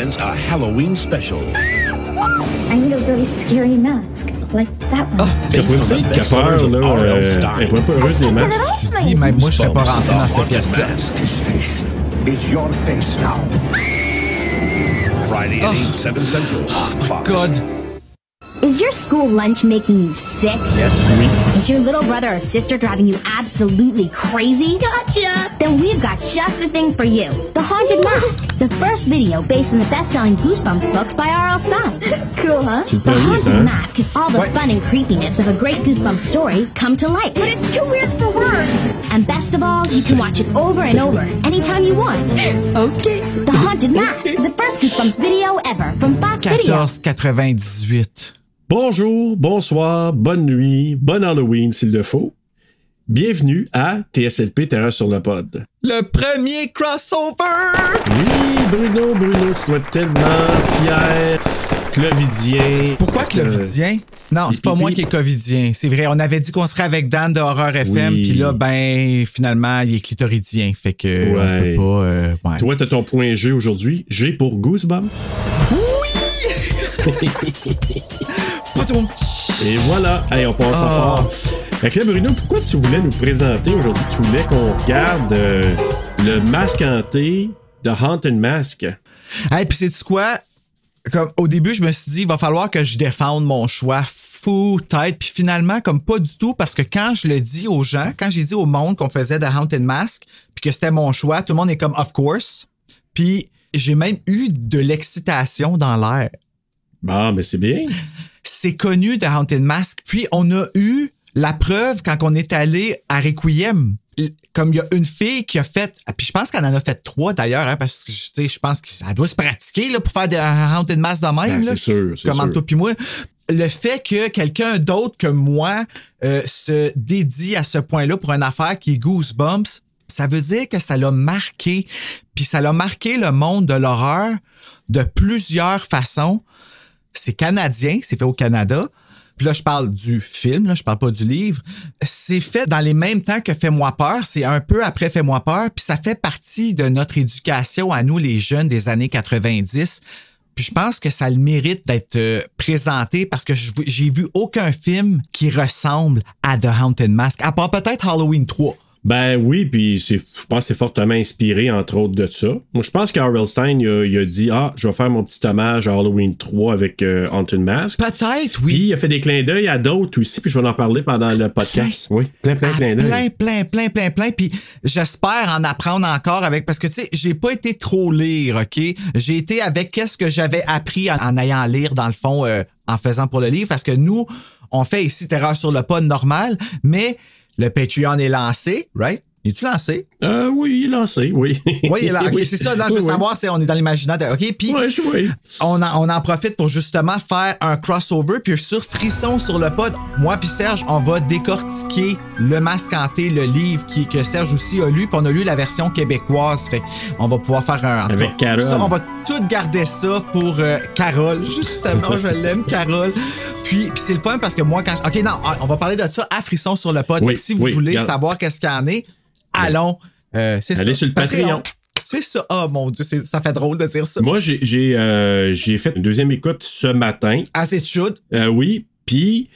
Presents a Halloween special. I need a really scary mask, like that one. Parce que pour une fille qui a peur, là, euh, elle est pas heureuse des masques. Tu dis, même moi, je serais pas rentré dans cette pièce-là. It's your face now. Friday at 8, 7 Central. Oh, Fox. God. Is your school lunch making you sick? Yes. Is your little brother or sister driving you absolutely crazy? Gotcha! Then we've got just the thing for you. The Haunted Mask, the first video based on the best-selling Goosebumps books by R.L. Stein. cool, huh? The Haunted hein? Mask is all the What? fun and creepiness of a great Goosebumps story come to life. But it's too weird for words. And best of all, you can watch it over and over, anytime you want. okay. The Haunted Mask, the first Goosebumps video ever from Fox Video. 14,98. Bonjour, bonsoir, bonne nuit, bon Halloween s'il le faut. Bienvenue à TSLP Terreur sur le pod. Le premier crossover! Oui, Bruno, Bruno, tu dois être tellement fier, Clovidien. Pourquoi Parce que- Clovidien? Non, c'est pas moi qui est Covidien. C'est vrai, on avait dit qu'on serait avec Dan de Horror FM, Oui. puis là, ben, finalement, il est clitoridien. Fait que, on Ouais. peut pas. euh, ouais. Toi, t'as ton point G aujourd'hui. G pour Goosebumps. Et voilà. Hey, on passe à Ah. fort. Fait que là, Bruno, pourquoi tu voulais nous présenter aujourd'hui? Tu voulais qu'on regarde euh, le masque hanté de Haunted Mask. Hey, puis c'est quoi? Comme, au début, je me suis dit, il va falloir que je défende mon choix fou tête. Puis finalement, comme pas du tout, parce que quand je le dis aux gens, quand j'ai dit au monde qu'on faisait The Haunted Mask, puis que c'était mon choix, tout le monde est comme, of course. Puis j'ai même eu de l'excitation dans l'air. Bon, mais c'est bien. C'est connu The Haunted Mask. Puis on a eu la preuve quand on est allé à Requiem. Comme il y a une fille qui a fait, puis je pense qu'elle en a fait trois d'ailleurs, hein, parce que tu sais, je pense qu'elle doit se pratiquer là, pour faire des Haunted Mask de même. Ben, c'est sûr, c'est Comme toi puis moi. Le fait que quelqu'un d'autre que moi euh, se dédie à ce point-là pour une affaire qui est Goosebumps, ça veut dire que ça l'a marqué. Puis ça l'a marqué le monde de l'horreur de plusieurs façons. C'est canadien, c'est fait au Canada. Puis là, je parle du film, là, je parle pas du livre. C'est fait dans les mêmes temps que Fais-moi peur. C'est un peu après Fais-moi peur. Puis ça fait partie de notre éducation à nous, les jeunes des années 90. Puis je pense que ça le mérite d'être euh, présenté parce que j'ai vu aucun film qui ressemble à The Haunted Mask, à part peut-être Halloween 3. Ben oui, puis je pense que c'est fortement inspiré, entre autres, de ça. Moi, je pense qu'Arl Stein, il a, il a dit Ah, je vais faire mon petit hommage à Halloween 3 avec euh, Haunted Mask. Peut-être, Puis oui. il a fait des clins d'œil à d'autres aussi, puis je vais en parler pendant le podcast. Oui, plein, plein, Ah, clin d'œil. plein, plein, plein, plein, plein. Puis j'espère en apprendre encore avec parce que tu sais, j'ai pas été trop lire, ok? J'ai été avec qu'est-ce que j'avais appris en, en ayant à lire dans le fond, euh, en faisant pour le livre, parce que nous, on fait ici Terreur sur le pod normal, mais le Patreon est lancé, right? Es-tu lancé? Euh, oui, il est lancé, oui. Oui, il est c'est ça. Là, je veux Oui, savoir si on est dans l'imaginaire. de- OK, puis oui. on, en, on en profite pour justement faire un crossover. Puis sur Frisson sur le pod, moi puis Serge, on va décortiquer le masque hanté, le livre qui, que Serge aussi a lu. Puis on a lu la version québécoise. Fait on va pouvoir faire un... Avec cas, Carole. ça, on va tout garder ça pour euh, Carole. Justement, je l'aime, Carole. Puis, puis c'est le fun parce que moi, quand... je- OK, non, on va parler de ça à Frisson sur le pod. Si vous voulez savoir qu'est-ce qu'il y en est, allons... euh, c'est Allez ça. sur le Patreon. C'est ça. Oh mon Dieu, c'est- ça fait drôle de dire ça. Moi, j'ai, j'ai, euh, j'ai fait une deuxième écoute ce matin. Assez de chaude. Euh, oui, puis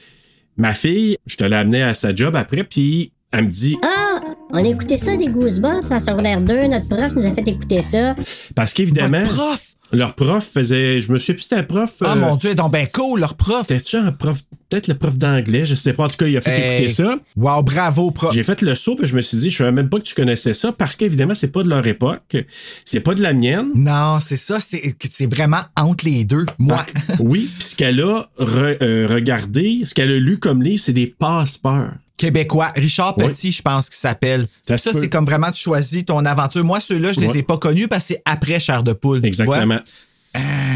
ma fille, je te l'ai amenée à sa job après, puis elle me dit Ah, on a écouté ça des Goosebumps en secondaire 2. Notre prof nous a fait écouter ça. parce qu'évidemment, Votre prof! Leur prof faisait. Je me souviens plus, c'était un prof. Oh euh, mon Dieu, donc ben cool, leur prof. C'était-tu un prof. Peut-être le prof d'anglais, je sais pas. En tout cas, il a fait Hey. écouter ça. Wow, bravo, prof. J'ai fait le saut, puis je me suis dit, je savais même pas que tu connaissais ça, parce qu'évidemment, c'est pas de leur époque. C'est pas de la mienne. Non, c'est ça, c'est c'est vraiment entre les deux. Moi. Oui, puis ce qu'elle a re- euh, regardé, ce qu'elle a lu comme livre, c'est des passe-peurs. Québécois. Richard Oui. Petit, je pense qu'il s'appelle. Ça c'est comme vraiment tu choisis ton aventure. Moi, ceux-là, je les Ouais. ai pas connus parce que c'est après Chair de Poule. tu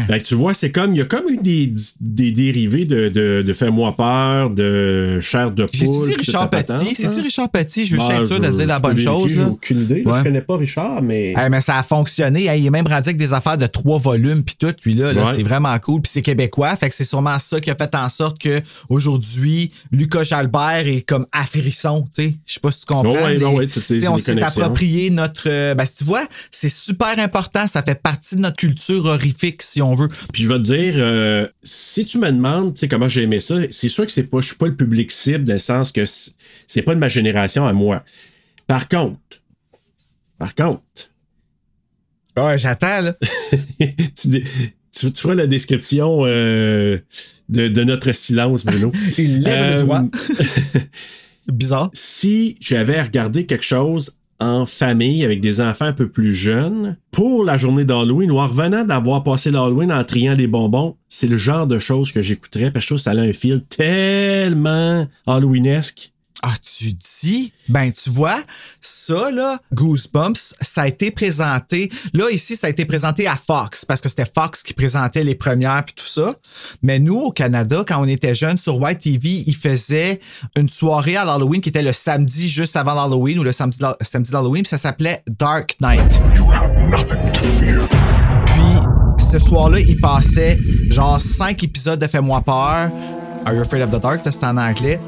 Fait que tu vois, c'est comme, il y a comme eu des, des dérivés de, de, de Fais-moi peur, de chair de poule. dit puis Richard Petit? C'est-tu hein? Richard Petit? Je veux juste Bah, être sûr de dire la bonne chose. J'ai là. aucune idée. là. Ouais. Je connais pas Richard, mais. Hey, mais ça a fonctionné. Hey, il est même rendu avec des affaires de trois volumes puis tout. Lui là, là, Ouais. c'est vraiment cool. Puis c'est québécois, fait que c'est sûrement ça qui a fait en sorte que aujourd'hui Lucas Jalbert est comme à frisson. Tu sais, je sais pas si tu comprends. Oh, ouais, mais, ouais, on les s'est approprié notre. euh, ben, tu vois, c'est super important. Ça fait partie de notre culture horrifique, si on veut. Puis je vais te dire, euh, si tu me demandes, tu sais, comment j'ai aimé ça, c'est sûr que c'est pas, je suis pas le public cible dans le sens que c'est pas de ma génération à moi. Par contre, par contre, Ouais, j'attends là. tu, tu, tu feras la description euh, de, de notre silence, Bruno. Il lève Euh, le doigt. Bizarre. si j'avais regardé quelque chose en famille avec des enfants un peu plus jeunes pour la journée d'Halloween ou en revenant d'avoir passé l'Halloween en triant les bonbons, c'est le genre de choses que j'écouterais parce que je que ça a un feel tellement Halloweenesque. Ah, tu dis? Ben, tu vois, ça, là, Goosebumps, ça a été présenté. Là, ici, ça a été présenté à Fox, parce que c'était Fox qui présentait les premières puis tout ça. Mais nous, au Canada, quand on était jeunes, sur White TV, ils faisaient une soirée à l'Halloween qui était le samedi juste avant l'Halloween ou le samedi, samedi d'Halloween, puis ça s'appelait Dark Night. You have nothing to fear. Puis ce soir-là, il passait genre cinq épisodes de Fais-moi peur. Are You Afraid of the Dark? C'était en anglais.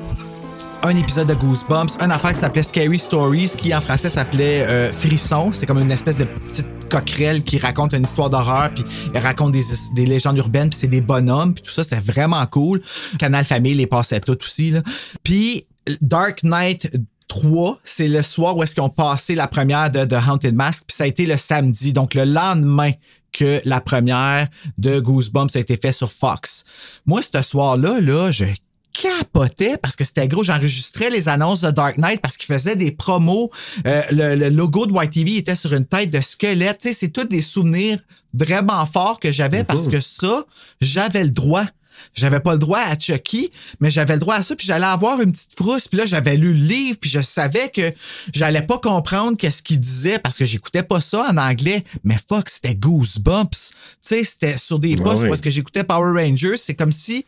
Un épisode de Goosebumps, une affaire qui s'appelait Scary Stories, qui en français s'appelait euh, Frisson. C'est comme une espèce de petite coquerelle qui raconte une histoire d'horreur, puis elle raconte des, des légendes urbaines, puis c'est des bonhommes, puis tout ça, c'était vraiment cool. Canal Famille les passait tout aussi. Là. Puis Dark Knight 3, c'est le soir où est-ce qu'ils ont passé la première de The Haunted Mask, puis ça a été le samedi, donc le lendemain que la première de Goosebumps a été faite sur Fox. Moi, ce soir-là, là, je capotais parce que c'était gros. J'enregistrais les annonces de Dark Knight parce qu'ils faisaient des promos. Euh, le, le logo de White TV était sur une tête de squelette. Tu sais, c'est tous des souvenirs vraiment forts que j'avais parce que ça, j'avais le droit. J'avais pas le droit à Chucky, mais j'avais le droit à ça, puis j'allais avoir une petite frousse, puis là j'avais lu le livre, puis je savais que j'allais pas comprendre qu'est-ce qu'il disait parce que j'écoutais pas ça en anglais, mais fuck, c'était Goosebumps. Tu sais, c'était sur des Ouais, postes ouais. où est-ce que j'écoutais Power Rangers, c'est comme si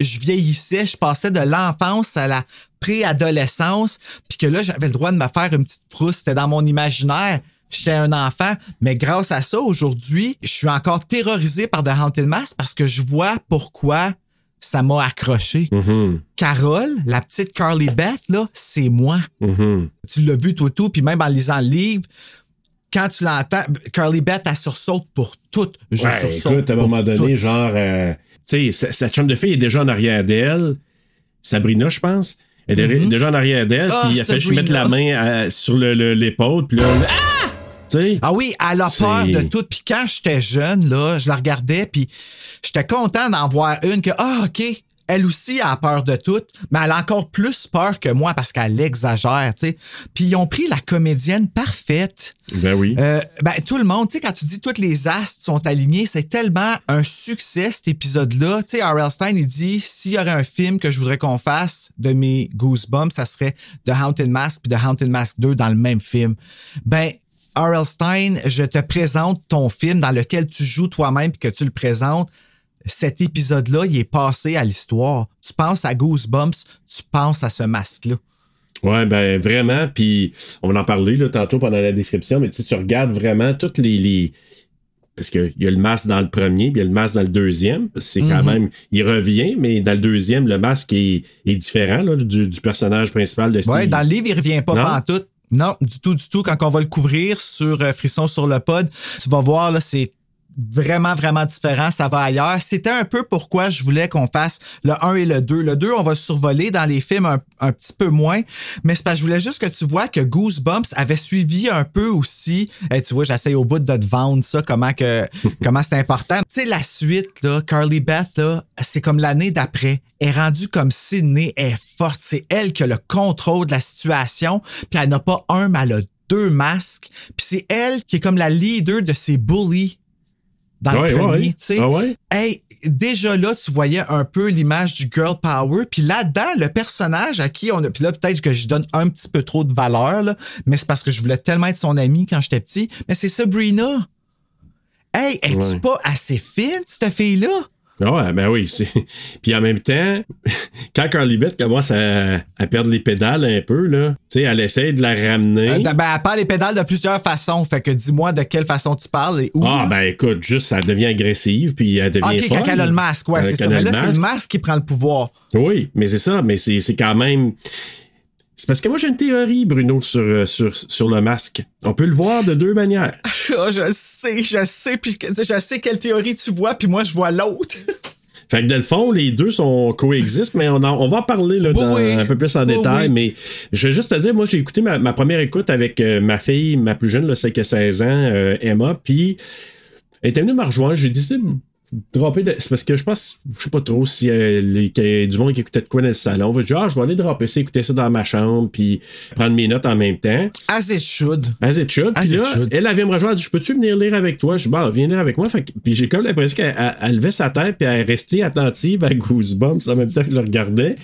je vieillissais, je passais de l'enfance à la préadolescence, puis que là j'avais le droit de me faire une petite frousse, c'était dans mon imaginaire. J'étais un enfant, mais grâce à ça, aujourd'hui, je suis encore terrorisé par The Haunted Mask parce que je vois pourquoi ça m'a accroché. Carole, la petite Carly Beth, là, c'est moi. Mhm. Tu l'as vu tout tout, puis même en lisant le livre, quand tu l'entends, Carly Beth, elle sursaute pour tout. Je Ouais, sursaute écoute, à un moment donné, tout. genre, euh, tu sais, sa, chum de fille est déjà en arrière d'elle. Sabrina, je pense. Elle est déjà en arrière d'elle, Ah, puis il a fait juste mettre la main à- sur le- le- l'épaule, puis là, ah! Ah oui, elle a peur de tout. Puis quand j'étais jeune, là, je la regardais, puis j'étais content d'en voir une que, ah, OK, elle aussi a peur de tout, mais elle a encore plus peur que moi parce qu'elle exagère, tu sais. Puis ils ont pris la comédienne parfaite. ben oui. Euh, ben, tout le monde, tu sais, quand tu dis toutes les astres sont alignés, c'est tellement un succès, cet épisode-là. Tu sais, R.L. Stein, il dit, s'il y aurait un film que je voudrais qu'on fasse de mes Goosebumps, ça serait The Haunted Mask puis The Haunted Mask 2 dans le même film. Ben, R.L. Stein, je te présente ton film dans lequel tu joues toi-même puis que tu le présentes. Cet épisode-là, il est passé à l'histoire. Tu penses à Goosebumps, tu penses à ce masque-là. Ouais, ben vraiment. Puis on va en parler là, tantôt pendant la description, mais tu regardes vraiment toutes les. les... Parce qu'il y a le masque dans le premier, puis il y a le masque dans le deuxième. C'est quand même. Il revient, mais dans le deuxième, le masque est, est différent là, du, du personnage principal de Steve. Ouais, dans le livre, il revient pas Non? pantoute. Non, du tout, du tout. Quand on va le couvrir sur euh, Frisson sur le pod, tu vas voir, là, c'est vraiment, vraiment différent. Ça va ailleurs. C'était un peu pourquoi je voulais qu'on fasse le 1 et le 2. Le 2, on va survoler dans les films un, un petit peu moins, mais c'est parce que je voulais juste que tu vois que Goosebumps avait suivi un peu aussi. Eh, tu vois, j'essaie au bout de te vendre ça, comment que comment c'est important. Tu sais, la suite, là, Carly Beth, là, c'est comme l'année d'après. Elle est rendue comme Sydney, elle est forte. C'est elle qui a le contrôle de la situation, puis elle n'a pas un, mais elle a deux masques. Puis c'est elle qui est comme la leader de ces bullies dans Ouais, le ouais, premier, ouais. tu sais. Ah ouais? Hey, déjà là, tu voyais un peu l'image du girl power. Puis là-dedans, le personnage à qui on a. Puis là, peut-être que je donne un petit peu trop de valeur, là, mais c'est parce que je voulais tellement être son amie quand j'étais petit. Mais c'est Sabrina. Hey, es-tu pas assez fine, cette fille-là? Ah Ouais, ben oui. c'est- Puis en même temps, quand Carly Beth commence à, à perdre les pédales un peu, là, tu sais, elle essaie de la ramener. Euh, ben, elle parle les pédales de plusieurs façons. Fait que dis-moi de quelle façon tu parles et où. Ah, ben écoute, juste, elle devient agressive, puis elle devient ok, folle. quand elle a le masque, ouais, c'est ça. Mais là, le c'est le masque. masque qui prend le pouvoir. Oui, mais c'est ça, mais c'est c'est quand même. C'est parce que moi j'ai une théorie, Bruno, sur, euh, sur, sur le masque. On peut le voir de deux manières. Ah, je sais, je sais, puis je sais quelle théorie tu vois, puis moi, je vois l'autre. Fait que dans le fond, les deux sont coexistent, mais on, en- on va en parler là, dans- oui. un peu plus en Oui, détail. oui. Mais je vais juste te dire, moi j'ai écouté ma, ma première écoute avec euh, ma fille, ma plus jeune, là, a 16 ans, euh, Emma, puis elle était venue me rejoindre. J'ai de dropper. de- C'est parce que je pense, je sais pas trop si euh, les- qu'il y a du monde qui écoutait de quoi dans le salon. Je dis, ah, je vais aller dropper ça, écouter ça dans ma chambre, puis prendre mes notes en même temps. As it should. As it should. As Puis it là, should. elle, elle vient me rejoindre. Elle dit, Je peux-tu venir lire avec toi? Je dis, bah, viens lire avec moi. Fait que- puis j'ai comme l'impression qu'elle elle- elle levait sa tête, puis elle restait attentive à Goosebumps en même temps que je le regardais.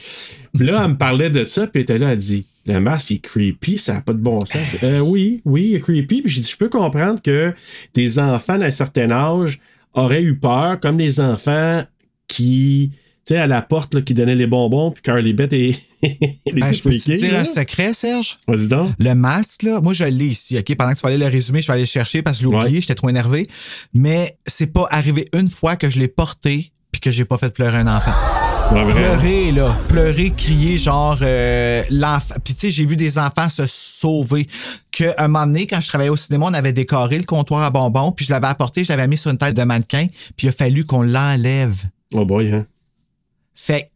Puis là, elle me parlait de ça, puis elle était là, elle dit, le masque il est creepy, ça n'a pas de bon sens. Euh, oui, oui, il est creepy. Puis j'ai dit, je peux comprendre que tes enfants d'un certain âge auraient eu peur, comme les enfants qui. Tu sais, à la porte, là, qui donnaient les bonbons, puis Carly Beth et les Ben, là. un secret, Serge? Vas-y donc. Le masque, là, moi, je l'ai ici, OK? Pendant que tu aller le résumer, je vais aller le chercher parce que je l'ai oublié, Ouais. j'étais trop énervé. Mais c'est pas arrivé une fois que je l'ai porté puis que j'ai pas fait pleurer un enfant. Ouais. Pleurer, là. Pleurer, crier, genre, euh, l'enfant. Puis, tu sais, j'ai vu des enfants se sauver. Que, un moment donné, quand je travaillais au cinéma, on avait décoré le comptoir à bonbons, puis je l'avais apporté, je l'avais mis sur une tête de mannequin, puis il a fallu qu'on l'enlève. Oh boy, hein. Fait,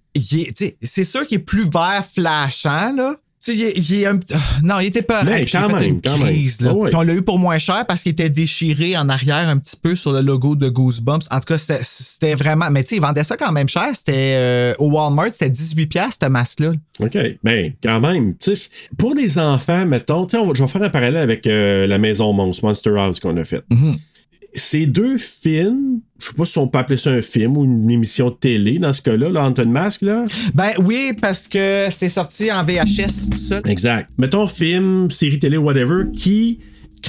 c'est sûr qu'il est plus vert flashant, là. Tu sais, il il un ah, Non, il était pas Mais quand fait même, une quand même. crise, là. Ah ouais. Puis on l'a eu pour moins cher parce qu'il était déchiré en arrière un petit peu sur le logo de Goosebumps. En tout cas, c'était- vraiment. Mais tu sais, ils vendaient ça quand même cher. C'était euh, au Walmart, c'était 18$, ce masque-là. OK. Ben, quand même. Tu sais, pour des enfants, mettons, tu sais, je vais faire un parallèle avec euh, la Maison Monstre, Monster House qu'on a fait. Ces deux films, je sais pas si on peut appeler ça un film ou une émission de télé dans ce cas-là, là, Anton Mask, là. Ben oui, parce que c'est sorti en VHS, tout ça. Exact. Mettons film, série télé, whatever, qui.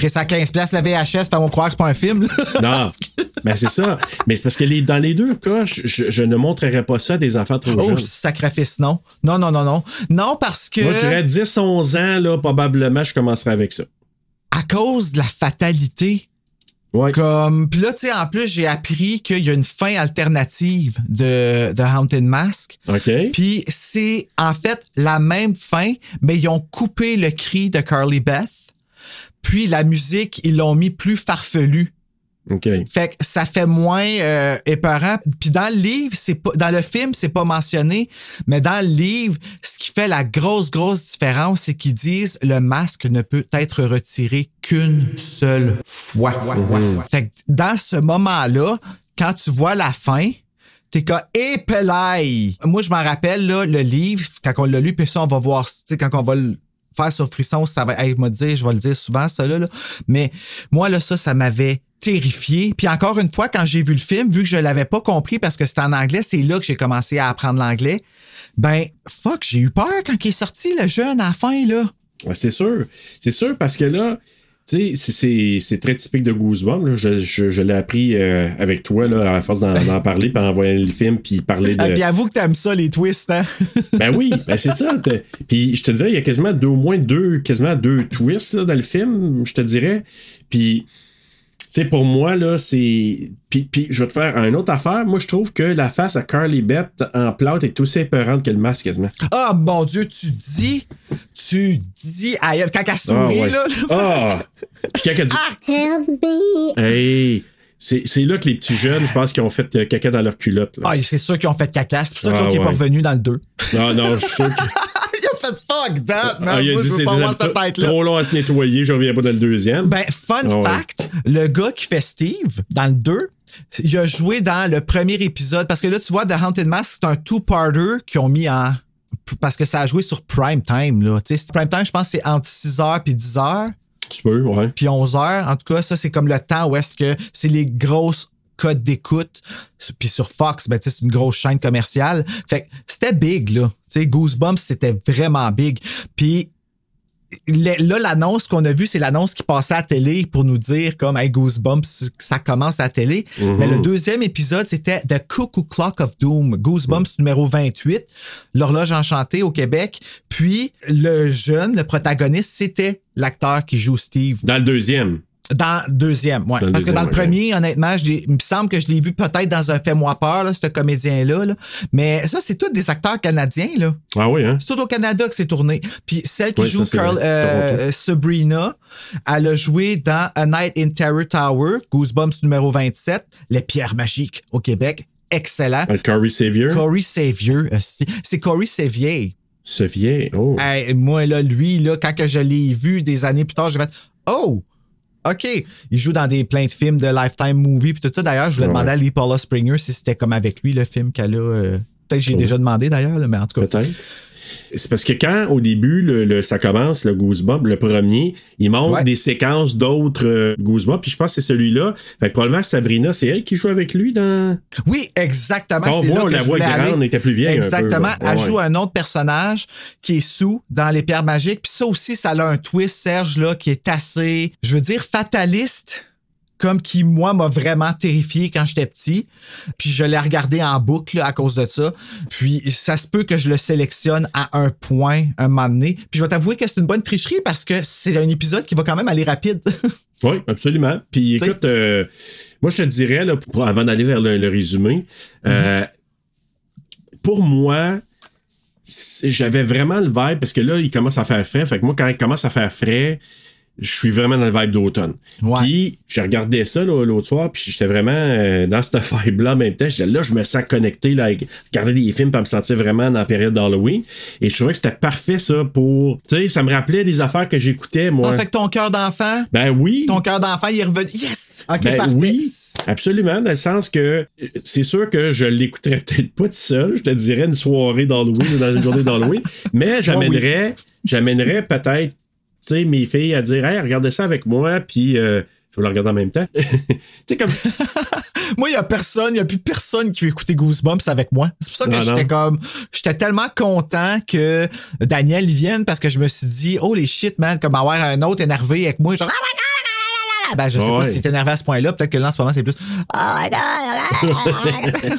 Ça à 15$, le VHS, fait on croire que c'est pas un film. là. Non. ben, c'est ça. Mais c'est parce que les, dans les deux cas, je, ne montrerai pas ça à des enfants trop Oh, jeunes. sacrifice, non. Non, non, non, non. Non, parce que. Moi, je dirais 10-11 ans, là, probablement, je commencerai avec ça. à cause de la fatalité. Ouais. Comme, puis là, tu sais, en plus, j'ai appris qu'il y a une fin alternative de, de Haunted Mask. OK. Puis c'est en fait la même fin, mais ils ont coupé le cri de Carly Beth. Puis la musique, ils l'ont mis plus farfelu. Fait que ça fait moins euh, épeurant. Puis dans le livre, c'est pas dans le film, c'est pas mentionné, mais dans le livre, ce qui fait la grosse grosse différence, c'est qu'ils disent le masque ne peut être retiré qu'une seule fois. Fait que dans ce moment-là, quand tu vois la fin, T'es comme épelaille. Moi, je m'en rappelle, là, le livre, quand on l'a lu, puis ça, on va voir, tu sais, quand on va le faire sur Frisson, ça va être, me dire, je vais le dire souvent, ça, là, là. Mais moi, là, ça, ça m'avait terrifié. Puis encore une fois, quand j'ai vu le film, vu que je l'avais pas compris parce que c'était en anglais, c'est là que j'ai commencé à apprendre l'anglais. Ben, fuck, j'ai eu peur quand il est sorti, le jeune, à la fin, là. Ouais, c'est sûr. C'est sûr parce que là, tu sais, c'est- c'est c'est très typique de Goosebumps. Je, je, je l'ai appris euh, avec toi là, à force d'en parler, puis en voyant le film, puis parler de. Ah, puis avoue que t'aimes ça, les twists, hein? Ben oui, ben c'est ça. Puis je te dirais, il y a quasiment deux, au moins deux, quasiment deux twists là, dans le film, je te dirais. Puis, sais, pour moi, là, c'est. Puis, puis je vais te faire une autre affaire. Moi, je trouve que la face à Carly Beth en plâtre est aussi épeurante que le masque quasiment. Ah, mon Dieu, tu dis, tu dis, aïe, quand elle Ah, sourit, ouais. là. Ah! Puis quand elle dit. Help me. Hey! C'est c'est là que les petits jeunes, je pense, qu'ils ont fait euh, caca dans leur culotte. là. Ah, c'est sûr qu'ils ont fait caca. C'est pour ça Ah, l'autre n'est pas revenu dans le 2. Non, non, je suis sûr que- il a fait fuck that, man. Ah, il a Moi, dit je veux pas voir trop- cette tête-là. trop long à se nettoyer, je reviens pas dans le deuxième. Ben, fun Ah ouais. fact, le gars qui fait Steve dans le 2, il a joué dans le premier épisode. Parce que là, tu vois, The Haunted Mask, c'est un two-parter qu'ils ont mis en. Parce que ça a joué sur prime time, là. Tu sais, prime time, je pense que c'est entre 6h puis 10h, tu peux, ouais. puis 11h. En tout cas, ça, c'est comme le temps où est-ce que c'est les grosses codes d'écoute. Puis sur Fox, ben, c'est une grosse chaîne commerciale. Fait que c'était big, là. Tu sais, Goosebumps, c'était vraiment big. Puis là, l'annonce qu'on a vue, c'est l'annonce qui passait à la télé pour nous dire comme hey, Goosebumps, ça commence à la télé. Mais le deuxième épisode, c'était The Cuckoo Clock of Doom, Goosebumps numéro 28, l'horloge enchantée au Québec. Puis le jeune, le protagoniste, c'était l'acteur qui joue Steve. Dans le deuxième. Dans le deuxième, le Parce que dans le premier, honnêtement, je il me semble que je l'ai vu peut-être dans un Fais-moi peur, là, ce comédien-là. là. Mais ça, c'est tous des acteurs canadiens, là. Ah oui, hein? C'est tout au Canada que c'est tourné. Puis celle qui Oui, joue ça, Carl, euh, Toronto. Sabrina, elle a joué dans A Night in Terror Tower, Goosebumps numéro 27, Les Pierres Magiques au Québec. Excellent. Le Corey Savior. Corey Savior, euh, c'est Corey Savier. Ce vieil. Oh. Hey, moi, là, lui, là, quand que je l'ai vu des années plus tard, j'ai fait Oh! OK. Il joue dans des plein de films de Lifetime Movie puis tout ça. D'ailleurs, je voulais Ouais. demander à Lee Paula Springer si c'était comme avec lui le film qu'elle a. euh, Peut-être que j'ai déjà demandé d'ailleurs, mais en tout cas. Peut-être. C'est parce que quand, au début, le, le- ça commence, le Goosebump, le premier, il montre Ouais. des séquences d'autres euh, Goosebumps, puis je pense que c'est celui-là. Fait que probablement Sabrina, c'est elle qui joue avec lui dans. Oui, exactement. On voit la voix grande aller. était plus vieille un peu, Exactement. Elle joue un autre personnage qui est sous dans les pierres magiques. Puis ça aussi, ça a un twist, Serge, là, qui est assez, je veux dire, fataliste. Comme qui, moi, m'a vraiment terrifié quand j'étais petit. Puis je l'ai regardé en boucle à cause de ça. Puis ça se peut que je le sélectionne à un point, un moment donné. Puis je vais t'avouer que c'est une bonne tricherie parce que c'est un épisode qui va quand même aller rapide. Oui, absolument. Puis T'sais. écoute, euh, moi je te dirais, là, pour, avant d'aller vers le, le résumé, euh, pour moi, j'avais vraiment le vibe, parce que là, il commence à faire frais. Fait que moi, quand il commence à faire frais, je suis vraiment dans le vibe d'automne. Ouais. Puis, je regardais ça l'autre soir, puis j'étais vraiment euh, dans cette vibe-là en même temps. Je là, je me sens connecté, là, avec regarder des films, pour me sentir vraiment dans la période d'Halloween. Et je trouvais que c'était parfait, ça, pour. Tu sais, ça me rappelait des affaires que j'écoutais, moi. En fait, que ton cœur d'enfant, Ben oui. ton cœur d'enfant, il est revenu. Yes! OK, Ben parfait. oui, absolument, dans le sens que euh, c'est sûr que je l'écouterais peut-être pas tout seul, je te dirais une soirée d'Halloween ou dans une journée d'Halloween, mais j'amènerais, j'amènerais peut-être, sais, mes filles à dire, hey, regardez ça avec moi, puis euh, je vais le regarder en même temps. tu sais, comme, Moi, il y a personne, il y a plus personne qui veut écouter Goosebumps avec moi. C'est pour ça que Non, j'étais comme, j'étais tellement content que Daniel y vienne parce que je me suis dit, oh les shit, man, comme avoir un autre énervé avec moi, genre, oh my god, ah, ben, je sais pas Ouais. si c'est énervé à ce point-là. Peut-être que là, en ce moment, c'est plus, oh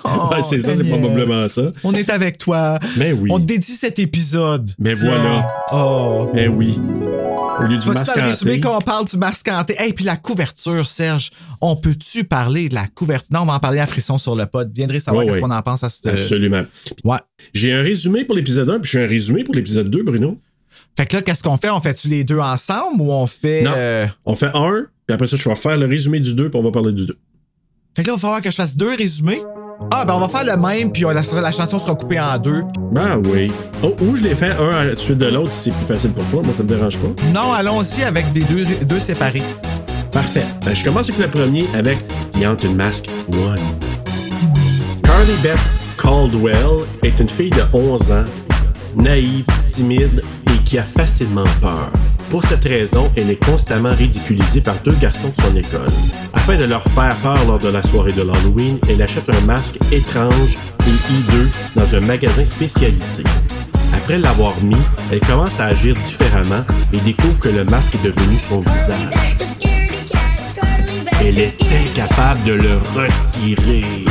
oh, Ouais, c'est ça, c'est probablement ça. On est avec toi. Mais oui. On te dédie cet épisode. Mais Tiens. voilà. Oh. Ben oui. Au lieu du hanté. qu'on parle du masque hanté? Hey, puis la couverture, Serge. On peut-tu parler de la couverture? Non, on va en parler à Frisson sur le pod. Viendrez savoir Ouais, qu'est-ce ouais. qu'on en pense à cette. Absolument. Ouais. J'ai un résumé pour l'épisode 1, puis j'ai un résumé pour l'épisode 2, Bruno. Fait que là, qu'est-ce qu'on fait? On fait-tu les deux ensemble ou on fait. Non. euh, On fait un, puis après ça, je vais faire le résumé du 2, puis on va parler du 2. Fait que là, il va falloir que je fasse deux résumés. Ah, ben on va faire le même, puis on- la, la chanson sera coupée en deux. Ah oui. Oh, ou je l'ai fait un à la suite de l'autre si c'est plus facile pour toi. Moi, ça me dérange pas. Non, allons-y avec des deux, deux séparés. Parfait. Ben, je commence avec le premier avec The Haunted Mask 1. Carly Beth Caldwell est une fille de 11 ans, naïve, timide et qui a facilement peur. Pour cette raison, elle est constamment ridiculisée par deux garçons de son école. Afin de leur faire peur lors de la soirée de l'Halloween, elle achète un masque étrange et hideux dans un magasin spécialisé. Après l'avoir mis, elle commence à agir différemment et découvre que le masque est devenu son visage. Elle est incapable de le retirer.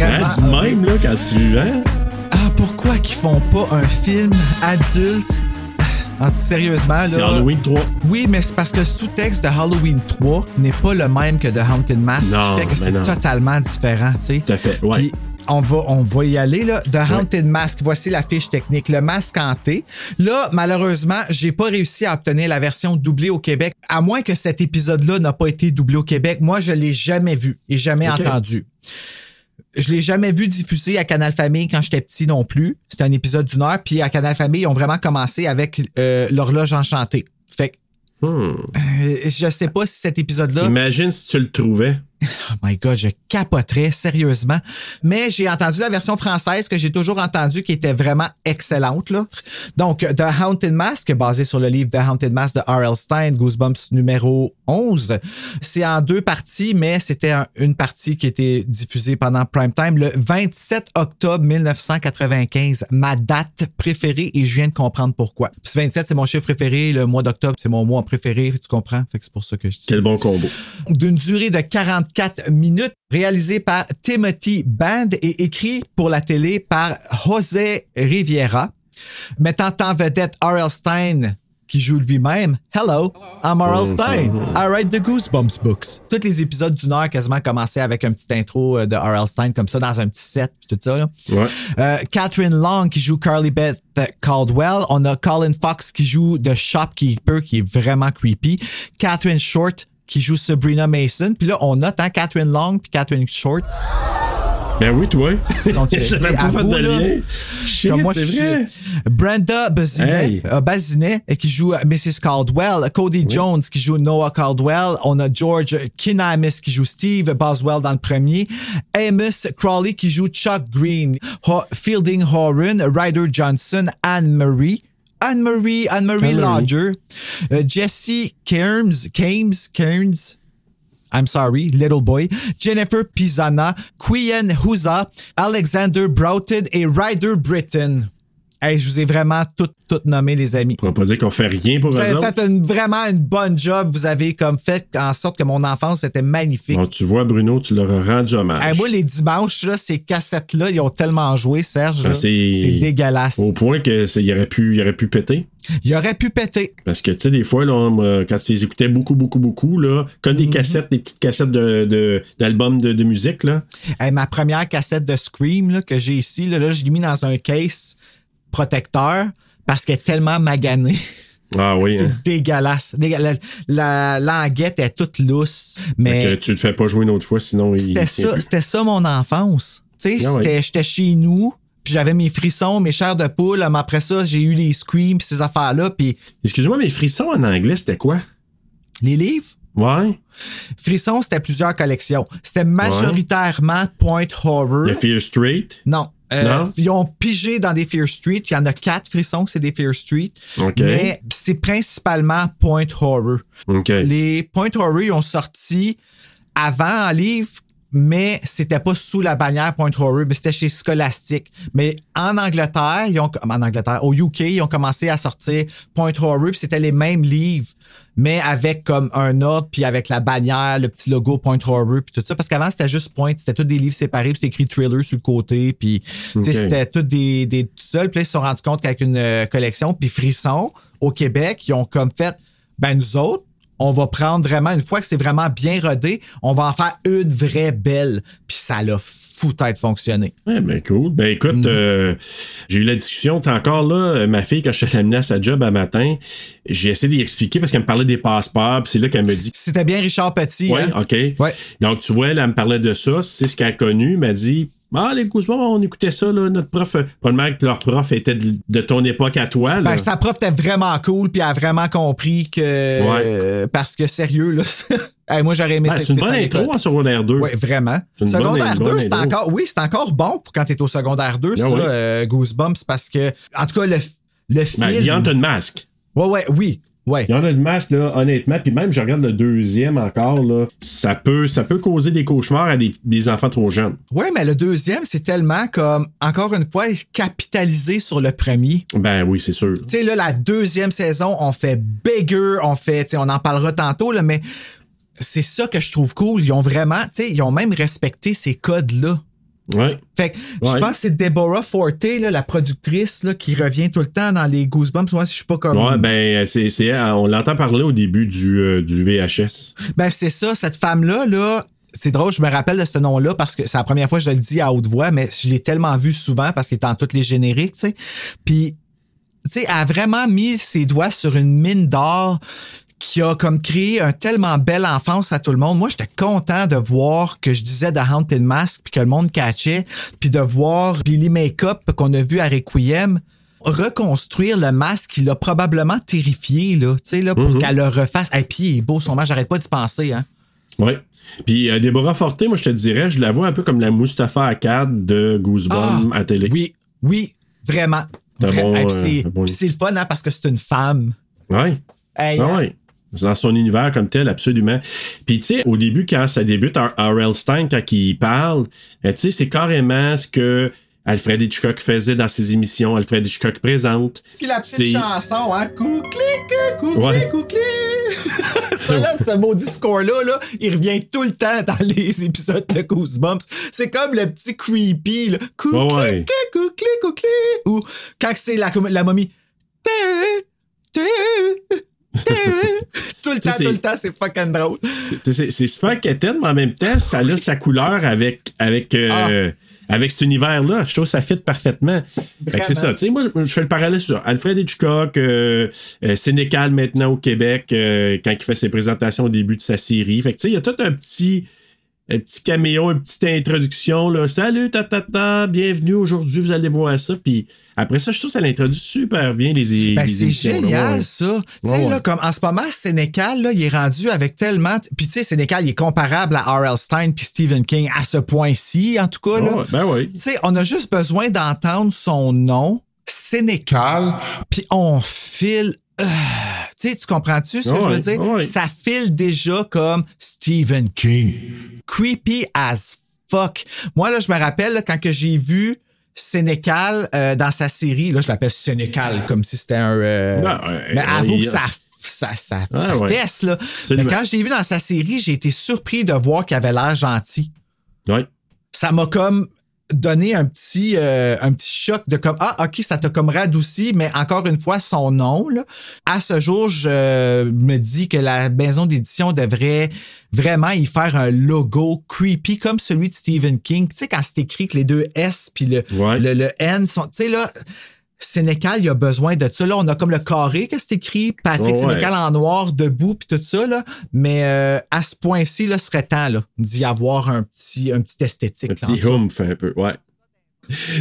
Hein, dis même, là, quand tu. Hein? Ah, pourquoi qu'ils font pas un film adulte? Ah, Sérieusement, C'est là. Halloween 3. Oui, mais c'est parce que le sous-texte de Halloween 3 n'est pas le même que de Haunted Mask, Non, qui fait que c'est totalement différent, tu sais. Tout à fait, ouais. Puis on va, on va y aller, là. The Haunted Mask, voici la fiche technique. Le masque hanté. Là, malheureusement, j'ai pas réussi à obtenir la version doublée au Québec, à moins que cet épisode-là n'a pas été doublé au Québec. Moi, je l'ai jamais vu et jamais entendu. Je l'ai jamais vu diffusé à Canal Famille quand j'étais petit non plus. C'était un épisode d'une heure. Puis à Canal Famille, ils ont vraiment commencé avec euh, l'horloge enchantée. Fait que Hmm. euh, je sais pas si cet épisode-là. Imagine si tu le trouvais. Oh my god, je capoterais sérieusement. Mais j'ai entendu la version française que j'ai toujours entendue qui était vraiment excellente. Là. Donc, The Haunted Mask, basé sur le livre The Haunted Mask de R.L. Stein, Goosebumps numéro 11. C'est en deux parties, mais c'était un- une partie qui était diffusée pendant prime time le 27 octobre 1995. Ma date préférée et je viens de comprendre pourquoi. Puis 27, c'est mon chiffre préféré. Le mois d'octobre, c'est mon mois préféré. Tu comprends? Fait que c'est pour ça que je dis Quel bon combo. d'une durée de 44 minutes, réalisé par Timothy Band et écrit pour la télé par José Riviera, mettant en vedette R.L. Stein qui joue lui-même. Hello, I'm R.L. Stein. I write the Goosebumps books. Tous les épisodes d'une heure quasiment commençaient avec un petit intro euh, de R.L. Stein comme ça dans un petit set puis tout ça. là. Ouais. Euh, Catherine Long qui joue Carly Beth Caldwell. On a Colin Fox qui joue The Shopkeeper qui est vraiment creepy. Catherine Short qui joue Sabrina Mason. Puis là, on note hein, Catherine Long puis Catherine Short. Ben oui, toi. sont- J'avais pas fait de lien. Shit, moi, c'est vrai. Brenda Bazinet, Hey. euh, Bazinet, qui joue euh, Mrs. Caldwell, Cody Jones qui joue Noah Caldwell, on a George Kinamis qui joue Steve Boswell dans le premier, Amos Crawley qui joue Chuck Green, Ho- Fielding Horan, Ryder Johnson, Anne-Marie. Anne-Marie, Anne-Marie. Lodger, euh, Jesse Cairns, Cairns, Cairns, I'm sorry, Little Boy, Jennifer Pisana, Quian Huza, Alexander Broughton et Ryder Britton. Hey, je vous ai vraiment toutes toutes nommées, les amis. On pas dire qu'on fait rien pour Vous avez fait une- vraiment une bonne job. Vous avez comme fait en sorte que mon enfance était magnifique. Bon, tu vois, Bruno, tu leur as rendu hommage. Hey, moi, les dimanches, là, ces cassettes-là, ils ont tellement joué, Serge. Ah, c'est- dégueulasse. Au point que c'est- il aurait pu, il aurait pu péter. Il aurait pu péter. Parce que, tu sais, des fois, là, on, euh, quand tu les écoutais beaucoup, beaucoup, beaucoup, là, comme Mhm. des cassettes, des petites cassettes de, de- d'albums de, de musique, là. Hey, ma première cassette de Scream là, que j'ai ici, là, là, je l'ai mis dans un case protecteur parce qu'elle est tellement maganée. Ah oui, C'est hein. dégueulasse. Dégueu- La, la languette est toute lousse. Mais tu le fais pas jouer une autre fois, sinon c'était il ça, c'était ça mon enfance. Tu sais, Ah j'étais chez nous, puis j'avais mes frissons, mes chairs de poule. Mais après ça, j'ai eu les screams, puis ces affaires-là, puis Excuse-moi, mais frissons en anglais, c'était quoi? les livres? Ouais. Frissons, c'était plusieurs collections. C'était majoritairement Point Horror. Le Fear Street? Non. Euh? Ils ont pigé dans des Fear Street. Il y en a quatre frissons que c'est des Fear Street. Mais c'est principalement Point Horror. Les Point Horror, ils ont sorti avant en livre, mais c'était pas sous la bannière Point Horror, mais c'était chez Scholastic. Mais en Angleterre, ils ont, en Angleterre, au UK, ils ont commencé à sortir Point Horror, puis c'était les mêmes livres, mais avec comme un ordre, puis avec la bannière, le petit logo Point Horror, puis tout ça. Parce qu'avant, c'était juste Point, c'était tous des livres séparés, puis c'était écrit Thriller sur le côté, puis c'était tous des, des tout seuls. Puis là, ils se sont rendus compte qu'avec une euh, collection, puis Frisson, au Québec, ils ont comme fait, ben nous autres, on va prendre vraiment, une fois que c'est vraiment bien rodé, on va en faire une vraie belle. Puis ça l'a foutu fonctionné. Ouais, ben cool. Ben écoute, Mhm. euh, j'ai eu la discussion, t'es encore là, euh, ma fille, quand je t'ai amené à sa job un matin, j'ai essayé d'y expliquer parce qu'elle me parlait des passeports, puis c'est là qu'elle me dit C'était bien Richard Petit. Ouais, hein? OK. Ouais. Donc, tu vois, elle, elle me parlait de ça. C'est ce qu'elle a connu. Elle m'a dit Ah, les Goosebumps, on écoutait ça, là. Notre prof, euh, probablement que leur prof était de, de ton époque à toi, là. Ben, sa prof était vraiment cool, puis elle a vraiment compris que. euh, parce que sérieux, là. hey, moi, j'aurais aimé Ah, ça c'est une bonne intro en secondaire 2. Oui, vraiment. Secondaire une 2, bonne c'est encore, oui, c'est encore bon pour quand t'es au secondaire 2, ça, oui. euh, Goosebumps, parce que, en tout cas, le, le film. Ben, Beyond une masque. Ouais, ouais, oui, ouais. Beyond une masque, là, honnêtement, puis même, je regarde le deuxième encore, là, ça peut, ça peut causer des cauchemars à des, des enfants trop jeunes. Ouais, mais le deuxième, c'est tellement comme, encore une fois, capitalisé sur le premier. Ben oui, c'est sûr. Tu sais, là, la deuxième saison, on fait bigger, on fait, tu sais, on en parlera tantôt, là, mais c'est ça que je trouve cool. Ils ont vraiment, tu sais, ils ont même respecté ces codes-là. Ouais. Fait que je Ouais. pense que c'est Deborah Forte, là, la productrice, là, qui revient tout le temps dans les Goosebumps. Moi, si je suis pas comme. Ouais, ben, c'est, c'est, on l'entend parler au début du, euh, du VHS. Ben, c'est ça, cette femme-là, là. C'est drôle, je me rappelle de ce nom-là parce que c'est la première fois que je le dis à haute voix, mais je l'ai tellement vu souvent parce qu'il est dans tous les génériques, tu sais. Puis, tu sais, elle a vraiment mis ses doigts sur une mine d'or qui a comme créé un tellement belle enfance à tout le monde. Moi, j'étais content de voir que je disais The Haunted Mask puis que le monde catchait, puis de voir Billy Makeup qu'on a vu à Requiem reconstruire le masque qui l'a probablement terrifié, là, tu sais, là, pour qu'elle le refasse. Et puis, il est beau, son masque, j'arrête pas d'y penser, hein. Ouais. Puis euh, Déborah Forte, moi, je te dirais, je la vois un peu comme la Mustapha Akkad de Goosebumps Ah, à télé. Oui, oui, vraiment. Vra- bon, Et puis euh, c'est bon le fun, hein, parce que c'est une femme. Ouais. Hey, Ah hein? ouais. Dans son univers comme tel, absolument. Puis, tu sais, au début, quand ça débute, R.L. Stein, quand il parle, euh, tu sais, c'est carrément ce que Alfred Hitchcock faisait dans ses émissions. Alfred Hitchcock présente. Puis la petite chanson, hein? Ouais. ça, là, ce maudit score-là, là, il revient tout le temps dans les épisodes de Goosebumps. C'est comme le petit creepy, là. Couclic, Ouais, ouais. couclic. Ou quand c'est la, la momie. Tout le temps, tout le temps, c'est fucking drôle. C'est- quétaine, mais en même temps, ça a sa couleur avec, avec, euh, avec cet univers-là. Je trouve que ça fit parfaitement. Fait que c'est ça. Moi, je fais le parallèle sur Alfred Hitchcock, euh, euh, Sénécal maintenant au Québec, euh, quand il fait ses présentations au début de sa série. Fait que tu sais, il y a tout un petit. Un petit caméo, une petite introduction, là. Salut, ta, ta, ta, bienvenue aujourd'hui, vous allez voir ça. Puis après ça, je trouve que ça l'introduit super bien, les, Ben, les c'est là. génial, Ouais. ça. Tu sais, ouais. là, comme en ce moment, Sénécal, là, il est rendu avec tellement. Puis, tu sais, Sénécal, il est comparable à R.L. Stein puis Stephen King à ce point-ci, en tout cas, là. Ben oui. Tu sais, on a juste besoin d'entendre son nom, Sénécal, puis on file. Euh, tu sais, tu comprends-tu ce que je veux dire? Ça file déjà comme Stephen King. Creepy as fuck. Moi, là, je me rappelle, là, quand que j'ai vu Sénécal euh, dans sa série, là, je l'appelle Sénécal, comme si c'était un... euh, Ben, ouais, mais avoue que ça, ça, ça, Ah, ça ouais. fesse, là. Mais quand je l'ai vu dans sa série, j'ai été surpris de voir qu'il avait l'air gentil Ouais. ça m'a comme donné un petit euh, un petit choc de comme ah ok ça t'a comme radouci mais encore une fois son nom là. à ce jour je me dis que la maison d'édition devrait vraiment y faire un logo creepy comme celui de Stephen King tu sais quand c'est écrit que les deux S puis le, Ouais. le le N sont tu sais là Sénécal, il a besoin de ça. Là, on a comme le carré que c'est écrit, Patrick ouais. Sénécal en noir, debout, puis tout ça. Là. Mais euh, à ce point-ci, là, ce serait temps là, d'y avoir un petit, un petit esthétique. Un là, petit humph un peu, ouais.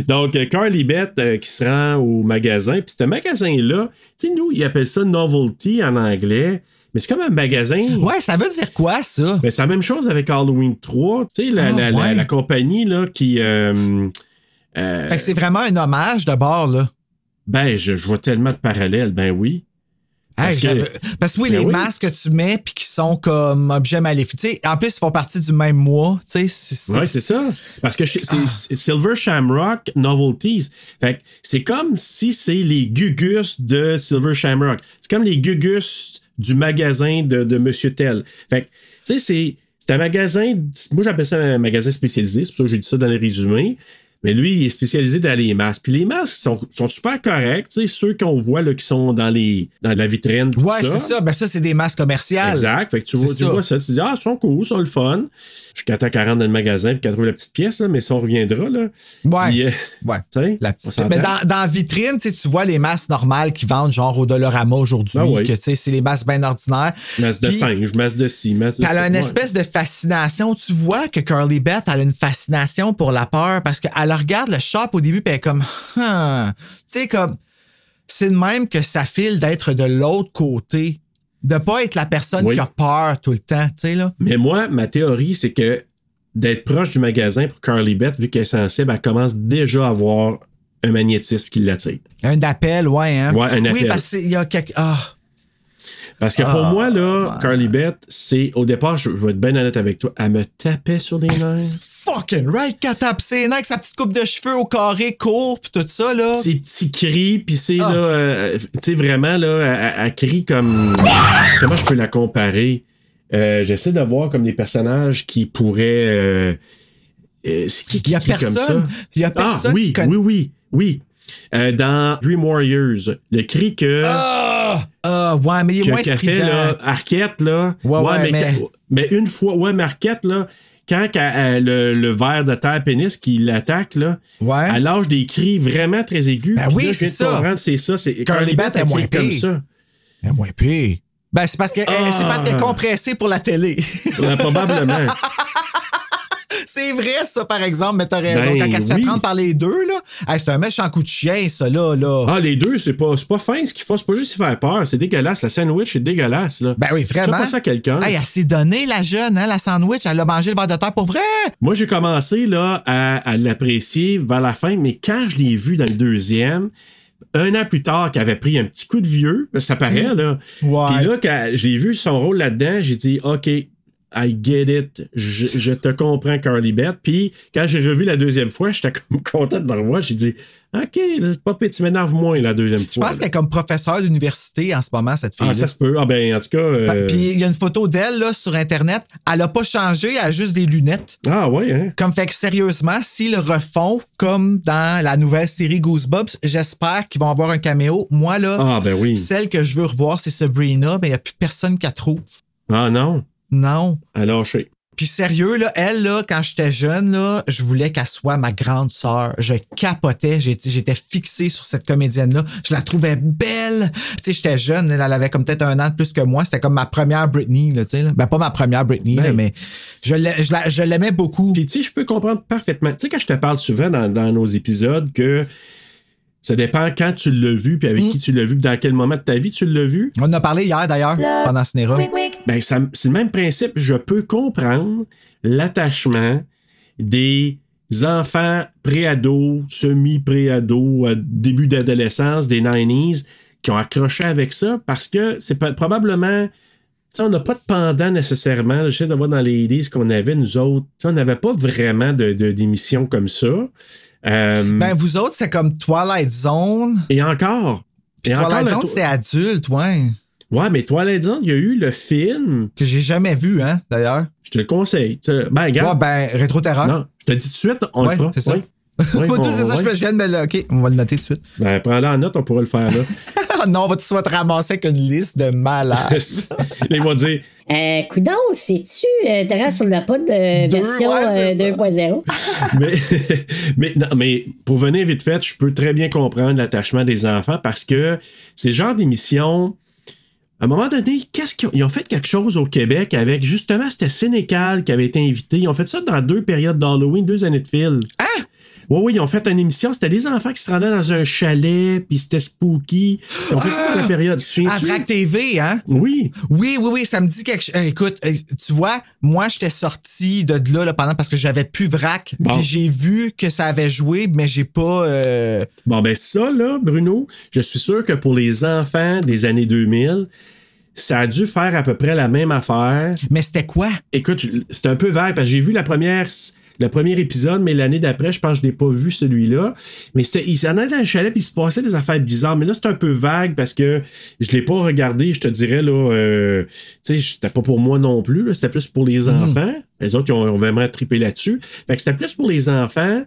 Donc, euh, Carly Beth euh, qui se rend au magasin. Puis, ce magasin-là, tu sais, nous, ils appellent ça novelty en anglais. Mais c'est comme un magasin. Ouais, ça veut dire quoi, ça? Ben, c'est la même chose avec Halloween 3. Tu sais, la, Ah, la, la- ouais. la compagnie là, qui. euh, euh, Fait que c'est vraiment un hommage de bord, là. Ben, je, je vois tellement de parallèles. Ben oui. Parce Hey, que- Parce que oui, Ben les oui. masques que tu mets puis qui sont comme objets maléfiques. Tu sais, en plus, ils font partie du même mois. Tu sais, c'est- c'est- Ouais, c'est ça. Parce que c'est c'est Silver Shamrock Novelties. Fait que c'est comme si c'est les gugus de Silver Shamrock. C'est comme les gugus du magasin de, de Monsieur Tell. Fait que, tu sais, c'est. C'est un magasin, moi j'appelle ça un magasin spécialisé, c'est pour ça que j'ai dit ça dans le résumé. Mais lui, il est spécialisé dans les masques. Puis les masques sont, sont super corrects, tu sais, ceux qu'on voit là, qui sont dans les dans la vitrine. tout Ouais, c'est ça. Ben ça, c'est des masques commerciales. Exact. Fait que tu vois, tu ça. vois ça, tu dis, ah, ils sont cool, ils sont le fun. Jusqu'à temps qu'elle rentre dans le magasin et qu'elle trouve la petite pièce, là, mais ça, on reviendra. Là. Ouais. Puis, euh, Ouais. La petite... Mais dans, dans la vitrine, tu vois les masques normales qui vendent genre au Dollarama aujourd'hui, Ah ouais. que c'est les masques bien ordinaires. Masse de singe, masse de ci, masse de elle a une Ouais. espèce de fascination. Tu vois que Carly Beth elle a une fascination pour la peur parce qu'elle regarde le shop au début puis elle est comme, Hum. tu sais comme, c'est de même que ça file d'être de l'autre côté, de pas être la personne Oui. qui a peur tout le temps, tu sais là. Mais moi, ma théorie, c'est que d'être proche du magasin pour Carly Beth, vu qu'elle est sensible, elle commence déjà à avoir un magnétisme qui l'attire. Un appel, ouais, hein. Ouais, un Oui, appel. parce qu'il y a quelque, ah, Parce que pour Ah, moi, là, Carly Beth, c'est au départ, je, je vais être bien honnête avec toi, elle me tapait sur les nerfs. Fucking right qu'elle tape ses avec sa petite coupe de cheveux au carré court puis tout ça là. Ses petits cris, puis c'est Ah. là, euh, tu sais, vraiment, là, elle, elle- crie comme. Comment je peux la comparer? Euh, J'essaie de voir comme des personnages qui pourraient. Euh, euh, qui, Il y a qui- qui comme ça? Il y a Ah, personne oui, qui connaît. oui, oui, oui. Euh, dans Dream Warriors, le cri que. Ah! Ah, ouais, mais il est moins fait là, Arquette, là. Ouais, ouais, mais, mais- quand- mais une fois, ouais, mais Arquette, là, quand elle- le, le ver de terre pénis qui l'attaque, là, Ouais. elle lâche des cris vraiment très aigus. Ben oui, c'est ça. C'est ça. C'est Curly Bat est moins comme pire. ça. Elle est moins pire. Ben, c'est parce que- Ah. c'est parce qu'elle est compressée pour la télé. Probablement. c'est vrai, ça, par exemple, mais t'as raison. Ben Quand elle se fait oui. prendre par les deux, là, hey, c'est un méchant coup de chien, ça, là. là. Ah, les deux, c'est pas, pas fin ce qu'ils font. C'est pas juste faire peur. C'est dégueulasse. La sandwich, c'est dégueulasse, là. Ben oui, vraiment. Ça à quelqu'un. Hey, elle s'est donnée, la jeune, hein, la sandwich. Elle a mangé le verre de terre pour vrai. Moi, j'ai commencé là, à, à l'apprécier vers la fin, mais quand je l'ai vu dans le deuxième, un an plus tard, qu'elle avait pris un petit coup de vieux, ça paraît, là. Ouais. Puis là, quand je l'ai vu son rôle là-dedans, j'ai dit, OK, I get it. Je, je te comprends, Carly Beth. Puis quand j'ai revu la deuxième fois, j'étais comme content de le revoir. J'ai dit, OK, là, pire, tu m'énerves moins la deuxième Je fois. pense là. qu'elle est comme professeure d'université en ce moment, cette fille Ah, ça se peut. Ah, ben, en tout cas. euh, Puis il y a une photo d'elle là, sur Internet. Elle a pas changé, elle a juste des lunettes. Ah, ouais, hein. Comme fait que sérieusement, s'ils le refont comme dans la nouvelle série Goosebumps, j'espère qu'ils vont avoir un caméo. Moi, là, Ah, ben oui. celle que je veux revoir, c'est Sabrina, mais il n'y a plus personne qui la trouve. Ah, non. Non. Elle a lâché. Puis sérieux, là, elle, là, quand j'étais jeune, là, je voulais qu'elle soit ma grande sœur. Je capotais. J'étais fixé sur cette comédienne-là. Je la trouvais belle. Tu sais, j'étais jeune. Elle, elle avait comme peut-être un an de plus que moi. C'était comme ma première Britney, là, tu sais. là. Ben, pas ma première Britney, là, Ben. mais je l'ai- je la- je l'aimais beaucoup. Puis, tu sais, je peux comprendre parfaitement. Tu sais, quand je te parle souvent dans, dans nos épisodes que ça dépend quand tu l'as vu, puis avec Mm. qui tu l'as vu, puis dans quel moment de ta vie tu l'as vu. On en a parlé hier, d'ailleurs, pendant Cinéra. Ben, ça- c'est le même principe. Je peux comprendre l'attachement des enfants pré-ados, semi-pré-ados, euh, début d'adolescence, des 90s, qui ont accroché avec ça parce que c'est probablement. On n'a pas de pendant nécessairement. J'essaie de voir dans les listes qu'on avait, nous autres. On n'avait pas vraiment de, de- d'émissions comme ça. Euh, Ben, vous autres, c'est comme Twilight Zone. et encore. Et Twilight Zone, c'était adulte, ouais. Ouais, mais Twilight Zone, il y a eu le film. Que j'ai jamais vu, hein, d'ailleurs. Je te le conseille. Ben, regarde. Ouais, ben, Rétro-Terreur. Non, je te dis tout de suite, on Ouais, le fera. c'est ça. Ouais. On- c'est ça, je je viens de me le. OK, on va le noter tout de suite. Ben, prends-le en note, on pourra le faire là. Ah non, on va tout de suite ramasser avec une liste de malades. Là, ils vont dire Euh, coudon, c'est-tu euh, Terra sur le pod de Deux, version ouais, c'est euh, ça. 2.0? mais, mais, non, mais pour venir vite fait, je peux très bien comprendre l'attachement des enfants parce que c'est le genre d'émission. À un moment donné, qu'est-ce qu'ils ont, ils ont fait quelque chose au Québec avec justement c'était Sénécal qui avait été invité. Ils ont fait ça dans deux périodes d'Halloween, deux années de fil. Ah! Oui, oui, ils ont fait une émission. C'était des enfants qui se rendaient dans un chalet, puis c'était spooky. Ils ont fait ça dans la période. Tu À TV, hein? Oui. Oui, oui, oui, ça me dit quelque chose. écoute, euh, tu vois, moi, j'étais sorti de là, là pendant parce que j'avais plus Vrac. Bon. Puis j'ai vu que ça avait joué, mais j'ai pas. euh, Bon, ben ça, là, Bruno, je suis sûr que pour les enfants des années 2000, ça a dû faire à peu près la même affaire. Mais c'était quoi? Écoute, c'est un peu vague parce que j'ai vu la première, le premier épisode, mais l'année d'après, je pense que je n'ai pas vu celui-là. Mais c'était, il s'en allait dans le chalet puis il se passait des affaires bizarres. Mais là, c'est un peu vague parce que je l'ai pas regardé, je te dirais, là, euh, tu sais, c'était pas pour moi non plus, c'était plus pour les enfants. Les autres, ils ont, ont vraiment trippé là-dessus. Fait que c'était plus pour les enfants,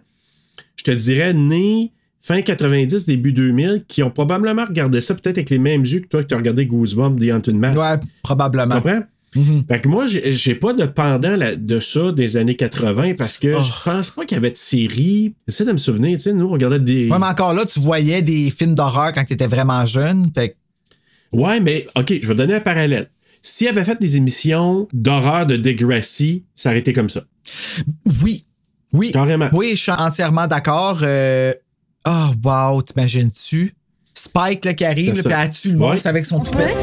je te dirais, nés fin 90, début 2000, qui ont probablement regardé ça peut-être avec les mêmes yeux que toi que tu as regardé Goosebumps, The Haunted Mask. Ouais, Tu comprends? Fait que moi, j'ai j'ai pas de pendant de ça des années 80 parce que Oh. je pense pas qu'il y avait de série. J'essaie de me souvenir, tu sais, nous, on regardait des. Ouais, mais encore là, tu voyais des films d'horreur quand t'étais vraiment jeune. Fait que Ouais, mais OK, je vais donner un parallèle. S'il avait fait des émissions d'horreur de Degrassi, ça aurait été comme ça. oui. Oui. Carrément. Oui, je suis entièrement d'accord. Euh, Oh, wow, t'imagines-tu? Spike là, qui arrive, puis elle tue le monstre Ouais. avec son toupet.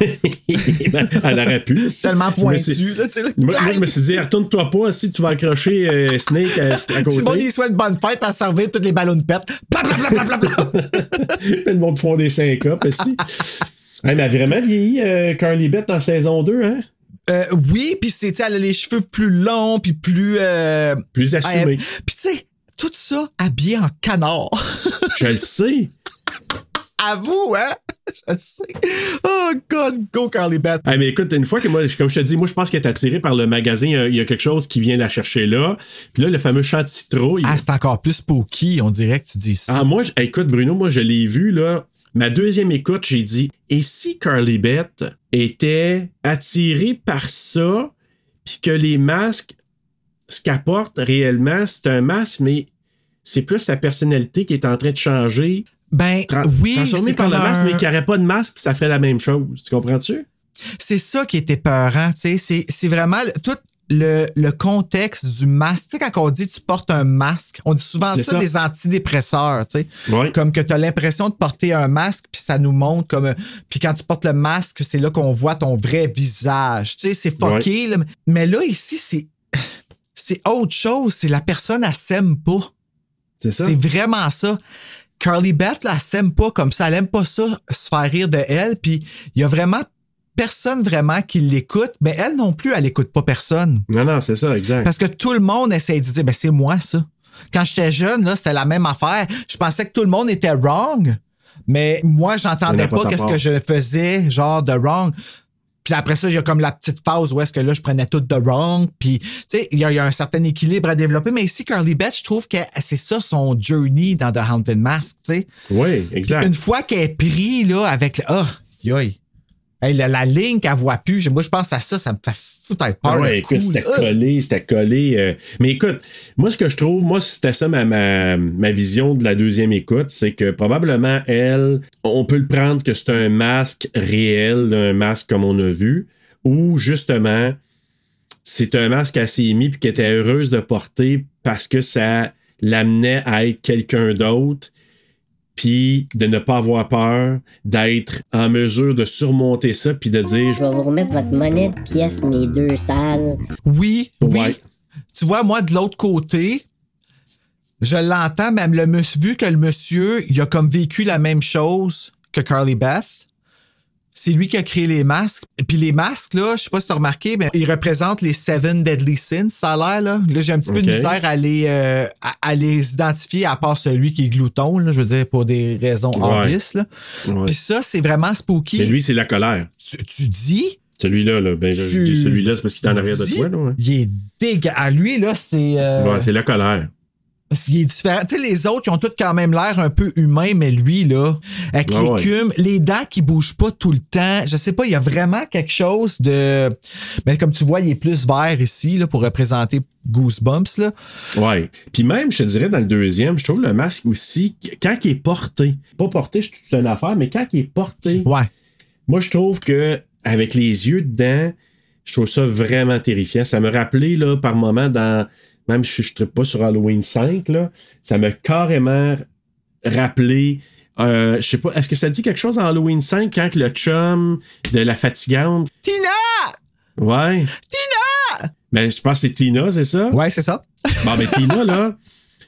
Elle aurait pu. Tellement pointu, là, là. Moi, moi, je me suis dit, retourne-toi pas si tu vas accrocher euh, Snake à, à côté. il souhaite bonne fête à servir tous les ballons de pète. Le monde fond des syncopes aussi. Elle m'a vraiment vieilli, euh, Carly Beth, en saison 2, hein? Euh, oui, puis c'est, elle a les cheveux plus longs, puis plus... Euh... Plus assumé. euh, Puis tu sais, tout ça habillé en canard. Je le sais. à vous, hein? je sais. Oh, God, go Carly Beth. Ah, mais écoute, une fois que moi, comme je te dis, moi, je pense qu'elle est attirée par le magasin. Il y a- il y, a quelque chose qui vient la chercher là. Puis là, le fameux champ de citrouille. Ah, c'est encore plus spooky, on dirait que tu dis ça. Ah, moi, je- écoute, Bruno, moi, je l'ai vu, là. Ma deuxième écoute, j'ai dit, et si Carly Beth était attirée par ça, puis que les masques, ce qu'elle porte réellement, c'est un masque, mais c'est plus sa personnalité qui est en train de changer. Ben, oui, transformée c'est par le masque, un- mais qu'il n'y aurait pas de masque, puis ça ferait la même chose. Tu comprends-tu? C'est ça qui était peurant, tu sais. C'est, vraiment tout le, le contexte du masque. Tu sais, quand on dit tu portes un masque, on dit souvent ça, ça. des antidépresseurs, tu sais. Comme que tu as l'impression de porter un masque, puis ça nous montre comme. Puis quand tu portes le masque, c'est là qu'on voit ton vrai visage. Tu sais, c'est fucké, là. Mais là, ici, c'est. C'est autre chose. C'est la personne, elle s'aime pas. C'est ça? C'est vraiment ça. Carly Beth, là, elle s'aime pas comme ça. Elle aime pas ça, se faire rire de elle. Puis il y a vraiment personne vraiment qui l'écoute. Mais elle non plus, elle écoute pas personne. Non, non, c'est ça, exact. Parce que tout le monde essaie de dire, ben c'est moi ça. Quand j'étais jeune, là, c'était la même affaire. Je pensais que tout le monde était wrong. Mais moi, j'entendais pas qu'est-ce que je faisais, genre de wrong. Puis après ça, il y a comme la petite phase où est-ce que là, je prenais tout de wrong. Puis, tu sais, il y, a il y a un certain équilibre à développer. Mais ici, Carly Beth, je trouve que c'est ça son journey dans The Haunted Mask, tu sais. Oui, exact. Une fois qu'elle est prise, là, avec le. Ah, yoï. Hey, la, la ligne qu'elle voit plus, moi, je pense à ça, ça me fait foutre peur. Ah ouais, c'était collé, c'était collé. euh, Mais écoute, moi, ce que je trouve, moi, c'était ça ma, ma, ma vision de la deuxième écoute, c'est que probablement, elle, on peut le prendre que c'est un masque réel, un masque comme on a vu, ou justement, c'est un masque qu'elle s'est mis puis qu'elle était heureuse de porter parce que ça l'amenait à être quelqu'un d'autre puis de ne pas avoir peur, d'être en mesure de surmonter ça, puis de dire, Je vais vous remettre votre monnaie de pièce, mes deux salles. Oui, oui. Ouais. Tu vois, moi, de l'autre côté, je l'entends, même le monsieur, vu que le monsieur, il a comme vécu la même chose que Carly Beth. C'est lui qui a créé les masques. Et puis les masques, là, je sais pas si tu as remarqué, mais ils représentent les Seven Deadly Sins, ça a l'air, là. Là, j'ai un petit peu de misère à les, euh, à, à les identifier, à part celui qui est glouton, là, je veux dire, pour des raisons Ouais. obvious, là. Ouais. Puis ça, c'est vraiment spooky. mais lui, c'est la colère. tu, tu dis, Celui-là, là, ben, celui-là, c'est parce qu'il est en arrière de toi, là. ouais. il est dégueu. À lui, là, c'est... euh, Ouais, c'est la colère. Il est différent. Tu sais, les autres, ils ont tous quand même l'air un peu humains, mais lui, là, avec ouais. l'écume, les dents qui bougent pas tout le temps. Je sais pas, il y a vraiment quelque chose de. Mais comme tu vois, il est plus vert ici, là, pour représenter Goosebumps, là. Ouais. Puis même, je te dirais, dans le deuxième, je trouve le masque aussi, quand il est porté, pas porté, je- c'est une affaire, mais quand il est porté, Ouais. moi, je trouve que avec les yeux dedans, je trouve ça vraiment terrifiant. Ça me rappelait, là, par moment, dans. Même si je ne pas sur Halloween 5, là, ça m'a carrément rappelé. euh, je sais pas, est-ce que ça dit quelque chose dans Halloween 5 quand le chum de la fatigante. Tina! Ouais. Tina! Ben, je pense que c'est Tina, c'est ça? Ouais, c'est ça. Bon, ben, Tina, là,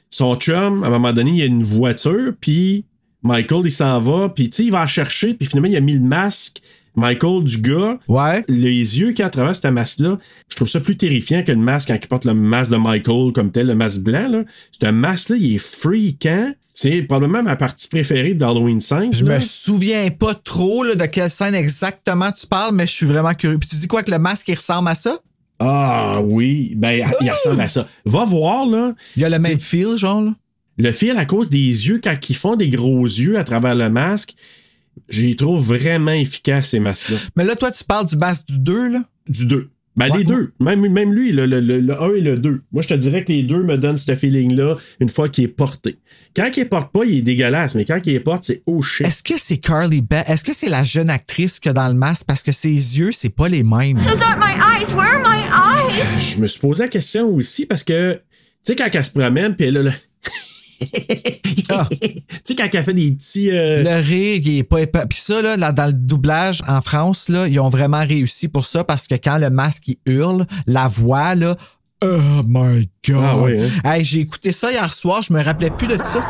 son chum, à un moment donné, il y a une voiture, puis Michael, il s'en va, puis tu sais, il va la chercher, puis finalement, il a mis le masque, Michael, du gars. Ouais. Les yeux qu'il a à travers ce masque-là, je trouve ça plus terrifiant que le masque quand il porte le masque de Michael comme tel, le masque blanc. Là. Ce masque-là, il est freakant. C'est probablement ma partie préférée d'Halloween 5. Je là. me souviens pas trop là, de quelle scène exactement tu parles, mais je suis vraiment curieux. Puis tu dis quoi que le masque il ressemble à ça? Ah oui, ben il ressemble à ça. Va voir, là, Il y a le même feel, genre là? le fil à cause des yeux, quand ils font des gros yeux à travers le masque, j'y trouve vraiment efficace ces masques-là. Mais là, toi, tu parles du masque du 2, là? Du 2. Ben, Ouais. les deux. Même, même lui, le, le, le, le 1 et le 2. Moi, je te dirais que les deux me donnent ce feeling-là une fois qu'il est porté. Quand il est porte pas, il est dégueulasse, mais quand il est porte, c'est oh shit. Est-ce que c'est Carly Beth? Est-ce que c'est la jeune actrice que dans le masque? Parce que ses yeux, c'est pas les mêmes. Those aren't my eyes. Where are my eyes? Je me suis posé la question aussi parce que, tu sais, quand elle se promène, puis elle a le. Ah. tu sais, quand elle fait des petits. euh, Le rire, il est pas épais. Puis ça, là, dans le doublage en France, là, ils ont vraiment réussi pour ça parce que quand le masque il hurle, la voix, là, oh my god. Ah oui, hein? Hey, j'ai écouté ça hier soir, je me rappelais plus de ça.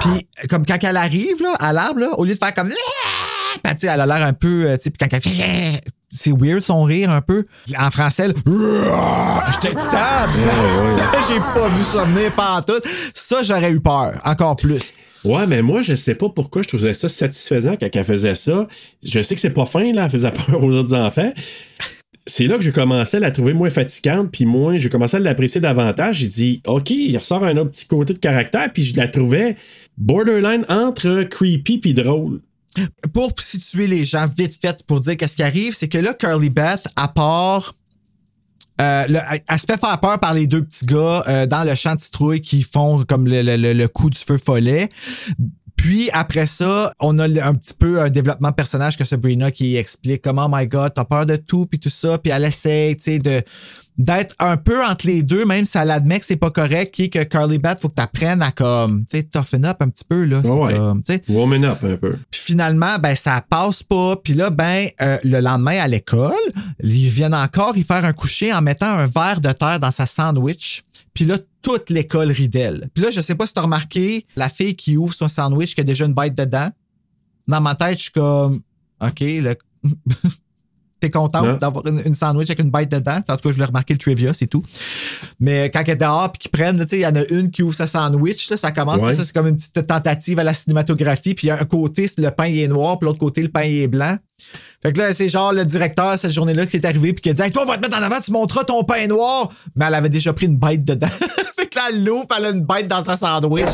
Puis comme quand elle arrive là, à l'arbre, au lieu de faire comme sais, elle a l'air un peu, euh, tu sais, puis quand elle fait, c'est weird son rire un peu. En français, le- j'étais. J'ai pas vu ça venir tout. Ça, j'aurais eu peur, encore plus. Ouais, mais moi, je sais pas pourquoi je trouvais ça satisfaisant quand elle faisait ça. Je sais que c'est pas fin, là, elle faisait peur aux autres enfants. C'est là que j'ai commencé à la trouver moins fatigante, puis moins, j'ai commencé à l'apprécier davantage. J'ai dit, OK, il ressort un autre petit côté de caractère, puis je la trouvais borderline entre creepy puis drôle. Pour situer les gens vite fait, pour dire qu'est-ce qui arrive, c'est que là, Curly Beth, à part. euh, le- elle se fait faire peur par les deux petits gars euh, dans le champ de citrouille qui font comme le, le- le- le coup du feu follet. Puis après ça, on a un petit peu un développement de personnage que Sabrina qui explique comment, oh my God, t'as peur de tout, puis tout ça. Puis elle essaie, tu sais, de d'être un peu entre les deux, même si elle admet que c'est pas correct, qui est que Carly Bat, faut que t'apprennes à comme, tu sais, toughen up un petit peu, là. C'est Ouais. comme, tu sais. Woman up un peu. Puis finalement, ben ça passe pas. Puis là, ben euh, le lendemain à l'école, ils viennent encore y faire un coucher en mettant un verre de terre dans sa sandwich. Puis là, toute l'école rit d'elle. Puis là, je sais pas si t'as remarqué, la fille qui ouvre son sandwich qui a déjà une bête dedans. Dans ma tête, je suis comme, OK, le... T'es Non. content d'avoir une, une sandwich avec une bête dedans? En tout cas, je voulais remarquer le trivia, c'est tout. Mais quand elle est dehors puis qu'ils prennent, tu sais, il y en a une qui ouvre sa sandwich, là, ça commence, Ouais. ça, c'est comme une petite tentative à la cinématographie. Puis il y a un côté, c'est le pain il est noir, puis l'autre côté, le pain il est blanc. Fait que là, c'est genre le directeur cette journée-là qui est arrivé puis qui a dit hey, Toi, on va te mettre en avant, tu montreras ton pain noir. Mais elle avait déjà pris une bête dedans. fait que là, elle l'ouvre, elle a une bête dans sa sandwich.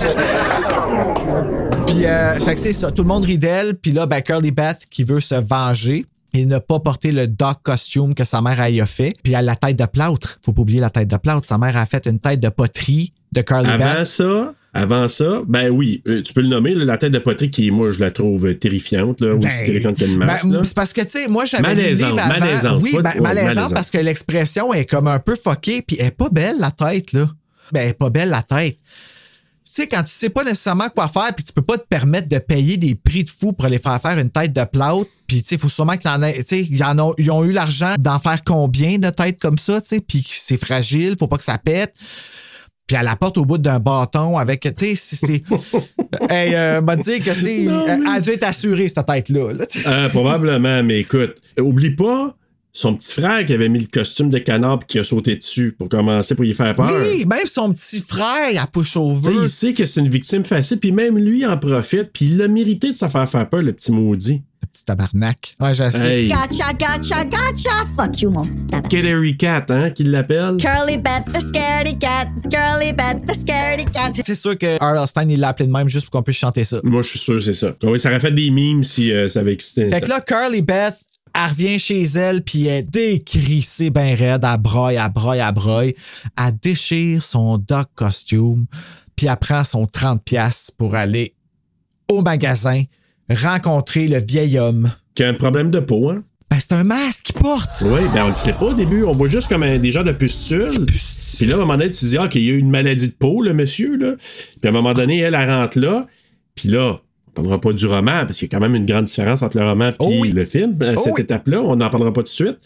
Puis, euh, fait que c'est ça. Tout le monde rit d'elle. Puis là, ben, Curly Beth qui veut se venger et ne pas porter le doc costume que sa mère a fait. Puis elle a la tête de plâtre. Faut pas oublier la tête de plâtre. Sa mère a fait une tête de poterie de Curly Avant ça, avant ça, ben oui, euh, tu peux le nommer, là, la tête de poterie qui, moi, je la trouve terrifiante, là, aussi Ben, terrifiante qu'une masse. ben, c'est parce que, tu sais, moi, j'avais Malaisante, livre avant. malaisante, Oui, ben, malaisante. parce que l'expression est comme un peu fuckée, puis elle est pas belle, la tête, là. Ben, elle est pas belle, la tête. Tu sais, quand tu sais pas nécessairement quoi faire, puis tu peux pas te permettre de payer des prix de fou pour aller faire faire une tête de plâtre, puis tu sais, faut sûrement qu'il y en ait, tu sais, ils en ont, ils ont eu l'argent d'en faire combien de têtes comme ça, tu sais, puis c'est fragile, faut pas que ça pète. Puis elle la porte au bout d'un bâton avec, tu sais, c'est. c'est- hey, euh, m'a dit que, tu elle a dû être assurée, cette tête-là. là. Euh, probablement, mais écoute, oublie pas son petit frère qui avait mis le costume de canard qui a sauté dessus pour commencer pour y faire peur. Oui, même son petit frère, il a push Tu sais, over. il sait que c'est une victime facile, puis même lui en profite, puis il a mérité de se faire faire peur, le petit maudit. Le petit tabarnak. Ouais, je sais. Hey, Gotcha, gotcha, gotcha. Fuck you, mon petit tabac. Scary Cat, hein, qu'il l'appelle? Curly Beth, the scaredy cat. Curly Beth, the scaredy cat. C'est sûr que R.L. Stein, il l'a appelé de même juste pour qu'on puisse chanter ça. Moi, je suis sûr c'est ça. Oui, ça aurait fait des mimes si euh, ça avait existé. Fait que là, Curly Beth, elle revient chez elle, puis elle est décrissée ben raide, elle broye, elle broye, elle broye. Elle déchire son doc costume, puis elle prend son 30$ piastres pour aller au magasin rencontrer le vieil homme. Qui a un problème de peau, hein? Ben, c'est un masque qu'il porte. Oui, ben on ne sait pas au début. On voit juste comme un- des gens de pustules. Puis là, à un moment donné, tu te dis, ah, qu'il y a eu une maladie de peau, le monsieur, là. Puis à un moment donné, elle, elle rentre là. Puis là, parlera pas du roman, parce qu'il y a quand même une grande différence entre le roman et Oh oui. le film. À Oh cette oui. étape-là, on n'en parlera pas tout de suite.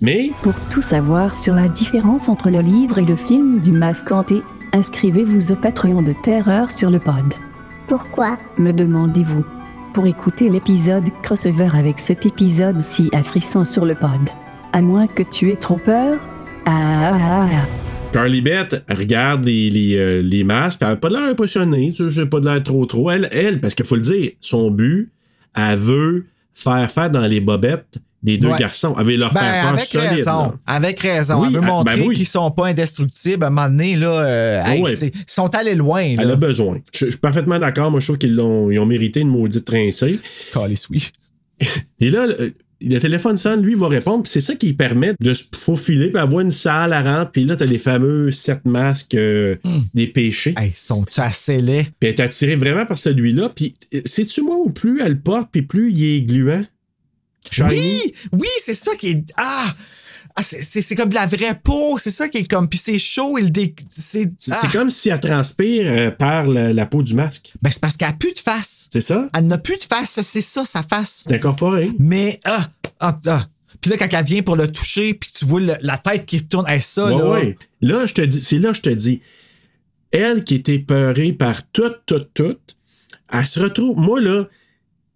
Mais Pour tout savoir sur la différence entre le livre et le film du masque hanté, inscrivez-vous au Patreon de Terreur sur le pod. Pourquoi? Me demandez-vous pour écouter l'épisode crossover avec cet épisode si à frisson sur le pod. À moins que tu aies trop peur. Ah, ah, ah. Carly Beth regarde les, les, euh, les masques, elle n'a pas de l'air impressionnée, tu sais, j'ai pas de l'air trop trop. Elle, elle, parce qu'il faut le dire, son but, elle veut faire faire dans les bobettes des deux Ouais. garçons. Elle veut leur Ben, faire peur avec solide. raison. là. Avec raison. Oui, Elle veut ah, ben montrer oui. qu'ils sont pas indestructibles. À un moment donné, là, euh, hey, ouais. c'est- ils sont allés loin. Elle Là. a besoin. Je, je suis parfaitement d'accord. Moi, je trouve qu'ils l'ont, ils ont mérité une maudite trincée. Calisse, oui. Et là, le, téléphone sonne, lui, il va répondre. c'est ça qui permet de se faufiler, puis avoir une salle à rentrer. Puis là, t'as les fameux sept masques euh, Hmm. des péchés. Hey, sont-tu assez laids? Puis elle est attirée vraiment par celui-là. Puis euh, sais-tu, moi, au plus elle le porte, puis plus il est gluant? Shiny? Oui! Oui, c'est ça qui est. Ah! Ah, c'est- comme de la vraie peau, c'est ça qui est comme. Puis c'est chaud, il dé... C'est C'est ah. comme si elle transpire euh, par la, la peau du masque. Ben, c'est parce qu'elle a plus de face. C'est ça? Elle n'a plus de face, c'est ça, sa face. C'est incorporé. Mais, ah! ah, ah. Puis là, quand elle vient pour le toucher, puis tu vois le- la tête qui tourne, hey, ça, Ouais, là. ouais. Là, je te dis, c'est là je te dis. Elle qui était peurée par tout, tout, tout, elle se retrouve. Moi, là.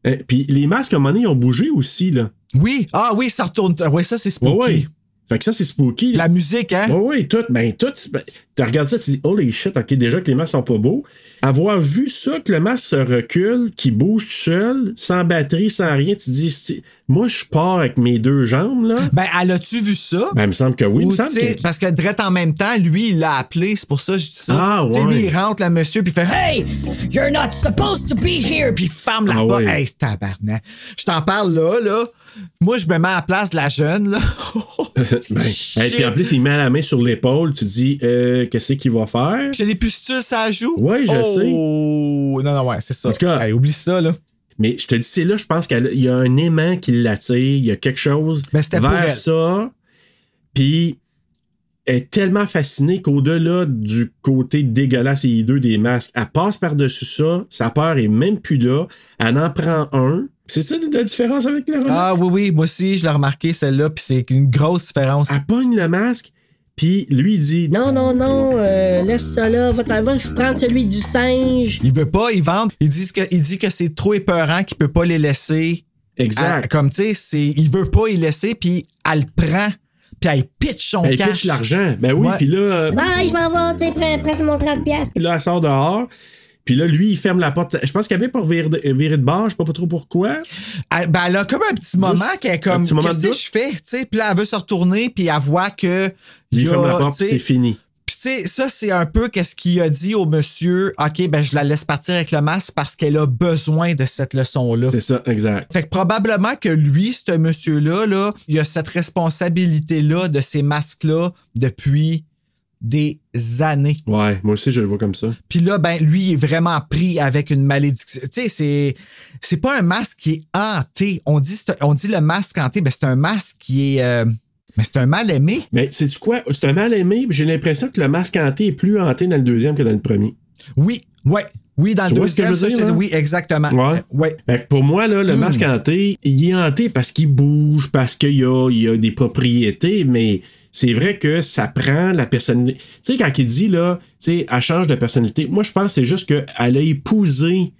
euh, Puis les masques, à un moment donné, ils ont bougé aussi, là. Oui, ah oui, ça retourne. Oui, ça, c'est spooky. ouais. Fait que ça, c'est spooky. La musique, hein? Oui, oui, tout. Ben, tout. ben, tu regardes ça, tu dis, holy shit, ok, déjà que les masques sont pas beaux. Avoir vu ça, que le masque se recule, qui bouge tout seul, sans batterie, sans rien, tu dis, moi, je pars avec mes deux jambes, là. Ben, a-tu vu ça? Ben, il me semble que oui, il me semble que. Parce que direct en même temps, lui, il l'a appelé, c'est pour ça que je dis ça. Ah, Tu sais, ouais. lui, il rentre, le monsieur, puis il fait Hey, you're not supposed to be here! Puis il ferme la Ah, porte. ouais. Hey, tabarnak. Je t'en parle là, là. Moi, je me mets à la place de la jeune, là. Ben, hey, puis en plus, il met la main sur l'épaule, tu dis, euh, qu'est-ce qu'il va faire? J'ai des pustules, ça joue. Ouais, je sais. Oh, non, non, ouais, c'est ça. En tout cas- Hey, oublie ça, là. Mais je te dis, c'est là, je pense qu'il y a un aimant qui l'attire, il y a quelque chose Ben, vers ça. Puis, est tellement fascinée qu'au-delà du côté dégueulasse et hideux des masques, elle passe par-dessus ça, sa peur est même plus là, elle en prend un. C'est ça la différence avec le roman? Ah, oui, oui, moi aussi, je l'ai remarqué, celle-là, puis c'est une grosse différence. Elle pogne le masque, puis lui, il dit Non, non, non, euh, laisse ça là. Va, t'en- va prendre celui du singe. Il veut pas, il vend. Il dit que, il dit que c'est trop épeurant qu'il peut pas les laisser. Exact. Elle- comme tu sais, il veut pas y laisser, puis elle le prend, puis elle pitch son Elle cash. pitche l'argent. Ben oui, puis là, euh, Bye, je m'en vais, tu sais, prends, prends mon 30$. piastres. Puis là, elle sort dehors. Puis là, lui, il ferme la porte. Je pense qu'il y avait pour virer de, virer de bord, je sais pas trop pourquoi. Elle, ben, elle a comme un petit moment qu'elle est comme, qu'est-ce que je fais, tu sais, puis là, elle veut se retourner, puis elle voit que. Lui, il ferme la porte, c'est fini. Sais, ça, c'est un peu qu'est-ce qu'il a dit au monsieur. OK, ben je la laisse partir avec le masque parce qu'elle a besoin de cette leçon-là. C'est ça, exact. Fait que probablement que lui, ce monsieur-là, là, il a cette responsabilité-là de ces masques-là depuis des années. Ouais, moi aussi, je le vois comme ça. Puis là, ben, lui, il est vraiment pris avec une malédiction. Tu sais, c'est, c'est pas un masque qui est hanté. On dit, c'est- on dit le masque hanté, ben, c'est un masque qui est, euh, ben, c'est un mal aimé. Mais c'est du quoi? C'est un mal aimé. J'ai l'impression que le masque hanté est plus hanté dans le deuxième que dans le premier. Oui, ouais, oui, dans Tu le deuxième, ça, je te dis, oui, exactement. Ouais. Euh, ouais. Fait pour moi, là, Hmm. le masque hanté, il est hanté parce qu'il bouge, parce qu'il y a, il y a des propriétés, mais c'est vrai que ça prend la personnalité. Tu sais, quand il dit, là, tu sais, elle change de personnalité, moi, je pense que c'est juste qu'elle a épousé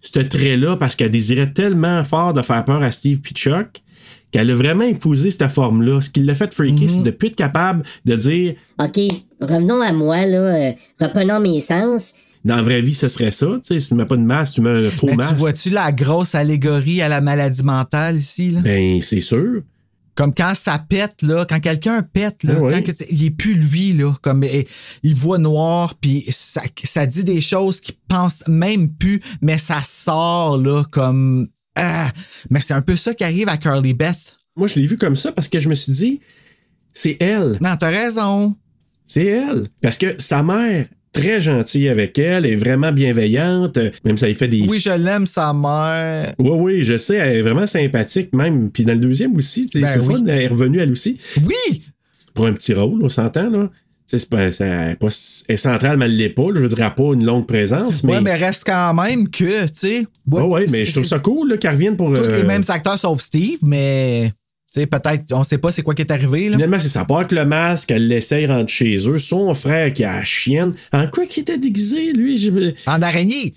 ce trait-là parce qu'elle désirait tellement fort de faire peur à Steve Pitchock qu'elle a vraiment épousé cette forme-là. Ce qui l'a fait freaker, Hmm. c'est de plus être capable de dire, OK, revenons à moi, là. euh, reprenons mes sens. dans la vraie vie, ce serait ça. Tu sais, si tu mets pas de masque, tu mets un faux Mais tu masque. vois-tu la grosse allégorie à la maladie mentale ici, là? Ben, c'est sûr. Comme quand ça pète, là, quand quelqu'un pète, là, Ah ouais. quand que tu- il est plus lui, là, comme il voit noir, puis ça, ça dit des choses qu'il pense même plus, mais ça sort, là, comme... Ah! Mais c'est un peu ça qui arrive à Carly Beth. Moi, je l'ai vu comme ça parce que je me suis dit, c'est elle. Non, t'as raison. C'est elle. Parce que sa mère, très gentille avec elle, est vraiment bienveillante, même ça lui fait des... Oui, je l'aime, sa mère. Oui, oui, je sais, elle est vraiment sympathique même. Puis dans le deuxième aussi, Ben c'est oui. fun, elle est revenue elle aussi. Oui! Pour un petit rôle, on s'entend, là. C'est pas, est pas, est centrale, mais elle l'est pas, je veux dire, elle a pas une longue présence, mais... Ouais, mais reste quand même que, tu sais... Ouais, ouais, mais je trouve ça cool, qu'elle revienne pour... Tous euh, les mêmes acteurs sauf Steve, mais... Tu sais, peut-être, on sait pas c'est quoi qui est arrivé, là. Finalement, c'est ça. Part que le masque, elle l'essaye rentrer chez eux. Son frère qui a la chienne. En quoi qu'il était déguisé, lui? En araignée.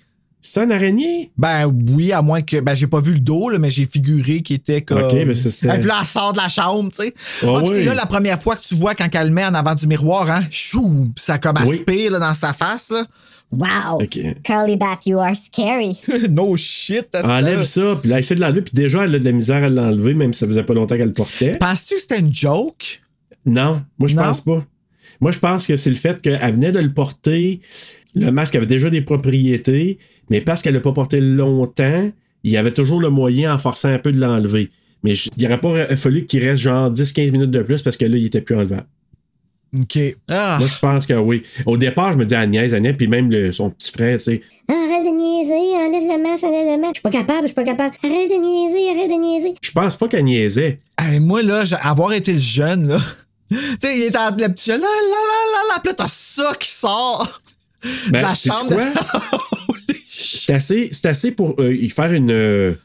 C'est un araignée? Ben oui, à moins que. Ben j'ai pas vu le dos, là, mais j'ai figuré qu'il était comme. Ok, ben ça, c'était- Et puis là, elle sort de la chambre, tu sais. Ah Ah, puis oui. c'est là la première fois que tu vois quand elle le met en avant du miroir, hein. Chou! Puis ça comme Oui. aspire là, dans sa face, là. Wow. Ok. Curly Bath, you are scary. no shit, t'as Enlève ça, puis là, elle essaie de l'enlever, puis déjà, elle a de la misère à l'enlever, même si ça faisait pas longtemps qu'elle le portait. Penses-tu que c'était une joke? Non, moi, je pense pas. Moi, je pense que c'est le fait qu'elle venait de le porter, le masque avait déjà des propriétés, mais parce qu'elle l'a pas porté longtemps, il y avait toujours le moyen, en forçant un peu, de l'enlever. Mais je- il aurait pas fallu qu'il reste genre 10-15 minutes de plus parce que là, il était plus enlevable. OK. Ah! Moi, je pense que oui. Au départ, je me dis Agnès, Agnès, puis même le- son petit frère, tu sais. Arrête de niaiser, enlève le masque, enlève le masque. Je suis pas capable, je suis pas capable. Arrête de niaiser, arrête de niaiser. Je pense pas qu'elle niaisait. Hey, moi, là, avoir été le jeune, là. tu sais, il est en le petit jeune, là, là, là, là, là, puis là, t'as ça qui sort. Ben, la chambre. quoi? C'est assez, c'est assez pour euh, y faire une, euh,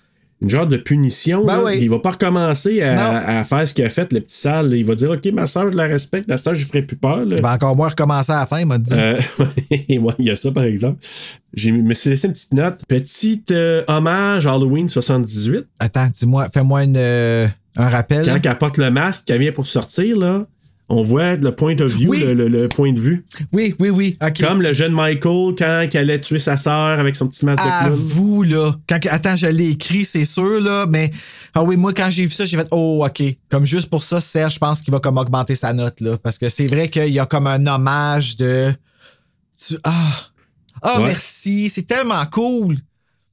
une genre de punition. Ben là. oui. Il va pas recommencer à, faire ce qu'il a fait, le petit sale. Il va dire Ok, ma soeur, je la respecte, la soeur, je lui ferai plus peur. là. Il va encore moins recommencer à la fin, il m'a dit. Euh, ouais, il y a ça, par exemple. Je me suis laissé une petite note. Petite euh, hommage à Halloween 78. Attends, dis-moi, fais-moi une. Un rappel. Quand elle porte le masque, qu'elle vient pour sortir, là, on voit le point of view, Oui. le, le- le point de vue. Oui, oui, oui. Comme le jeune Michael quand il allait tuer sa sœur avec son petit masque de À clown. vous, là. Quand, attends, je l'ai écrit, c'est sûr, là, mais. Ah oui, moi, quand j'ai vu ça, j'ai fait, oh, OK. Comme juste pour ça, Serge, je pense qu'il va comme augmenter sa note, là. Parce que c'est vrai qu'il y a comme un hommage de. Tu- Ah. Ah, Ouais. merci. C'est tellement cool.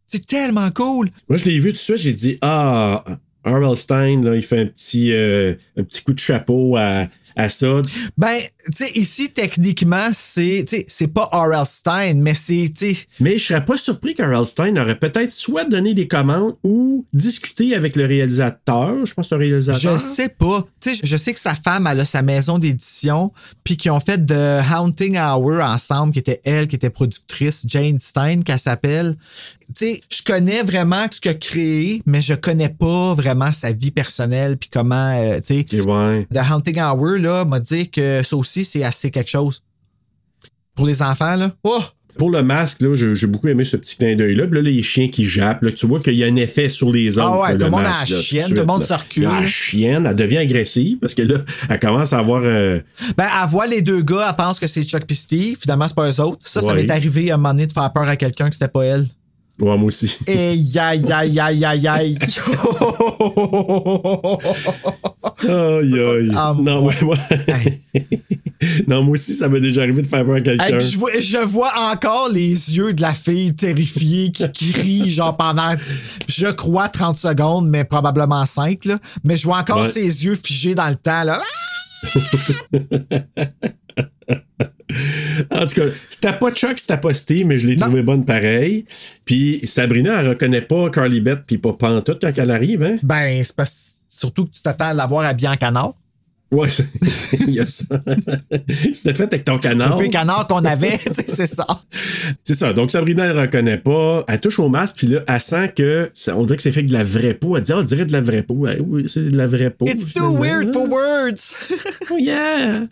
C'est tellement cool. Moi, je l'ai vu tout de suite, j'ai dit Ah, R.L. Stein, là, il fait un petit, euh, un petit coup de chapeau à, à ça. Ben, tu sais, ici, techniquement, c'est, c'est pas R.L. Stein, mais c'est, Mais je serais pas surpris qu'R.L. Stein aurait peut-être soit donné des commandes ou discuté avec le réalisateur. Je pense que un réalisateur. Je sais pas. Tu sais, je sais que sa femme, elle a sa maison d'édition, puis qu'ils ont fait de Haunting Hour ensemble, qui était elle, qui était productrice, Jane Stein, qu'elle s'appelle. Tu sais, je connais vraiment ce a créé, mais je connais pas vraiment sa vie personnelle, puis comment, euh, tu sais. Ouais. The Haunting Hour, là, m'a dit que ça aussi, c'est assez quelque chose. Pour les enfants, là. Oh! Pour le masque, là, j'ai beaucoup aimé ce petit clin d'œil-là. Puis là, les chiens qui jappent, là, tu vois qu'il y a un effet sur les autres. Ah ouais, là, tout le monde a la chienne, tout le monde se recule. La chienne, elle devient agressive parce que là, elle commence à avoir. euh, Ben, elle voit les deux gars, elle pense que c'est Chuck Steve. Finalement, c'est pas eux autres. Ça, ça m'est arrivé à un moment donné de faire peur à quelqu'un que c'était pas elle. Ouais, moi aussi. Et aïe, aïe, aïe, aïe, aïe. Aïe, aïe. Non, ouais, moi... non, moi aussi, ça m'est déjà arrivé de faire peur à quelqu'un. je, vois, je vois encore les yeux de la fille terrifiée qui crie, genre pendant, je crois, 30 secondes, mais probablement 5, là. Mais je vois encore Ouais. ses yeux figés dans le temps, là. En tout cas, c'était pas Chuck, c'était pas Steve, mais je l'ai trouvé bonne pareil. Puis Sabrina, elle reconnaît pas Carly Beth puis pas Pantoute quand elle arrive, hein? Ben, c'est parce surtout que tu t'attends à l'avoir habillé en canard. Ouais, il y a ça. C'était fait avec ton canard. Le canard qu'on avait, c'est ça. C'est ça. Donc Sabrina, elle reconnaît pas. Elle touche au masque, puis là, elle sent que ça- on dirait que c'est fait avec de la vraie peau. Elle dit, Ah, on dirait de la vraie peau. Oui, c'est de la vraie peau. It's too weird for words. Oh yeah!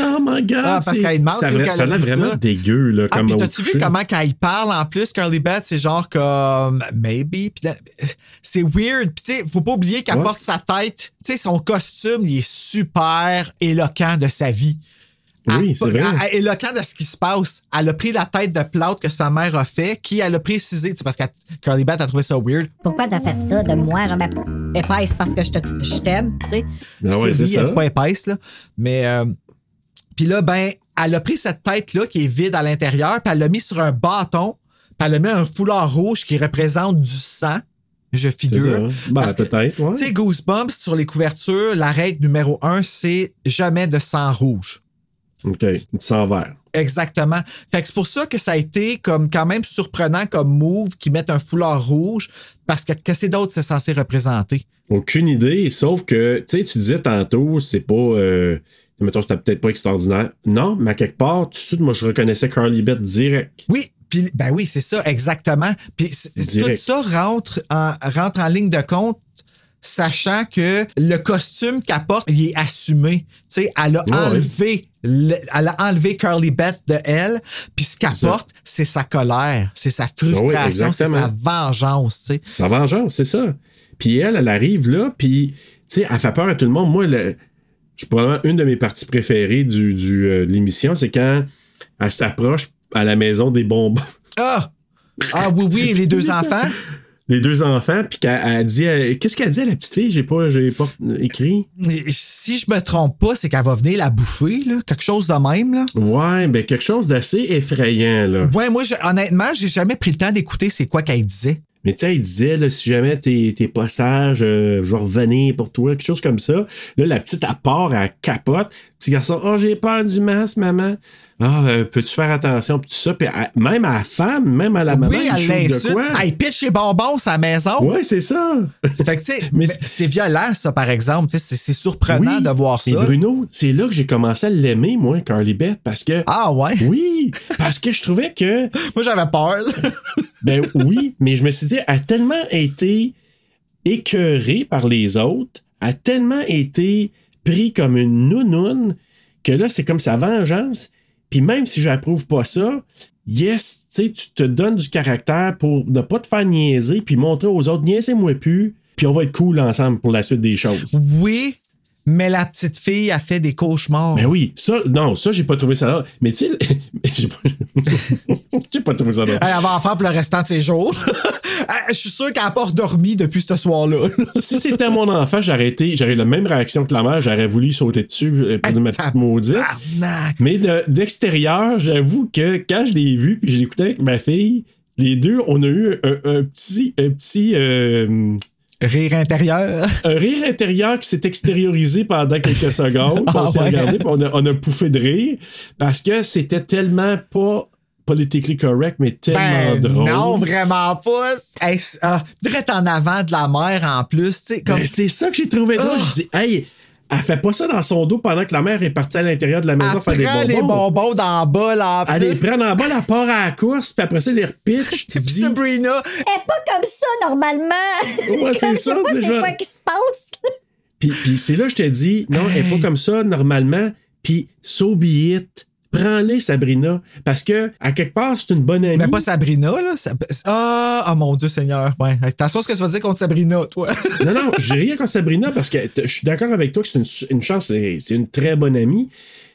Oh my god! Ah, parce qu'elle demande ça, qu'elle a l'air vraiment dégueu, là, Ah, comme t'as-tu vu comment quand il parle en plus, Curly Beth, c'est genre comme maybe. C'est weird. Puis tu sais, faut pas oublier qu'elle porte sa tête. Tu sais, son costume, il est super éloquent de sa vie. Oui, c'est vrai. elle- éloquent de ce qui se passe. Elle a pris la tête de plâtre que sa mère a fait, qui elle a précisé, tu sais, parce que Curly Beth a trouvé ça weird. Pourquoi t'as fait ça de moi, genre, ben, épaisse parce que je te- je t'aime, tu sais? Ouais, c'est elle dit pas épaisse, là. Mais, euh, puis là, ben, elle a pris cette tête-là qui est vide à l'intérieur, puis elle l'a mis sur un bâton, puis elle a mis un foulard rouge qui représente du sang, je figure. hein? Ben, peut-être, ouais. Tu sais, Goosebumps, sur les couvertures, la règle numéro un, c'est jamais de sang rouge. OK. Du sang vert. Exactement. Fait que c'est pour ça que ça a été comme quand même surprenant comme move qu'ils mettent un foulard rouge parce que qu'est-ce d'autre c'est censé représenter? Aucune idée, sauf que, tu sais, tu disais tantôt, c'est pas. Euh, mettons, c'était peut-être pas extraordinaire. Non, mais à quelque part, tout de suite, moi, je reconnaissais Carly Beth direct. Oui, puis ben oui, c'est ça, exactement. Puis tout ça rentre en, rentre en ligne de compte, sachant que le costume qu'elle porte, il est assumé. Tu sais, elle a Ouais, enlevé, le- elle a enlevé Curly Beth de elle, puis ce qu'elle porte, c'est sa colère, c'est sa frustration, c'est sa vengeance. Tu sais. Sa vengeance, c'est ça. Puis elle, elle arrive là, puis, tu sais, elle fait peur à tout le monde. Moi, le, je probablement une de mes parties préférées du, du, euh, de l'émission, c'est quand elle s'approche à la maison des bonbons. Ah! Ah oui, oui, les deux enfants? Les deux enfants, puis qu'elle elle dit. euh, Qu'est-ce qu'elle dit à la petite fille? J'ai pas, j'ai pas écrit. Si je me trompe pas, c'est qu'elle va venir la bouffer, là, quelque chose de même. Là. Ouais, ben quelque chose d'assez effrayant, là. Ouais, moi, je- honnêtement, j'ai jamais pris le temps d'écouter c'est quoi qu'elle disait. Mais tu sais, il disait, là, si jamais t'es, t'es pas sage, euh, je vais pour toi, quelque chose comme ça. Là, la petite, elle part, elle capote. Petit garçon, oh, j'ai peur du masque, maman. Ah, euh, peux-tu faire attention, puis tout ça? Puis même à la femme, même à la maman, oui, elle de quoi? Elle pitch ses bonbons sa maison. Ouais, c'est ça. Fait que, tu sais, Mais mais c'est- violent, ça, par exemple. C'est c'est surprenant Oui. de voir ça. Et Bruno, c'est là que j'ai commencé à l'aimer, moi, Carly Beth, parce que. Ah ouais? Oui, parce que je trouvais que. Moi, j'avais peur. Ben oui, mais je me suis dit, elle a tellement été écœurée par les autres, a tellement été pris comme une nounoune, que là, c'est comme sa vengeance. Puis même si j'approuve pas ça, yes, tu sais, tu te donnes du caractère pour ne pas te faire niaiser, puis montrer aux autres, niaisez-moi plus, puis on va être cool ensemble pour la suite des choses. Oui, mais la petite fille a fait des cauchemars. Ben oui, ça, non, ça, j'ai pas trouvé ça là. Mais tu sais, j'ai pas, j'ai pas trouvé ça là. Elle va en faire pour le restant de ses jours. Je suis sûr qu'elle n'a pas redormi depuis ce soir-là. si c'était mon enfant, j'aurais été, j'aurais la même réaction que la mère, j'aurais voulu sauter dessus euh, pour ma petite maudite. Tabarnak. Mais de- d'extérieur, j'avoue que quand je l'ai vu puis je l'écoutais avec ma fille, les deux, on a eu un, un petit, un petit, euh, Rire intérieur. un rire intérieur qui s'est extériorisé pendant quelques secondes. Ah on s'est ouais? regardé, on a, on a pouffé de rire parce que c'était tellement pas politically correct, mais tellement Ben, drôle. non, vraiment pas. Hey, c'est- ah, direct en avant de la mer en plus. tu sais, Comme... Ben, c'est ça que j'ai trouvé drôle. Ah! Je dis, hey, elle fait pas ça dans son dos pendant que la mère est partie à l'intérieur de la maison faire des Après bonbons. les bonbons dans le bas, là, en Elle les plus. prend en bas, la part à la course, puis après ça, les repitch. Tu dis, Sabrina, Elle est pas comme ça, normalement. Ouais, c'est ça, Je sais pas c'est c'est quoi qui se passe. Puis, puis c'est là que je te dis, non, elle est pas comme ça normalement. Puis so be it. Prends-les, Sabrina. Parce que, à quelque part, c'est une bonne amie. mais pas Sabrina, là. Ah, oh mon Dieu Seigneur. Ouais. Attention à ce que tu vas dire contre Sabrina, toi? Non, non, j'ai rien contre Sabrina parce que je suis d'accord avec toi que c'est une, une chance, c'est c'est une très bonne amie.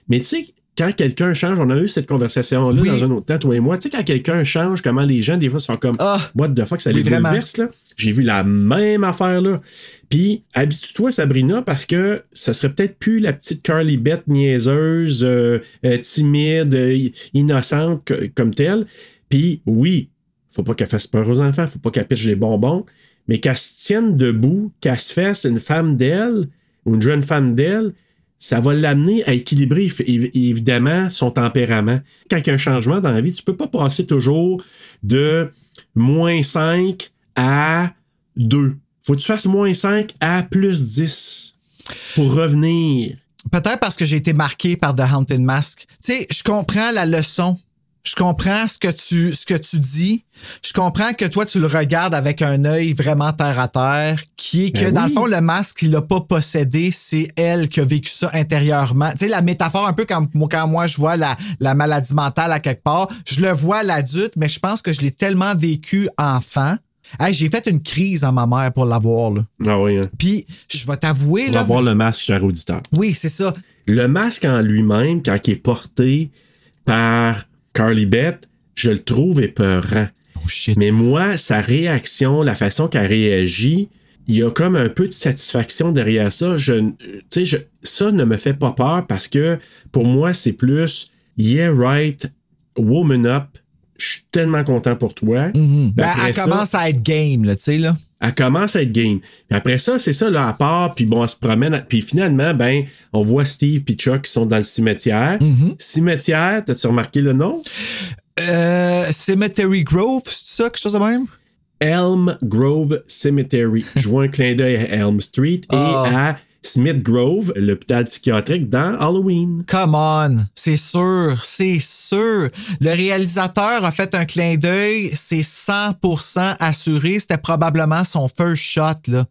Mais tu sais, quand quelqu'un change, on a eu cette conversation-là Oui. dans un autre temps, toi et moi. Tu sais, quand quelqu'un change, comment les gens, des fois, sont comme Ah. What the fuck, ça Oui, les bouleverse, là. J'ai vu la même affaire, là. Puis, habitue-toi, Sabrina, parce que ça serait peut-être plus la petite Carly Beth niaiseuse, euh, euh, timide, euh, innocente que- comme telle. Puis, oui, faut pas qu'elle fasse peur aux enfants, faut pas qu'elle pitche les bonbons, mais qu'elle se tienne debout, qu'elle se fasse une femme d'elle, ou une jeune femme d'elle, ça va l'amener à équilibrer évi- évi- évidemment son tempérament. Quand il y a un changement dans la vie, tu peux pas passer toujours de moins 5 à 2. Faut que tu fasses moins 5 à plus 10 pour revenir. Peut-être parce que j'ai été marqué par The Haunted Mask. Tu sais, je comprends la leçon. Je comprends ce que tu ce que tu dis. Je comprends que toi tu le regardes avec un œil vraiment terre à terre, qui est que Ben dans oui. le fond le masque il l'a pas possédé, c'est elle qui a vécu ça intérieurement. Tu sais la métaphore un peu comme moi quand moi je vois la, la maladie mentale à quelque part, je le vois à l'adulte, mais je pense que je l'ai tellement vécu enfant. Hey, j'ai fait une crise à ma mère pour l'avoir là. Ah oui, hein. Puis je vais t'avouer On là. va voir le masque, cher auditeur. Oui, c'est ça. Le masque en lui-même, quand il est porté par Carly Beth, je le trouve épeurant. Oh shit. Mais moi, sa réaction, la façon qu'elle réagit, il y a comme un peu de satisfaction derrière ça. Je, je- ça ne me fait pas peur parce que pour moi, c'est plus yeah, right, woman up. Je suis tellement content pour toi. Puis Ben, elle ça, commence à être game, là, tu sais, là. Elle commence à être game. Puis après ça, c'est ça, là, à part, puis bon, elle se promène. Puis finalement, ben, on voit Steve et Chuck qui sont dans le cimetière. Mm-hmm. Cimetière, t'as-tu remarqué le nom? Euh, Cemetery Grove, c'est ça, quelque chose de même? Elm Grove Cemetery. Je vois un clin d'œil à Elm Street et Ah. à Smith Grove, l'hôpital psychiatrique dans Halloween. Come on, c'est sûr, c'est sûr. Le réalisateur a fait un clin d'œil, c'est 100% assuré, c'était probablement son first shot, là.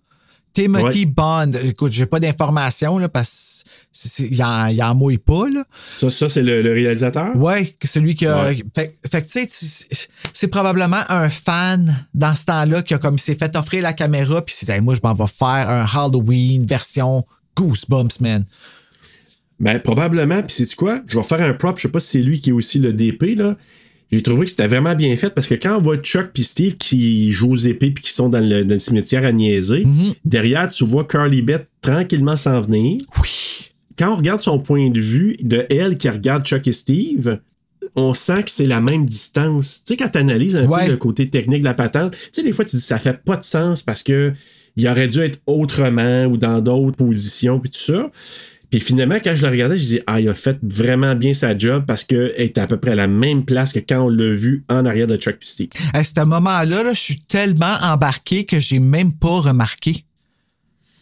Timothy Ouais. Bond, écoute, j'ai pas d'informations, là, parce qu'il en, il en mouille pas, là. Ça, ça c'est le, le réalisateur? Que celui qui a. Ouais. Fait, fait que, tu sais, c'est- c'est probablement un fan dans ce temps-là qui a comme s'est fait offrir la caméra, puis c'est, Hey, moi, je m'en vais faire un Halloween version Goosebumps, man. Ben, probablement. Puis, sais-tu quoi? Je vais faire un prop. Je sais pas si c'est lui qui est aussi le DP, là. J'ai trouvé que c'était vraiment bien fait parce que quand on voit Chuck puis Steve qui jouent aux épées puis qui sont dans le, dans le cimetière à niaiser, derrière, tu vois Carly Beth tranquillement s'en venir. Oui. Quand on regarde son point de vue de elle qui regarde Chuck et Steve, on sent que c'est la même distance. Tu sais, quand tu analyses un Ouais. peu le côté technique de la patente, tu sais, des fois, tu dis ça fait pas de sens parce que il aurait dû être autrement ou dans d'autres positions puis tout ça. Puis finalement, quand je le regardais, je dis ah, il a fait vraiment bien sa job parce qu'elle était à peu près à la même place que quand on l'a vu en arrière de Chuck Steve. À ce moment-là, là, je suis tellement embarqué que j'ai même pas remarqué.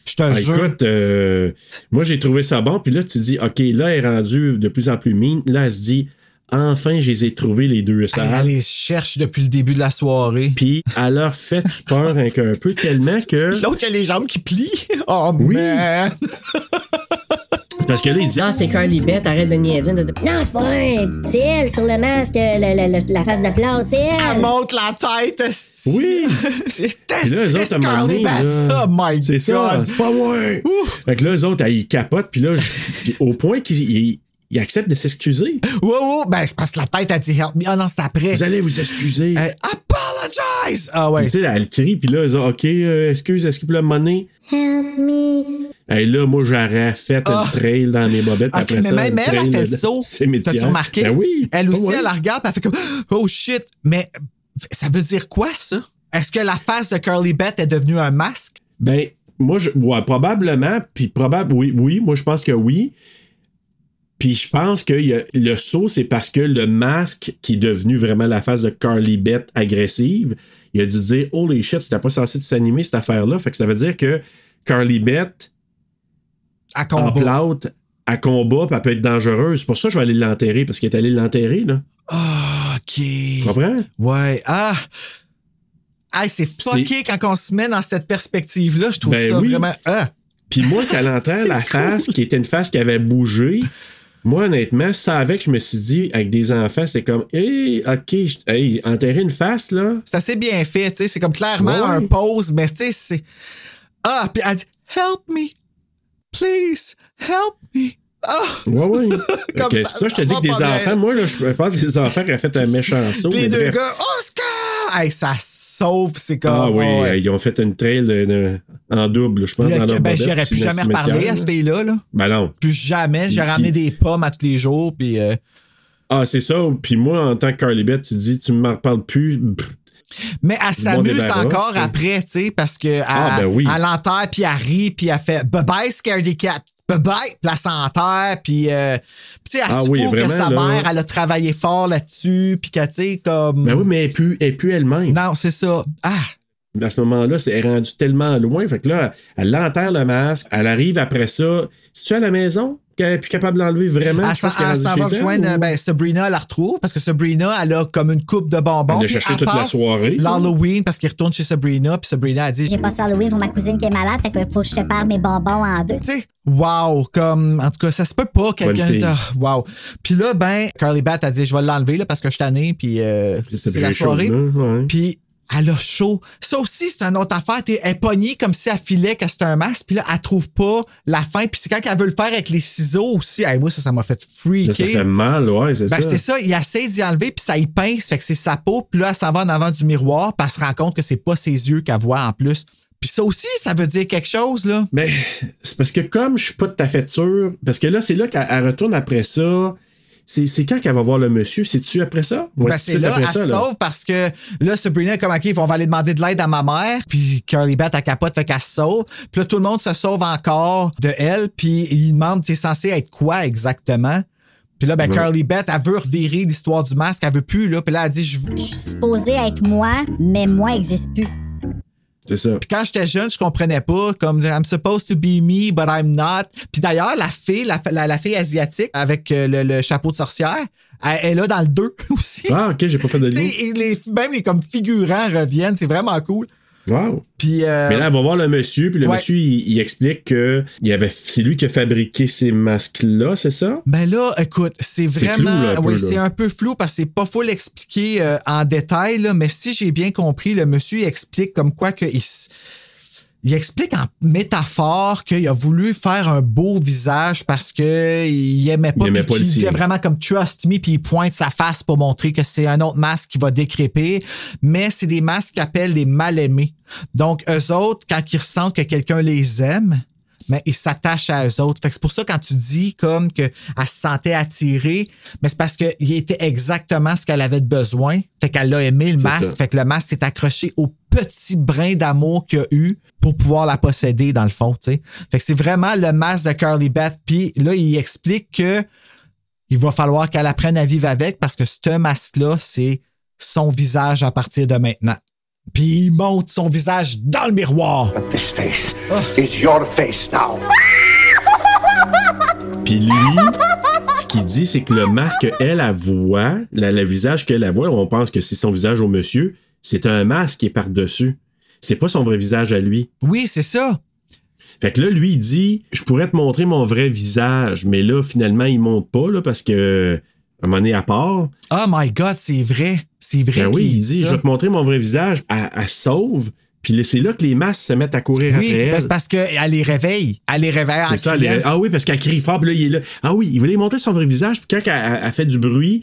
Je te Ah, jure. écoute, euh, moi j'ai trouvé ça bon, puis là tu dis, ok, là elle est rendue de plus en plus mine, là elle se dit, enfin je les ai trouvés les deux Elle, salles. elle les cherche depuis le début de la soirée. Puis elle leur fait peur un, un peu tellement que L'autre, il a les jambes qui plient. Oh, Oui. man. Parce que là, il dit Non, c'est Carly Beth, arrête de niaiser. de- Non, c'est pas vrai. C'est elle sur le masque, le- le- le- la face de plante, c'est Elle elle. monte la tête. Oui. C'est Puis là, eux autres, à donné, là, Oh my C'est ça, god. c'est pas moi. Fait que là, eux autres, ils capotent, puis là, je- puis au point qu'ils ils acceptent de s'excuser. Ouais, ouais, ben c'est parce que la tête a dit help me. Ah non, c'est après. Vous allez vous excuser. Euh, apologize! Ah ouais. Tu sais, elle crie, puis là, elle dit OK, euh, excuse, est-ce qu'il peut le monnaie? Help me. Hey, là, moi, j'aurais fait Ah. une trail dans mes bobettes, puis Ok, après mais ça. même une elle, elle trail fait le saut. T'as-tu remarqué? Ben oui. Elle aussi, Ah ouais. elle la regarde, puis elle fait comme Oh shit! Mais ça veut dire quoi, ça? Est-ce que la face de Curly Beth est devenue un masque? Ben, moi, je, ouais, probablement, puis probable, oui, oui, moi, je pense que oui. Puis je pense que y a- le saut, c'est parce que le masque qui est devenu vraiment la face de Carly Beth agressive, il a dû dire Holy shit, c'était pas censé s'animer cette affaire-là. Fait que ça veut dire que Carly Beth, À en combat. plate, à combat, puis elle peut être dangereuse. C'est pour ça que je vais aller l'enterrer, parce qu'il est allé l'enterrer, là. Ah, ok. Tu comprends? Ouais. Ah! Hey, c'est fucké quand on se met dans cette perspective-là. Je trouve Ben ça oui. vraiment. Ah! Puis moi, quand elle enterre la cool. face, qui était une face qui avait bougé, moi, honnêtement, ça avec, je me suis dit, avec des enfants, c'est comme, hey, ok, hey, enterrer une face, là. C'est assez bien fait, tu sais. C'est comme clairement Ouais. un pause, mais tu sais, c'est. Ah! Puis elle dit Help me! Please! Help me! Ah! Ouais, ouais. Comme Ok, ça, c'est ça, je te dis que des enfants, moi, là, je pense que les enfants auraient fait un méchant saut. Les deux gars, Oscar! Hey, ça sauve, c'est comme. Ah oui, ouais. ils ont fait une trail en double, je pense, Le- dans leur ben, bobette, j'y aurais puis plus jamais reparlé à ce là. fille-là. Là. Ben non. Plus jamais. J'ai ramené des pommes à tous les jours. Puis, euh, Ah, c'est ça. Puis moi, en tant que Carly Beth, tu dis, tu ne m'en reparles plus. Mais elle s'amuse encore après, tu sais, parce que Ah, elle, ben oui. elle enterre, puis elle rit, puis elle fait bye bye, Scaredy Cat. Bye bye, puis elle s'enterre, puis euh, tu sais, elle Ah se oui, fout que sa là. mère, elle a travaillé fort là-dessus, puis que, tu sais, comme. Ben oui, mais elle plus, elle plus elle-même. Non, c'est ça. Ah! À ce moment-là, c'est elle est rendue tellement loin. Fait que là, elle l'enterre le masque. Elle arrive après ça. Si tu es à la maison, qu'elle est plus capable d'enlever vraiment, Elle je s'en va elle, rejoindre, ou- ben, Sabrina, elle la retrouve, parce que Sabrina, elle a comme une coupe de bonbons. Elle a cherché toute la passe soirée. L'Halloween, parce qu'il retourne chez Sabrina, puis Sabrina a dit J'ai passé Halloween pour ma cousine qui est malade, fait que faut que je sépare mes bonbons en deux. tu sais, wow, comme, en tout cas, ça se peut pas, quelqu'un. Wow. Puis là, ben, Carly Bat a dit, je vais l'enlever, là, parce que je suis tanné, puis euh, C'est ça, c'est puis la soirée. ouais. Puis elle a chaud. Ça aussi, c'est une autre affaire. T'es- Elle est pognée comme si elle filait que c'était un masque, puis là, elle trouve pas la fin. Puis c'est quand elle veut le faire avec les ciseaux aussi. Hey, moi, ça, ça m'a fait freaker. ça fait mal, ouais, c'est Ben, ça. c'est ça, il essaie d'y enlever, puis ça y pince, fait que c'est sa peau, puis là, elle s'en va en avant du miroir, puis elle se rend compte que c'est pas ses yeux qu'elle voit en plus. Puis ça aussi, ça veut dire quelque chose, là. Mais c'est parce que comme je suis pas tout à fait sûr, parce que là, c'est là qu'elle elle retourne après ça. C'est c'est quand qu'elle va voir le monsieur? C'est-tu après ça? Ouais, Ben, c'est là, après elle ça, se là? sauve parce que là, Sabrina est comme, OK, on va aller demander de l'aide à ma mère. Puis Curly Bat, elle capote, fait qu'elle se sauve. Puis là, tout le monde se sauve encore de elle. Puis il demande, c'est censé être quoi exactement? Puis là, ben, Ouais. Curly Bat, elle veut revirer l'histoire du masque. Elle veut plus, là. Puis là, elle dit, je Je suis supposée être moi, mais moi n'existe plus. C'est ça. Puis quand j'étais jeune, je comprenais pas, comme I'm supposed to be me, but I'm not. Puis d'ailleurs, la fille, la, la, la fille asiatique avec euh, le, le chapeau de sorcière, elle, est là dans le 2 aussi. Ah, ok, j'ai pas fait de lien. les, même les comme figurants reviennent, c'est vraiment cool. Wow. Puis euh, Mais là, elle va voir le monsieur, puis le ouais. monsieur, il, il explique que il avait, c'est lui qui a fabriqué ces masques-là, c'est ça? Ben là, écoute, c'est C'est vraiment. flou, là. c'est un peu flou parce que c'est pas full expliqué euh, en détail, là, mais si j'ai bien compris, le monsieur il explique comme quoi que il, il explique en métaphore qu'il a voulu faire un beau visage parce que il aimait pas, Il aimait pas sien. disait vraiment comme trust me, puis il pointe sa face pour montrer que c'est un autre masque qui va décréper. Mais c'est des masques qu'ils appellent les mal-aimés. Donc, eux autres, quand ils ressentent que quelqu'un les aime, mais ils s'attachent à eux autres. Fait que c'est pour ça quand tu dis comme que elle se sentait attirée, mais c'est parce qu'il était exactement ce qu'elle avait de besoin. Fait qu'elle a aimé le masque. ça. Fait que le masque s'est accroché au petit brin d'amour qu'il a eu pour pouvoir la posséder dans le fond, tu sais. Fait que c'est vraiment le masque de Curly Beth. Puis là, il explique que il va falloir qu'elle apprenne à vivre avec parce que ce masque-là, c'est son visage à partir de maintenant. Puis il monte son visage dans le miroir. This face is your face now. Puis lui, ce qu'il dit, c'est que le masque elle, elle voit, la- le visage qu'elle elle voit, on pense que c'est son visage au monsieur, c'est un masque qui est par-dessus. C'est pas son vrai visage à lui. Oui, c'est ça. Fait que là, lui, il dit Je pourrais te montrer mon vrai visage, mais là, finalement, il monte pas, là, parce que. À un moment donné, à part. Oh my God, c'est vrai. C'est vrai. Ben oui, il dit. Je vais te montrer mon vrai visage. Elle, elle sauve. Puis là, c'est là que les masques se mettent à courir Oui, après ben elle. c'est parce qu'elle les réveille. Elle les réveille en ça, elle Ah oui, parce qu'elle crie fort, puis là, il est là. Ah oui, il voulait montrer son vrai visage, puis quand elle, elle- elle fait du bruit,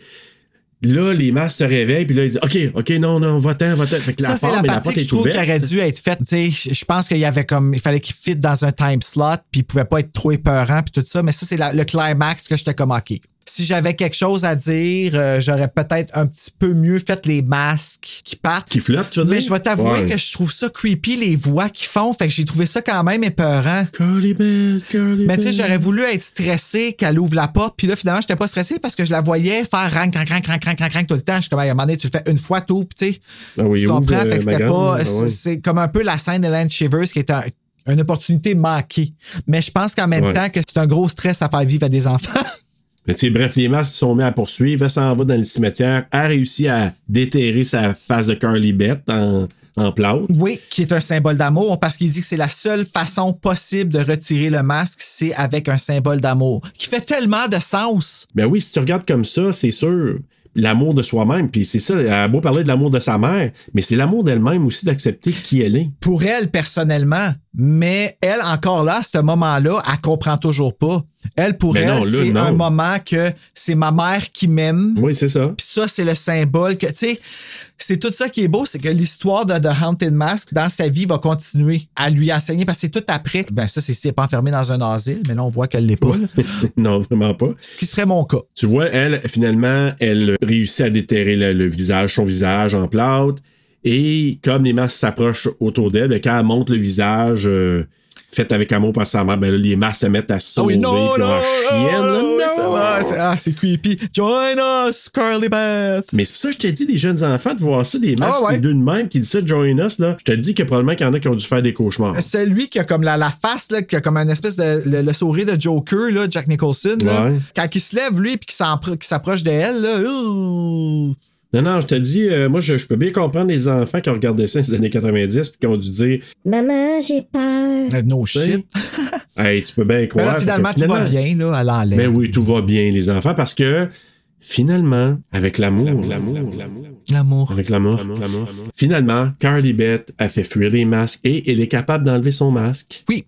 là, les masques se réveillent, puis là, il dit OK, OK, non, non, va-t'en, va-t'en. Fait que Ça, la c'est porte, la mais la partie porte que je est trouve qui aurait dû être faite. Tu sais, Je pense qu'il y avait comme. Il fallait qu'il fit dans un time slot, puis il pouvait pas être trop épeurant, puis tout ça. Mais ça, c'est le climax que j'étais comme OK. Si j'avais quelque chose à dire, euh, j'aurais peut-être un petit peu mieux fait les masques qui partent. Qui flottent, tu veux dire? Mais je vais t'avouer Ouais. que je trouve ça creepy, les voix qu'ils font. Fait que j'ai trouvé ça quand même épeurant. Curly Bell, Curly Mais tu sais, j'aurais voulu être stressé qu'elle ouvre la porte. Puis là, finalement, j'étais pas stressé parce que je la voyais faire rang, crank, crank, crank, crank, crank, tout le temps. Je suis comme, à un moment donné, tu le fais une fois, tout, tu sais. Ah oui, tu comprends? euh, fait que c'était pas. Ah c'est- ouais. C'est comme un peu la scène de Lance Shivers qui est un- une opportunité manquée. Mais je pense qu'en même Ouais. temps que c'est un gros stress à faire vivre à des enfants. Mais tu sais, bref, les masques sont mis à poursuivre. Elle s'en va dans le cimetière. Elle réussit à déterrer sa face de Carly Beth en, en plâtre. oui, qui est un symbole d'amour parce qu'il dit que c'est la seule façon possible de retirer le masque, c'est avec un symbole d'amour. Qui fait tellement de sens. Ben oui, si tu regardes comme ça, c'est sûr. L'amour de soi-même, puis c'est ça, elle a beau parler de l'amour de sa mère, mais c'est l'amour d'elle-même aussi d'accepter qui elle est. pour elle personnellement. Mais elle, encore là, à ce moment-là, elle comprend toujours pas. Elle, pour Mais elle, c'est un moment que c'est ma mère qui m'aime. Oui, c'est ça. Puis ça, c'est le symbole que, tu sais, c'est tout ça qui est beau, c'est que l'histoire de The Haunted Mask dans sa vie va continuer à lui enseigner parce que c'est tout après. Ben, ça, c'est si elle est pas enfermée dans un asile, mais là, on voit qu'elle l'est pas. non, vraiment pas. Ce qui serait mon cas. Tu vois, elle, finalement, elle réussit à déterrer le, le visage, son visage en plâtre. Et comme les masques s'approchent autour d'elle, ben, quand elle monte le visage euh, fait avec amour par sa mère, ben là, les masques se mettent à Ah sauver. oui, non, puis non, en chienne, ah, c'est creepy. Join us, Carly Beth. Mais c'est ça je t'ai dit, des jeunes enfants, de voir ça, des masques Ah ouais. de même, qui disent ça, join us, là. Je te dis que probablement qu'il y en a qui ont dû faire des cauchemars. Celui qui a comme la, la face, là, qui a comme un espèce de le, le sourire de Joker, là, Jack Nicholson, là, Ouais. quand il se lève, lui, puis qu'il s'approche d'elle, là, ouh. Non, non, je te dis, euh, moi, je, je peux bien comprendre les enfants qui ont regardé ça dans les années 90 puis qui ont dû dire, Maman, j'ai peur. Euh, no shit. hey, tu peux bien Mais croire. là, Fait que finalement, tout va bien, là, elle enlève. Mais oui, tout va bien, les enfants, parce que finalement, avec l'amour, l'amour, l'amour, L'amour. avec l'amour, l'amour, finalement, Carly Beth a fait fuir les masques et elle est capable d'enlever son masque. Oui.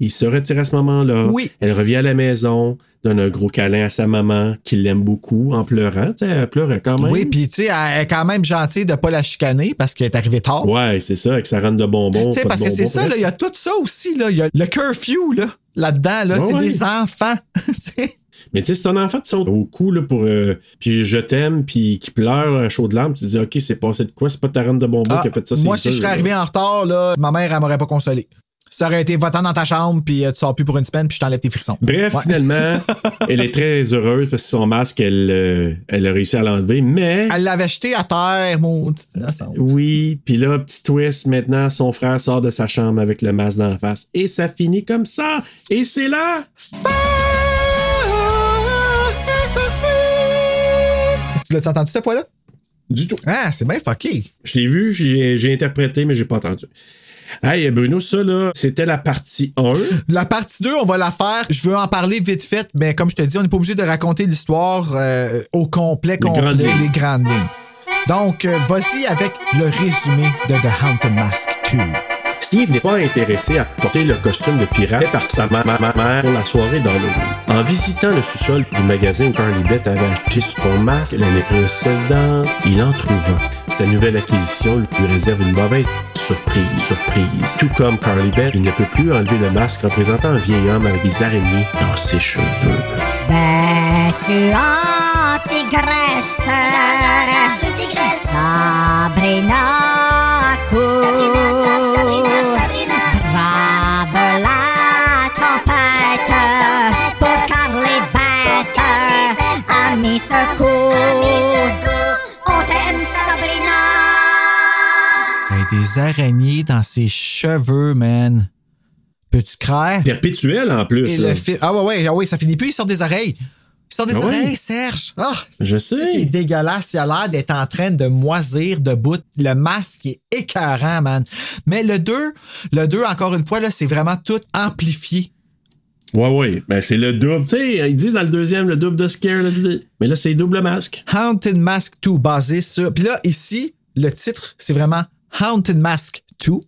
Il se retire à ce moment-là. Oui. Elle revient à la maison, donne un gros câlin à sa maman, qui l'aime beaucoup, en pleurant. Tu sais, elle pleure quand même. Oui, puis tu sais, elle est quand même gentille de pas la chicaner parce qu'elle est arrivée tard. Ouais, c'est ça, avec sa rente de bonbons. Tu sais, parce que c'est ça, il y a tout ça aussi, là. Il y a le curfew, là, là-dedans, là. Ouais, c'est ouais. des enfants. Mais tu sais, c'est un enfant qui saute au cou là, pour. euh, puis je t'aime, puis qui pleure un chaud de larmes, tu te dis, OK, c'est passé de quoi? C'est pas ta reine de bonbons Ah, qui a fait ça, c'est moi, si je serais là. arrivé en retard, là, ma mère, elle m'aurait pas consolé. Ça aurait été votant dans ta chambre, puis euh, tu sors plus pour une semaine, puis je t'enlève tes frissons. Bref, Ouais. finalement, elle est très heureuse parce que son masque, elle, euh, elle a réussi à l'enlever, mais. Elle l'avait jeté à terre, mon petit innocent. Oui, puis là, petit twist, maintenant, son frère sort de sa chambre avec le masque d'en face. Et ça finit comme ça. Et c'est là. Tu l'as entendu cette fois-là? Du tout. Ah, c'est bien fucké. Je l'ai vu, j'ai j'ai interprété, mais j'ai pas entendu. Hey, Bruno, ça, là, c'était la partie 1. La partie 2, on va la faire. Je veux en parler vite fait, mais comme je te dis, on n'est pas obligé de raconter l'histoire euh, au complet, complet, grandes lignes. les grandes lignes. Donc, euh, vas-y avec le résumé de The Haunted Mask 2. Steve n'est pas intéressé à porter le costume de pirate fait par sa mère pour la soirée d'Halloween. En visitant le sous-sol du magasin Carly Beth avait acheté son masque l'année précédente, il en trouve un. Sa nouvelle acquisition lui réserve une mauvaise surprise. Surprise. Tout comme Carly Beth, il ne peut plus enlever le masque représentant un vieil homme avec des araignées dans ses cheveux. En tigresse, Sabrina des araignées dans ses cheveux, man. Peux-tu craire? Perpétuel en plus. Et là. le fi- Ah ouais, ouais, ah ouais, ça finit plus, il sort des oreilles. Ils sont des Ah oreilles, Serge. Ah, Je sais. qui est dégueulasse. Il a l'air d'être en train de moisir debout. Le masque est écœurant, man. Mais le 2, le 2, encore une fois, là, c'est vraiment tout amplifié. Ouais, ouais. Ben, c'est le double. Tu sais, ils disent dans le deuxième, le double de scare. le- Mais là, c'est double masque. Haunted Mask 2, basé sur. Puis là, ici, le titre, c'est vraiment Haunted Mask 2.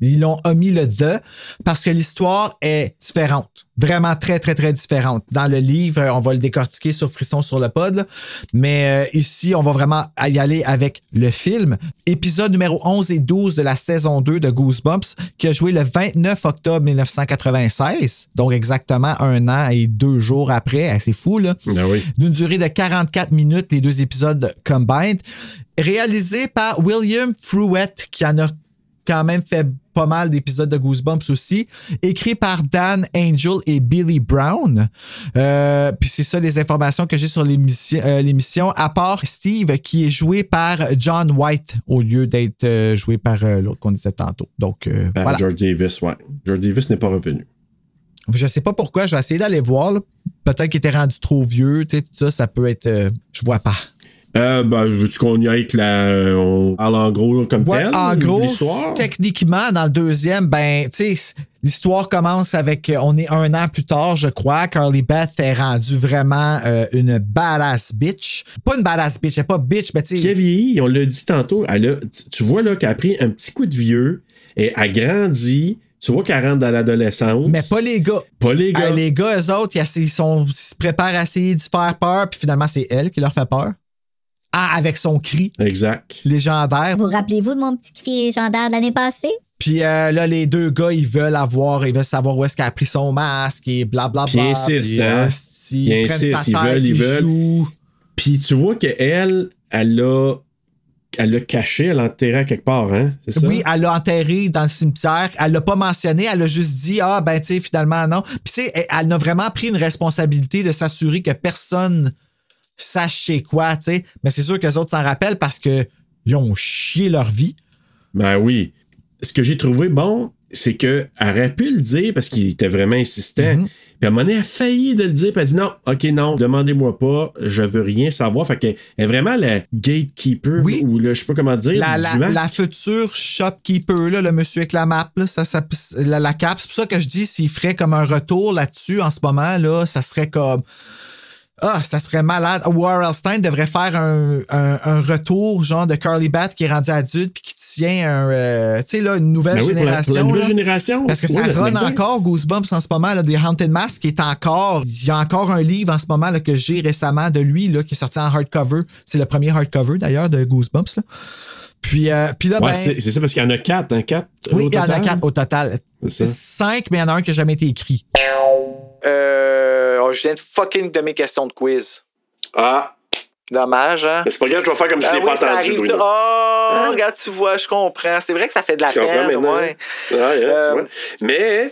Ils l'ont omis le The parce que l'histoire est différente. Vraiment très, très, très différente. Dans le livre, on va le décortiquer sur Frisson sur le pod. là. Mais euh, ici, on va vraiment y aller avec le film. Épisode numéro 11 et 12 de la saison 2 de Goosebumps, qui a joué le 29 octobre 1996. Donc exactement un an et deux jours après. Ah, C'est fou, là Ah oui. d'une durée de 44 minutes, les deux épisodes combined, réalisé par William Fruett, qui en a quand même fait pas mal d'épisodes de Goosebumps aussi, écrit par Dan Angel et Billy Brown. Euh, puis c'est ça les informations que j'ai sur l'émission, euh, l'émission, à part Steve, qui est joué par John White au lieu d'être euh, joué par l'autre qu'on disait tantôt. Donc voilà. George Davis, ouais. George Davis n'est pas revenu. Je sais pas pourquoi, je vais essayer d'aller voir. Peut-être qu'il était rendu trop vieux, tu sais, tout ça, ça peut être. je vois pas. Euh, ben, veux-tu qu'on y aille avec la. On parle en gros comme Ouais, tel? en gros, techniquement, dans le deuxième, ben, tu sais, l'histoire commence avec, euh, on est un an plus tard, je crois. Carly Beth est rendue vraiment euh, une badass bitch. Pas une badass bitch, elle est pas bitch, mais tu Qui a sais. vieilli, on l'a dit tantôt, elle a, tu- vois là qu'elle a pris un petit coup de vieux et a grandi. Tu vois qu'elle rentre dans l'adolescence. Mais pas les gars. Pas les gars. Les gars, eux autres, ils, sont, ils se préparent à essayer d'y faire peur, puis finalement, c'est elle qui leur fait peur. Ah, avec son cri Exact. légendaire. Vous rappelez-vous de mon petit cri légendaire de l'année passée? Puis euh, là, les deux gars, ils veulent avoir, ils veulent savoir où est-ce qu'elle a pris son masque et blablabla. Puis ils insistent, Puis, hein? Ils prennent insistent, sa ils veulent, ils veulent. jouent. Puis tu vois qu'elle, elle l'a. Elle l'a caché, elle l'a enterré à quelque part, hein? C'est ça? Oui, elle l'a enterré dans le cimetière. Elle l'a pas mentionné. Elle a juste dit, ah, ben, tu sais, finalement, non. Puis, tu sais, elle, elle a vraiment pris une responsabilité de s'assurer que personne sache c'est quoi, tu sais. Mais c'est sûr que les autres s'en rappellent parce que ils ont chié leur vie. Ben oui. Ce que j'ai trouvé bon, c'est qu'elle aurait pu le dire parce qu'il était vraiment insistant. Mhm. Puis à un moment donné, elle a failli de le dire, puis elle a dit non, ok, non, demandez-moi pas, je veux rien savoir. Fait qu'elle est vraiment la gatekeeper, Oui. ou le, je sais pas comment dire, La, future shopkeeper, là, le monsieur avec la map, là, ça, ça- la, la cape. C'est pour ça que je dis s'il ferait comme un retour là-dessus en ce moment, là, ça serait comme. Ah, ça serait malade. Warren Stein devrait faire un, un, un retour, genre de Carly Bat qui est rendu adulte puis qui tient un, euh, tu sais, là, une nouvelle Ben oui, pour la- génération. pour la nouvelle là. génération. Parce que Oui, ça ben, run encore Goosebumps en ce moment, là, des Haunted Mask qui est encore. Il y a encore un livre en ce moment là, que j'ai récemment de lui là, qui est sorti en hardcover. C'est le premier hardcover d'ailleurs de Goosebumps. Là. Puis, euh, puis là, Ouais, ben. c'est c'est ça, parce qu'il y en a quatre, hein, quatre Oui, au il y en a quatre au total. C'est. Cinq, mais il y en a un qui n'a jamais été écrit. Euh, je viens de fucking de mes questions de quiz. Ah, Dommage, hein? mais c'est pas grave, je vais faire comme je Ah l'ai oui, pas ça entendu, arrive. Bruno. Oh, regarde, tu vois, je comprends. C'est vrai que ça fait de la Tu comprends peine, maintenant? ouais. Tu Euh, vois. Mais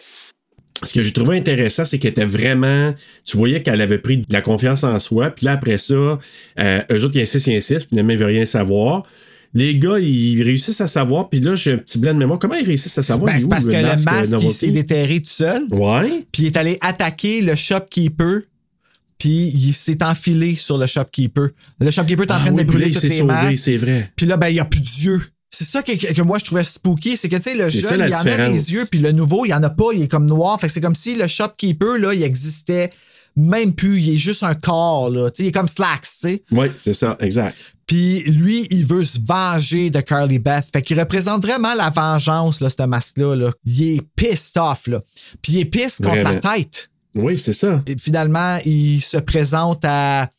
ce que j'ai trouvé intéressant, c'est qu'elle était vraiment. Tu voyais qu'elle avait pris de la confiance en soi. Puis là, après ça, euh, eux autres, ils insistent, ils insistent. Finalement, ils veulent rien savoir. Les gars, ils réussissent à savoir. Puis là, j'ai un petit blanc de mémoire. Comment ils réussissent à savoir? Ben, il est c'est où, parce que le masque, il Novelty? s'est déterré tout seul. Ouais. Puis il est allé attaquer le shopkeeper. Puis il s'est enfilé sur le shopkeeper. Le shopkeeper est en Ah train oui, de brûler il toutes les sauvé, masques. c'est vrai. Puis là, ben, il n'y a plus d'yeux. C'est ça que, que moi je trouvais spooky, c'est que tu sais, le ça, jeune, il y en a des yeux, puis le nouveau, il y en a pas, il est comme noir. Fait que c'est comme si le shopkeeper, là, il existait même plus, il est juste un corps, là. Il est comme Slacks, tu sais. Oui, c'est ça, exact. Puis lui, il veut se venger de Carly Beth. Fait qu'il représente vraiment la vengeance, là, ce masque-là. Là. Il est pissed off, là. Puis il est pissed contre Vraiment. la tête. Oui, c'est ça. Et finalement, il se présente à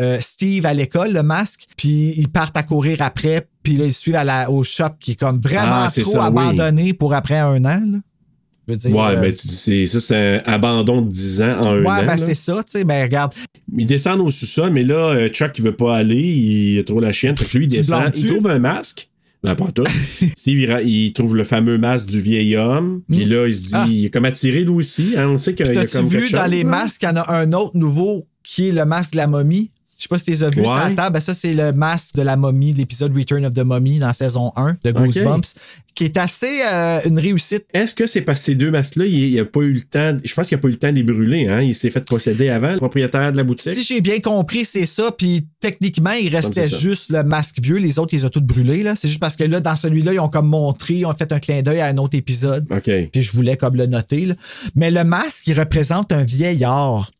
euh, Steve à l'école, le masque, puis ils partent à courir après, puis là, ils suivent à la, au shop qui est comme vraiment Ah, trop ça, oui. abandonné pour après un an. Là. Dire, Ouais, euh, ben, c'est ça, c'est un abandon de 10 ans en un ouais, an. ben là. c'est ça, tu sais, ben regarde. Ils descendent au sous-sol, mais là, euh, Chuck, il veut pas aller, il a trop la chienne. Fait que lui, il descend, il trouve un masque. Ben, pas tout. Steve, il, trouve le fameux masque du vieil homme. Puis là, il se dit, Ah. il est comme attiré, lui aussi. hein. On sait qu'il y a comme quelque vu chose. dans les là. masques, il y en a un autre nouveau qui est le masque de la momie? Je sais pas si tu les as vus Ouais. sur la table. Ben, ça, c'est le masque de la momie, de l'épisode Return of the Mummy dans saison 1 de Goosebumps, qui est assez euh, une réussite. Est-ce que c'est parce que ces deux masques-là, il il a pas eu le temps. Je pense qu'il a pas eu le temps de les brûler, hein? Il s'est fait procéder avant, le propriétaire de la boutique. Si j'ai bien compris, c'est ça. Puis techniquement, il restait juste le masque vieux. Les autres, ils les ont tous brûlés. Là. C'est juste parce que là, dans celui-là, ils ont comme montré, ils ont fait un clin d'œil à un autre épisode. OK. Puis je voulais comme le noter. là. Mais le masque, il représente un vieillard.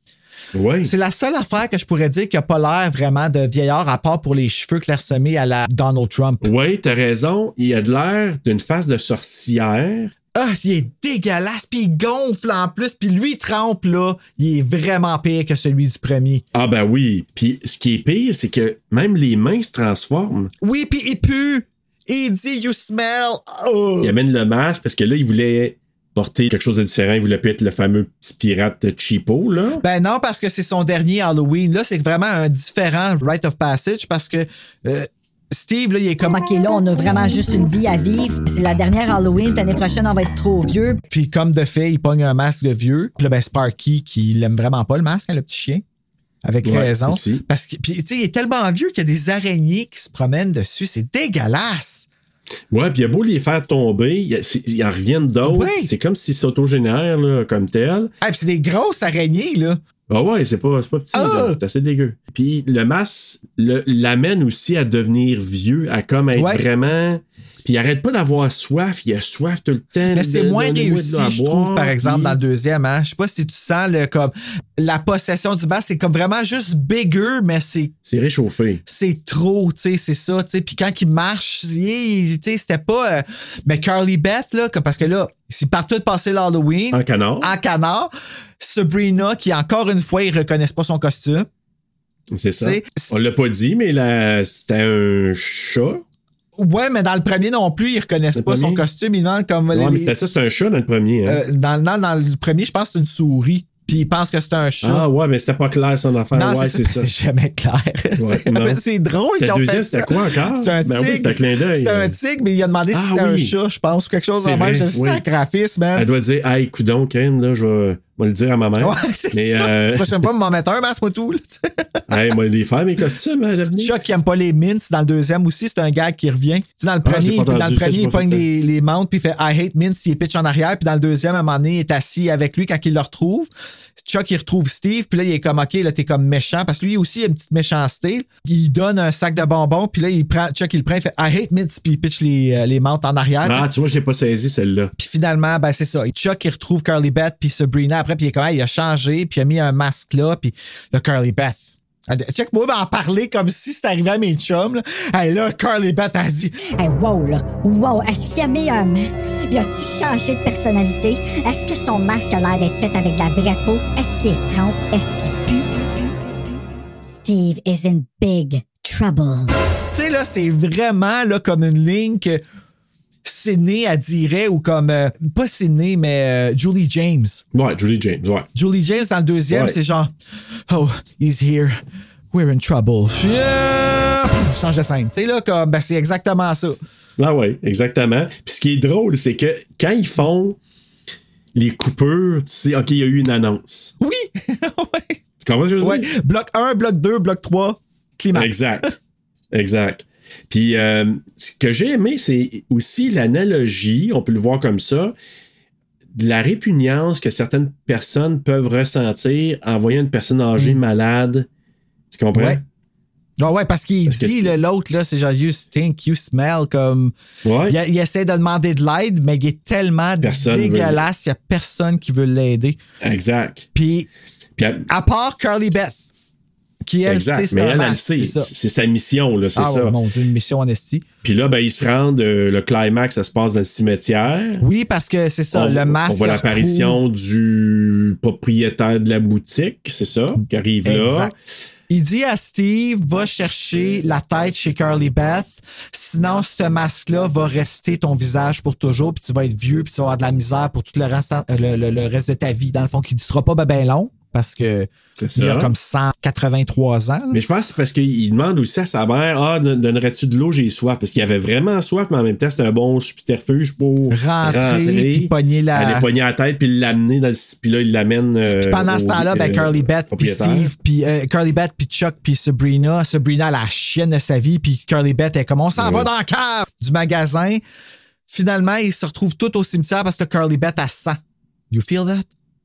Oui. C'est la seule affaire que je pourrais dire qui n'a pas l'air vraiment de vieillard, à part pour les cheveux clairsemés à la Donald Trump. Oui, t'as raison. Il a de l'air d'une face de sorcière. Ah, il est dégueulasse, puis il gonfle en plus, puis lui, il trempe, là, il est vraiment pire que celui du premier. Ah ben oui. Puis ce qui est pire, c'est que même les mains se transforment. Oui, puis il pue. Il dit, you smell. Oh. Il amène le masque parce que là, il voulait porter quelque chose de différent. Il voulait plus être le fameux petit pirate cheapo, là? Ben non, parce que c'est son dernier Halloween. Là, c'est vraiment un différent rite of passage parce que euh, Steve, là, il est comme. OK, là, on a vraiment juste une vie à vivre. C'est la dernière Halloween. L'année prochaine, on va être trop vieux. Puis comme de fait, il pogne un masque de vieux. Puis là, ben Sparky, qui l'aime vraiment pas, le masque, hein, le petit chien. Avec Ouais, raison. aussi. Parce que, puis, tu sais, il est tellement vieux qu'il y a des araignées qui se promènent dessus. C'est dégueulasse. Ouais, puis il a beau les faire tomber, y ils en reviennent d'autres. Oui. C'est comme s'ils s'autogénèrent, là, comme tel. Ah, puis c'est des grosses araignées, là. Ah ouais, c'est pas, pas petit, Ah! c'est assez dégueu. Puis le masque le- l'amène aussi à devenir vieux, à comme être Ouais. vraiment. Puis il arrête pas d'avoir soif, il a soif tout le temps. Mais c'est moins réussi, je boire, trouve, par exemple, puis- dans le deuxième. Hein? Je sais pas si tu sens le, comme, la possession du masque, c'est comme vraiment juste bigger, mais c'est C'est réchauffé. c'est trop, tu sais, c'est ça, tu sais. Puis quand il marche, il- tu sais, c'était pas. euh, Mais Carly Beth, là, parce que là, s'ils partent de passer l'Halloween En canard. en canard, Sabrina, qui encore une fois, ils reconnaissent pas son costume. C'est ça. c'est- On l'a pas dit, mais là, c'était un chat. Ouais, mais dans le premier non plus, ils reconnaissent Le pas son costume. Ils demandent comme. Les- mais c'était ça, c'était un chat dans le premier. hein. euh, dans, non, dans le premier, je pense que c'est une souris. Puis ils pensent que c'est un chat. ah ouais, mais c'était pas clair son affaire. Non, ouais, c'est c'est ça. C'est jamais clair. Ouais, C'est- non. c'est drôle Le qu'ils ont deuxième, fait c'était quoi encore? C'était un Ben oui, tigre. c'était un clin d'œil. C'était un tigre, mais il a demandé si Ah c'était un chat, je pense, ou quelque chose C'est même. J'ai oui. sacrifice, man. Elle doit dire, hey, coudon, Ken, là, je vais, je vais le dire à ma mère. Ouais, c'est mais, ça. euh, prochaine fois, m'en mettre un masque, moi, tout. hey, moi, les faire, mes costumes, à l'avenir. Chuck qui aime pas les mints dans le deuxième aussi, c'est un gars qui revient. Tu dans le Ah, premier, pas dans le premier, il pas pogne les, les menthes puis il fait I hate mints, il pitch en arrière, puis dans le deuxième, à un moment donné, il est assis avec lui quand il le retrouve. Chuck, il retrouve Steve, puis là, il est comme, OK, là, t'es comme méchant, parce que lui aussi, il a une petite méchanceté. Il donne un sac de bonbons, puis là, il prend, Chuck, il le prend, il fait I hate mints, puis il pitch les, euh, les en arrière. Ah, tu vois, je l'ai pas saisi, celle-là. Puis finalement, ben c'est ça. Chuck, il retrouve Carly Beth puis Sabrina après, puis il est comme, Hey, il a changé, puis il a mis un masque là, puis là, Carly Beth. Check, moi, en parler comme si c'était arrivé à mes chums. Là, Hey, là Carly Beth a dit, Hey, wow, là. Wow, est-ce qu'il a mis un masque? Il a-tu changé de personnalité? Est-ce que son masque a l'air d'être fait avec de la vraie peau? Est-ce qu'il est trempe? Est-ce qu'il pue? Steve is in big trouble. tu sais, là, c'est vraiment là, comme une ligne que Sydney, elle dirait, ou comme, euh, pas Sydney, mais euh, Julie James. Ouais, Julie James, ouais. Julie James, dans le deuxième, Ouais. c'est genre, oh, he's here. We're in trouble. Yeah! Je change de scène. Tu sais, là, comme, ben, c'est exactement ça. Ah ouais, exactement. Puis ce qui est drôle, c'est que quand ils font les coupures, tu sais, OK, il y a eu une annonce. Oui! ouais. Tu comprends ce que je veux Ouais. dire? Bloc 1, bloc 2, bloc 3, climax. Exact. exact. Puis euh, ce que j'ai aimé, c'est aussi l'analogie, on peut le voir comme ça, de la répugnance que certaines personnes peuvent ressentir en voyant une personne âgée malade. Tu comprends? Mm. Ouais. Ah ouais, parce qu'il que dit, le- l'autre, là, c'est genre, you stink, you smell, comme. Ouais. Il, il essaie de demander de l'aide, mais il est tellement Personne dégueulasse, il n'y a personne qui veut l'aider. Exact. Puis, Puis elle- à part Carly Beth, qui elle sait, exact. c'est Mais elle, elle sait. c'est sa mission, là, c'est Ah ça. mon Dieu, une mission en esti. Puis là, ben, ils se rendent, euh, le climax, ça se passe dans le cimetière. Oui, parce que c'est ça, on, le masque. on voit l'apparition du propriétaire de la boutique, c'est ça, qui arrive là. Il dit à Steve, va chercher la tête chez Carly Beth, sinon ce masque-là va rester ton visage pour toujours, puis tu vas être vieux, puis tu vas avoir de la misère pour tout le reste, le, le- le reste de ta vie, dans le fond, qui ne sera pas ben, ben long. Parce que C'est il a comme 183 ans. là. Mais je pense que c'est parce qu'il demande aussi à sa mère Ah, don- donnerais-tu de l'eau, j'ai soif? Parce qu'il avait vraiment soif, mais en même temps, c'était un bon subterfuge pour Rentrer, puis pogner la- Aller pogner la tête, puis l'amener dans le. Puis là, il l'amène. euh, Puis pendant ce temps-là, ben, euh, Curly Beth, puis. Steve, puis euh, Curly Beth, puis Chuck, puis Sabrina. Sabrina, la chienne de sa vie, puis Curly Beth, elle comme on s'en Ouais. va dans le cave du magasin. Finalement, ils se retrouvent tous au cimetière parce que Curly Beth a 100. You feel that?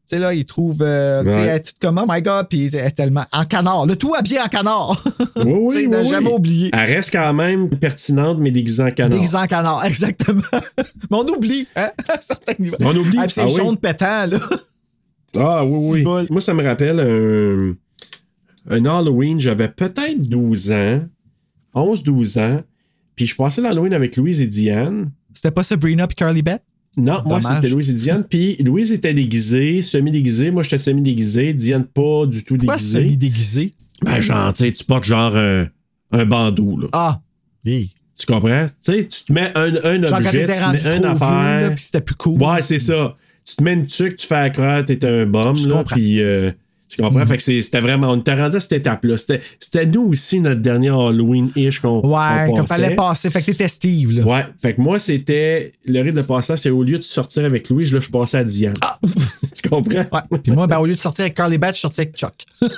Tu sais, là, ils trouvent, euh, tu sais, toute comme, oh my god, puis tellement en canard. Le tout habillé en canard. Oui, oui, Tu sais, oui, n'a oui. jamais oublié. Elle reste quand même pertinente, mais déguisée en canard. Déguisé en canard, exactement. Mais on oublie, hein, à un certain niveau. On oublie. Ah, c'est Ah oui. jaune pétant, là. Ah oui, oui. Moi, ça me rappelle un, un Halloween, j'avais peut-être 12 ans, 11-12 ans, puis je passais l'Halloween avec Louise et Diane. C'était pas Sabrina puis Curly Beth? Non, moi, c'était Louise et Diane, puis Louise était déguisée, semi-déguisée, moi, j'étais semi-déguisée, Diane pas du tout Pourquoi déguisée. semi-déguisé? Ben, genre, tu sais, tu portes genre un, un bandeau, là. Ah, oui. Tu comprends? Tu sais, tu te mets un, un Genre quand objet, tu te mets une affaire. puis c'était plus cool. Ouais, c'est ça. Tu te mets une tuque, tu fais à croire, t'es un bum, Je là, comprends. Puis euh, tu comprends? Fait que c'était vraiment, on était rendu à cette étape-là. C'était nous aussi, notre dernier Halloween-ish qu'on Ouais, qu'on fallait passer. Fait que t'étais Steve, là. Ouais, fait que moi, c'était le rythme de passage, c'est au lieu de sortir avec Louise, là, je passais à Diane. tu comprends? Ouais. Puis moi, ben, au lieu de sortir avec Carly Beth, je sortais avec Chuck.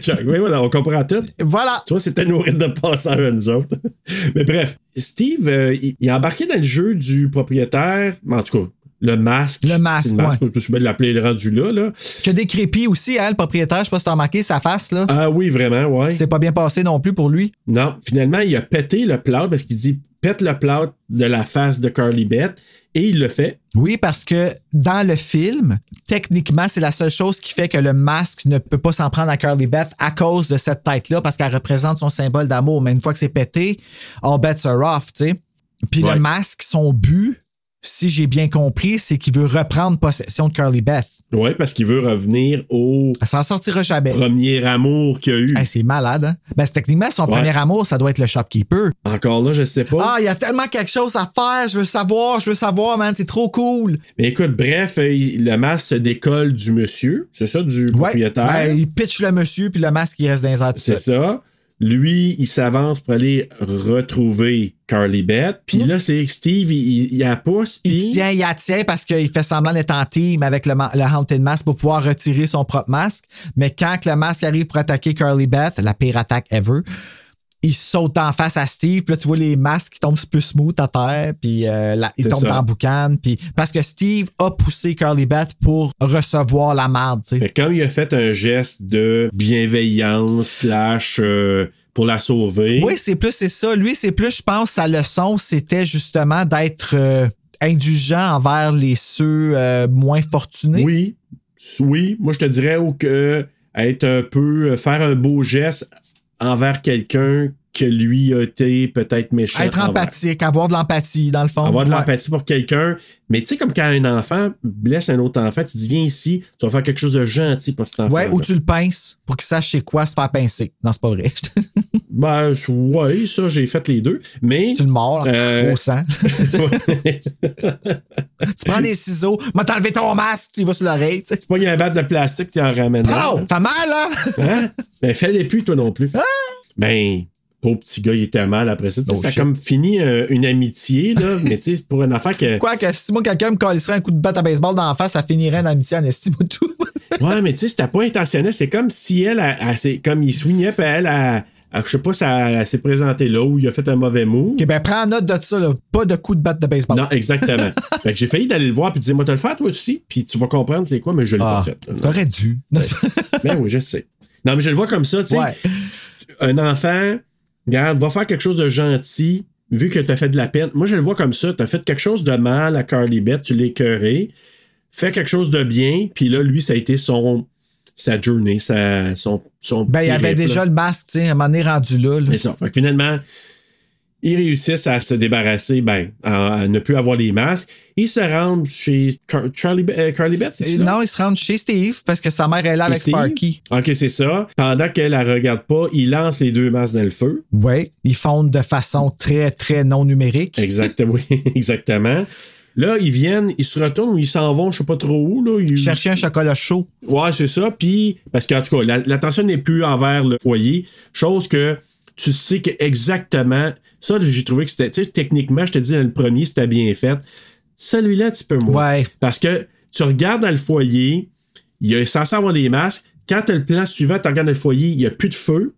Chuck, oui, voilà, on comprend tout. Voilà. Tu vois, c'était nos rythmes de passage à nous autres. Mais bref, Steve, euh, il, il a embarqué dans le jeu du propriétaire, en tout cas, le masque. Le masque, ouais. On peut se mettre de l'appeler le rendu là, là. Que décrépit aussi, hein, le propriétaire. Je sais pas si t'as remarqué sa face, là. Ah oui, vraiment, ouais. C'est pas bien passé non plus pour lui. Non, finalement, il a pété le plâtre parce qu'il dit pète le plâtre de la face de Carly Beth et il le fait. Oui, parce que dans le film, techniquement, c'est la seule chose qui fait que le masque ne peut pas s'en prendre à Carly Beth à cause de cette tête-là, parce qu'elle représente son symbole d'amour. Mais une fois que c'est pété, all bets are off, tu sais. Puis Ouais. le masque, son but, si j'ai bien compris, c'est qu'il veut reprendre possession de Carly Beth. Ouais, parce qu'il veut revenir au Elle s'en sortira jamais. premier amour qu'il a eu. Hey, c'est malade, hein? Ben, techniquement, son Ouais. premier amour, ça doit être le shopkeeper. Encore là, je sais pas. Ah, il y a tellement quelque chose à faire, je veux savoir, je veux savoir, man, c'est trop cool. Mais écoute, bref, euh, le masque se décolle du monsieur. C'est ça, du Ouais, propriétaire? ben, il pitch le monsieur, puis le masque, il reste dans les airs C'est ça. Lui, il s'avance pour aller retrouver Carly Beth. Puis là, c'est Steve, il, il, il la pousse. Il tient, il la tient parce qu'il fait semblant d'être en team avec le, le Haunted Mask pour pouvoir retirer son propre masque. Mais quand le masque arrive pour attaquer Curly Beth, la pire attaque ever, il saute en face à Steve. Puis là, tu vois les masques qui tombent plus smooth à terre. Puis euh, la- il tombe ça. dans la boucane. Puis parce que Steve a poussé Curly Beth pour recevoir la marde, tu sais. Mais comme il a fait un geste de bienveillance slash euh, pour la sauver. Oui, c'est plus, c'est ça. Lui, c'est plus, je pense, sa leçon, c'était justement d'être euh, indulgent envers les ceux euh, moins fortunés. Oui. Oui. Moi, je te dirais que être un peu. faire un beau geste envers quelqu'un que lui a été peut-être méchant. Être envers. empathique, avoir de l'empathie, dans le fond. Avoir de Ouais. l'empathie pour quelqu'un. Mais tu sais, comme quand un enfant blesse un autre enfant, tu dis viens ici, tu vas faire quelque chose de gentil pour cet enfant. Ouais, ou tu le pinces pour qu'il sache c'est quoi se faire pincer. Non, c'est pas vrai. Ben, ouais, ça, j'ai fait les deux. Mais. tu le mords Euh, au sang. tu prends des ciseaux, m'a t'enlevé ton masque, tu y vas sur l'oreille. tu pas qu'il y a un batte de plastique, tu en ramènes. Oh, t'as mal, hein? Hein? Ben, fais-les plus, toi non plus. Ben, pauvre petit gars, il était mal après ça. Oh, ça a comme fini euh, une amitié, là. mais tu sais, pour une affaire que. Quoi que si moi quelqu'un me calisserait un coup de batte à baseball dans la face, ça finirait en amitié en estime tout. Ouais, mais tu sais, c'était pas intentionnel. C'est comme si elle, elle, elle s'est- comme il swingait, puis elle, elle, elle- je sais pas, ça, elle s'est présentée là où il a fait un mauvais ok, ben prends note de ça, là. Pas de coup de batte de baseball. Non, exactement. fait que j'ai failli d'aller le voir puis de dire, moi, te le faire toi aussi, puis tu vas comprendre c'est quoi, mais je l'ai Ah, pas fait. Non. T'aurais dû. Ben oui, je sais. Non, mais je le vois comme ça, tu sais. Ouais. Un enfant, regarde, va faire quelque chose de gentil, vu que t'as fait de la peine. Moi, je le vois comme ça. T'as fait quelque chose de mal à Carly Beth, tu l'as écœuré. Fais quelque chose de bien, puis là, lui, ça a été son sa journée, sa, son, son Ben, il y avait déjà le masque, tu sais, à un moment donné rendu là. là. C'est ça. Fait que finalement, ils réussissent à se débarrasser, ben, à, à ne plus avoir les masques. Ils se rendent chez Car- Charlie, euh, Carly ça? Non, il se rend chez Steve parce que sa mère est là Chez avec Steve? Sparky. Ok, c'est ça. Pendant qu'elle la regarde pas, il lance les deux masques dans le feu. Ouais, ils fondent de façon très, très non numérique. Exactement, oui, exactement. Là, ils viennent, ils se retournent ou ils s'en vont, je sais pas trop où. Là. Ils... Chercher un chocolat chaud. Ouais, c'est ça. Puis, parce qu'en tout cas, la- l'attention n'est plus envers le foyer. Chose que tu sais que exactement. Ça, j'ai trouvé que c'était. Tu sais, techniquement, je te dis, dans le premier, c'était bien fait. Celui-là, un petit peu moins. Ouais. Parce que tu regardes dans le foyer, il est censé avoir des masques. Quand tu as le plan suivant, tu regardes dans le foyer, il n'y a plus de feu.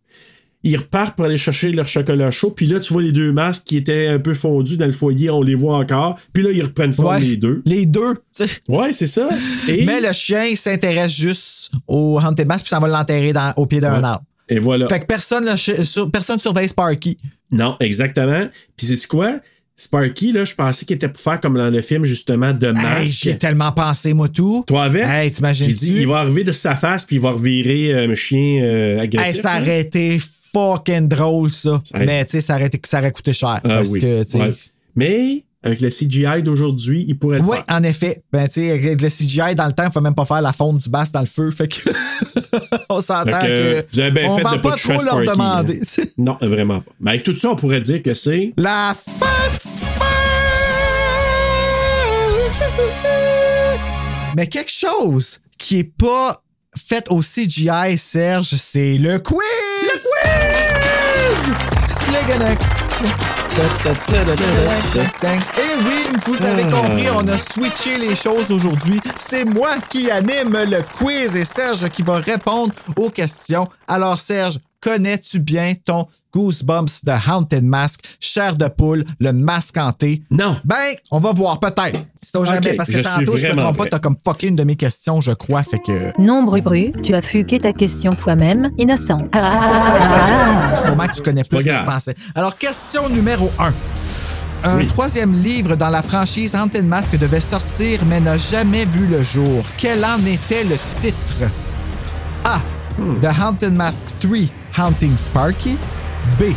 Ils repartent pour aller chercher leur chocolat chaud. Puis là, tu vois les deux masques qui étaient un peu fondus dans le foyer, on les voit encore. Puis là, ils reprennent forme Ouais. les deux. Les deux, tu sais. Ouais, c'est ça. Et, Mais le chien, il s'intéresse juste au Haunted Mask puis ça va l'enterrer au pied d'un Ouais. arbre. et voilà. Fait que personne, sur- personne surveille Sparky. Non, exactement. Puis c'est quoi? Sparky, là, je pensais qu'il était pour faire comme dans le film, justement, de Hey, masque. J'y ai tellement pensé, moi, tout. Toi avec? Hey, t'imagines J'ai dit, il va arriver de sa face, puis il va revirer euh, un chien euh, Hey, agressif. ça aurait été fucking drôle, ça. Mais, tu sais, ça, aurait été- ça aurait coûté cher. Ah parce oui. que. Ouais. Mais avec le CGI d'aujourd'hui, il pourrait le Oui, faire. en effet. Ben, tu sais, avec le CGI, dans le temps, il faut même pas faire la fonte du bass dans le feu. Fait que. on s'entend que. bien on fait va de pas trop leur demander. Non, vraiment pas. Mais avec tout ça, on pourrait dire que c'est. La fin! Mais quelque chose qui est pas fait au CGI, Serge, c'est le quiz! Le quiz! Sliganek. Et oui, vous avez Ah. compris, on a switché les choses aujourd'hui. C'est moi qui anime le quiz et Serge qui va répondre aux questions. Alors Serge, connais-tu bien ton Goosebumps de Haunted Mask, chair de poule, le masque hanté? Non. Ben, on va voir, peut-être. C'est au jamais, parce que je tantôt, suis je me trompe pas, t'as comme fucké une de mes questions, je crois, fait que... Nombre bru, tu as fugué ta question toi-même, innocent. Ah, ah, ah, ah, ah. Sûrement que tu connais plus que je pensais. Alors, question numéro 1. Un Oui. troisième livre dans la franchise Haunted Mask devait sortir mais n'a jamais vu le jour. Quel en était le titre? A. The Haunted Mask 3 Haunting Sparky. B.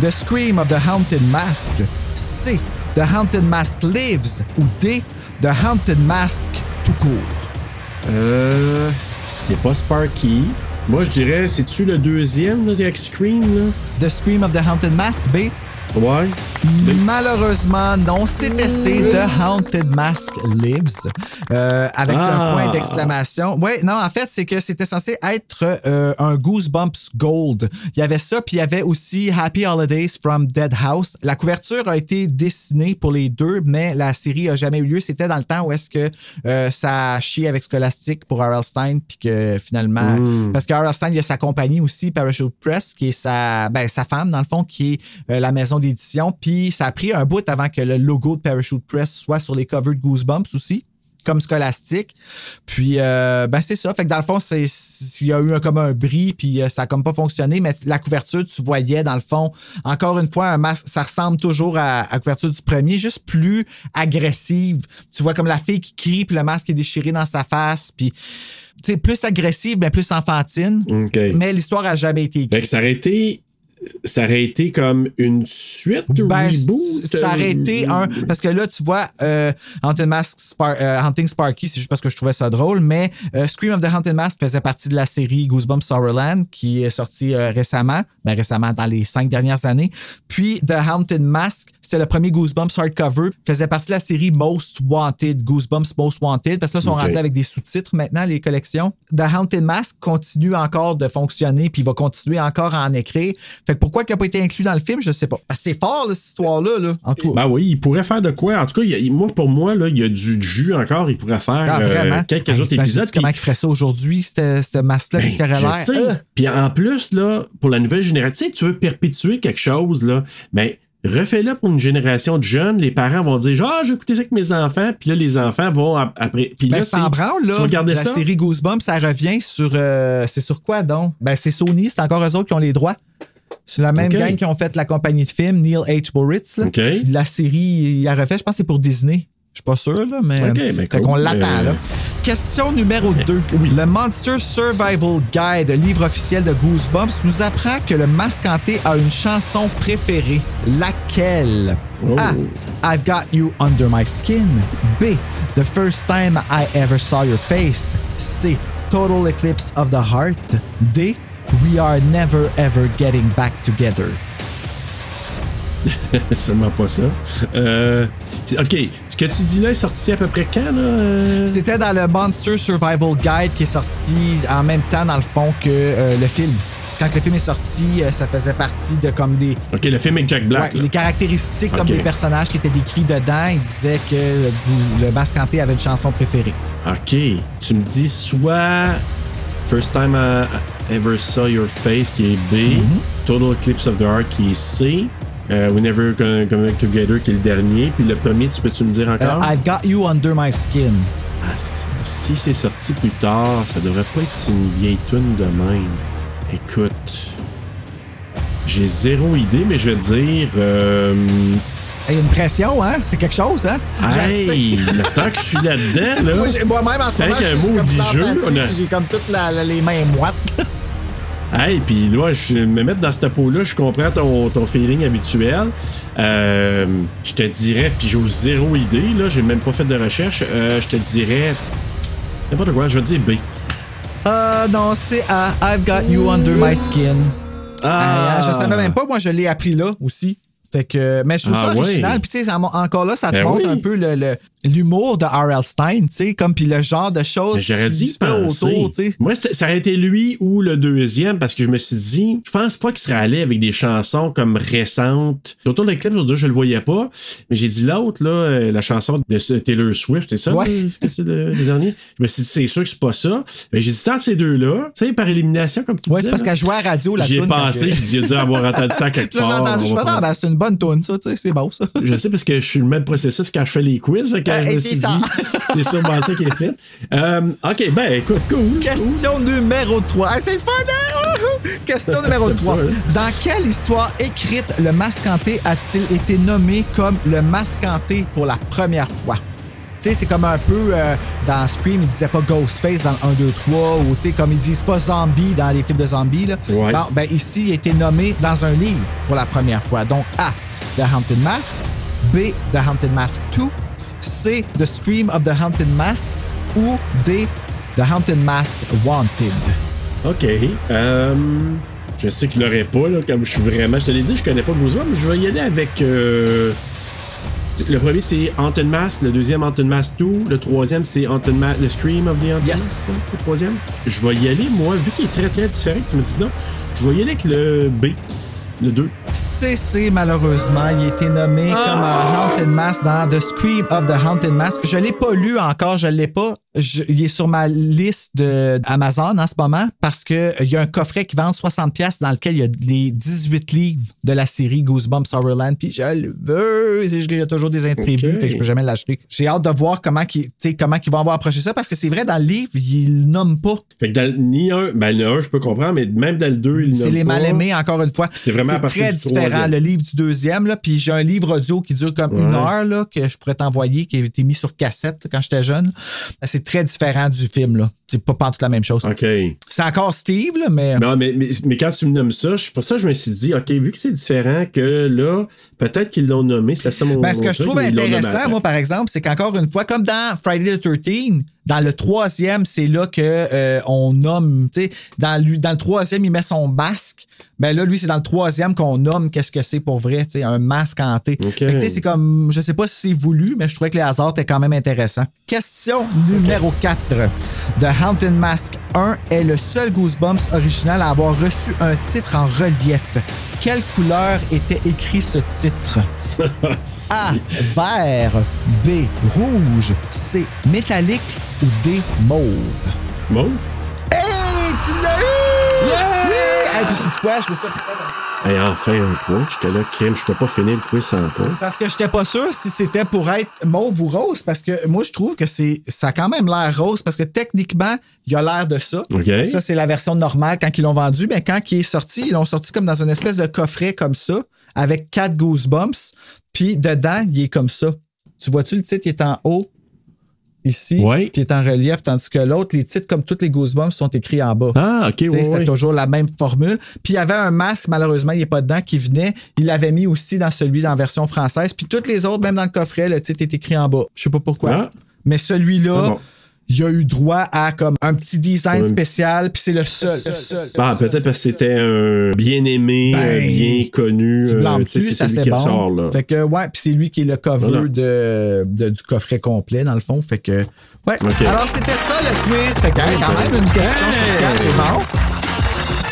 The Scream of the Haunted Mask. C. The Haunted Mask Lives. Ou D. The Haunted Mask tout court. Euh. C'est pas Sparky. Moi, je dirais, c'est-tu le deuxième, là, avec Scream, là? The Scream of the Haunted Mask. B? Ouais. Malheureusement, non. C'était C, The Haunted Mask Lives, euh, avec un Ah. point d'exclamation. Ouais, non, en fait, c'est que c'était censé être euh, un Goosebumps Gold. Il y avait ça, puis il y avait aussi Happy Holidays from Dead House. La couverture a été dessinée pour les deux, mais la série a jamais eu lieu. C'était dans le temps où est-ce que euh, ça a chié avec Scholastic pour R.L. Stein, puis que finalement, parce que R.L. Stein, il y a sa compagnie aussi, Parachute Press, qui est sa, ben, sa femme, dans le fond, qui est la maison d'édition. Puis ça a pris un bout avant que le logo de Parachute Press soit sur les covers de Goosebumps aussi comme Scholastic. Puis, euh, ben c'est ça. Fait que dans le fond, c'est il y a eu un, comme un bris, puis euh, ça a comme pas fonctionné. Mais la couverture, tu voyais, dans le fond, encore une fois, un masque, ça ressemble toujours à, la couverture du premier, juste plus agressive. Tu vois comme la fille qui crie, puis le masque est déchiré dans sa face, puis... Plus agressive, mais plus enfantine. Mais l'histoire a jamais été écrite. Fait que ça aurait été. Ça aurait été comme une suite ou Ben, reboot. ça aurait été euh, un. Parce que là, tu vois, euh, Haunted Mask Spar- euh, Hunting Sparky, c'est juste parce que je trouvais ça drôle, mais euh, Scream of the Haunted Mask faisait partie de la série Goosebumps Horrorland qui est sortie euh, récemment, ben récemment dans les cinq dernières années. Puis The Haunted Mask, c'était le premier Goosebumps hardcover, faisait partie de la série Most Wanted, Goosebumps Most Wanted, parce que là, ils sont Ok. rendus avec des sous-titres maintenant, les collections. The Haunted Mask continue encore de fonctionner, puis il va continuer encore à en écrire. Fait que pourquoi il n'a pas été inclus dans le film, je sais pas. Ah, C'est fort, là, cette histoire-là. Là. En tout cas. Ben oui, il pourrait faire de quoi? En tout cas, il moi, pour moi, là, il y a du jus encore. Il pourrait faire Ah, euh, quelques autres épisodes. Comment il ferait ça aujourd'hui, ce masque-là, Ben, qu'est-ce. Euh, Puis en plus, là, pour la nouvelle génération, tu veux perpétuer quelque chose, là, ben, refais-le pour une génération de jeunes. Les parents vont dire, ah, je vais écouter ça avec mes enfants. Puis là, les enfants vont ap- après. Puis Ben, là, c'est branle, là. Tu la ça? série Goosebumps, ça revient sur. euh, c'est sur quoi donc? Ben, c'est Sony, c'est encore eux autres qui ont les droits. C'est la même gang qui ont fait la compagnie de films, Neil H. Là. OK. La série, il a refait, je pense que c'est pour Disney. Je suis pas sûr, là, mais. Ok, fait cool. qu'on l'attend, là. Question numéro 2. Le Monster Survival Guide, livre officiel de Goosebumps, nous apprend que le masque hanté a une chanson préférée. Laquelle? Oh. A. I've got you under my skin. B. The first time I ever saw your face. C. Total eclipse of the heart. D. We are never ever getting back together. Seulement pas ça. Euh, OK, ce que tu dis là est sorti à peu près quand, là? euh? C'était dans le Monster Survival Guide qui est sorti en même temps, dans le fond, que euh, le film. Quand le film est sorti, ça faisait partie de comme des. OK, le film avec Jack Black. Ouais, les caractéristiques comme des personnages qui étaient décrits dedans. Il disait que le, le masque hanté avait une chanson préférée. OK. Tu me dis soit First Time I Ever Saw Your Face qui est B, Mm-hmm. Total Eclipse of the Heart qui est C, euh, We Never Come Come Together qui est le dernier, puis le premier, tu peux-tu me dire Euh, encore? I've Got You Under My Skin. Ah, si c'est sorti plus tard, ça devrait pas être une vieille tune de même. Écoute, j'ai zéro idée, mais je vais te dire. Euh, Il y a une pression, hein? C'est quelque chose, hein? hey, l'instant que je suis là-dedans, là. J'ai- Moi-même, en ce c'est moment, mot comme On a... J'ai comme toutes la- la- les mains moites. Hey, puis là, je me mettre dans cette peau-là, je comprends ton, ton feeling habituel. Euh, je te dirais, puis j'ai zéro idée, là, j'ai même pas fait de recherche. Euh, je te dirais. N'importe quoi, je vais dire B. Euh, non, c'est A. I've Got You Under My Skin. Ah! Euh, je savais même pas, moi, je l'ai appris là aussi. Fait que, mais je trouve Ah ça original. ouais. Puis, tu sais, encore là, ça te Ben montre oui. un peu le- le- l'humour de R.L. Stein, tu sais, comme puis le genre de choses j'aurais qui dit autour, tu sais. Moi, ça aurait été lui ou le deuxième parce que je me suis dit, je pense pas qu'il serait allé avec des chansons comme récentes. Autour de clip, je le voyais pas, mais j'ai dit l'autre, là, euh, la chanson de Taylor Swift, c'est ça? Ouais. le- C'est le, le dernier? Je me suis dit, c'est sûr que c'est pas ça. Mais j'ai dit, tant ces deux-là, tu sais, par élimination, comme tu Ouais, disais. c'est parce là. qu'elle jouait à la radio, la J'y ai toune, pensé, j'ai dû avoir entendu ça quelque Là, part. entendu, je ah, prendre- ben, c'est une bonne tune, ça, tu sais, c'est beau, ça. Je sais parce que je suis le même processus quand je fais les quiz. Fait je me suis c'est ça. dit, c'est sûrement ça qui est fait. Euh, ok, ben écoute, cool. Question numéro 3. c'est le fun, hein? Question numéro T'aimes 3. ça, hein? Dans quelle histoire écrite le mascanté a-t-il été nommé comme le mascanté pour la première fois? Tu sais, c'est comme un peu euh, dans Scream, ils disaient pas Ghostface dans le 1, 2, 3, ou tu sais, comme ils disent pas zombie dans les films de zombies. Là. Ouais. Bon, ben ici, il a été nommé dans un livre pour la première fois. Donc A. The Haunted Mask. B. The Haunted Mask 2. C. The Scream of the Haunted Mask. Ou D. The Haunted Mask Wanted. Ok. Euh, je sais que je l'aurais pas, là, comme je suis vraiment. Je te l'ai dit, je connais pas Goosebumps, mais je vais y aller avec. euh, le premier, c'est Haunted Mask. Le deuxième, Haunted Mask 2. Le troisième, c'est Haunted Mask. Le Scream of the Haunted Yes. Mask. Le troisième. Je vais y aller, moi, vu qu'il est très très différent, tu me dis là, je vais y aller avec le B. Le 2. CC, malheureusement, il a été nommé comme un Haunted Mask dans The Scream of the Haunted Mask. Je l'ai pas lu encore, je l'ai pas. Je- il est sur ma liste de Amazon en ce moment parce que euh, il y a un coffret qui vend 60 pièces dans lequel il y a les 18 livres de la série Goosebumps Horrorland puis je le veux, c'est qu'il y a toujours des imprévus, Ok. fait que je peux jamais l'acheter. J'ai hâte de voir comment sais, comment qu'ils vont avoir approché ça parce que c'est vrai dans le livre, il le nomme pas. Fait que dans le- ni un, ben le 1, je peux comprendre, mais même dans le 2, il C'est nomme les pas. mal-aimés, encore une fois. C'est vraiment à très différent, troisième. le livre du deuxième. Là, puis j'ai un livre audio qui dure comme Ouais. une heure là, que je pourrais t'envoyer, qui a été mis sur cassette quand j'étais jeune. C'est très différent du film. là. C'est pas pas toute la même chose. Ok. C'est encore Steve, là, mais. Non, mais, mais, mais quand tu me nommes ça, je- pour ça, je me suis dit, OK, vu que c'est différent, que là, peut-être qu'ils l'ont nommé, c'est ça mon. Ben, ce que je trouve mais intéressant, moi, par exemple, c'est qu'encore une fois, comme dans Friday the 13, dans le troisième, c'est là que euh, on nomme, tu sais, dans, lui- dans le troisième, il met son masque. Ben là, lui, c'est dans le troisième qu'on nomme qu'est-ce que c'est pour vrai, tu sais, un masque hanté. Sais, c'est comme, je sais pas si c'est voulu, mais je trouvais que les hasards étaient quand même intéressants. Question numéro 4. The Haunted Mask 1 est le seul Goosebumps original à avoir reçu un titre en relief. Quelle couleur était écrit ce titre? A. Vert. B. Rouge. C. Métallique. Ou D. Mauve? Mauve? Hey, tu l'as eu! Yeah! Oui! Hey, puis c'est quoi? Je me suis Hey, enfin un point. J'étais là, crème, je peux pas finir le quiz sans point. Parce que j'étais pas sûr si c'était pour être mauve ou rose, parce que moi, je trouve que c'est ça a quand même l'air rose, parce que techniquement, il a l'air de ça. OK. Ça, c'est la version normale quand ils l'ont vendu, mais quand il est sorti, ils l'ont sorti comme dans une espèce de coffret comme ça, avec quatre goosebumps, puis dedans, il est comme ça. Tu vois-tu, le titre, il est en haut, ici, Ouais. il est en relief, tandis que l'autre, les titres, comme tous les goosebumps, sont écrits en bas. Ah, ok, C'était ouais. toujours la même formule. Puis il y avait un masque, malheureusement, il n'est pas dedans, qui venait. Il l'avait mis aussi dans celui dans la version française. Puis toutes les autres, même dans le coffret, le titre est écrit en bas. Je sais pas pourquoi. Ah. Mais celui-là, Ah bon. Il y a eu droit à comme un petit design spécial, puis c'est le seul. Ah, peut-être parce que c'était un bien-aimé, Ben, un bien connu. Tu euh, c'est celui qui bon. ressort, là. Fait que ouais, puis c'est lui qui est le cover Voilà. de, de- du coffret complet dans le fond. Fait que ouais. Alors c'était ça le quiz. Fait que hey, quand même une question c'est bon.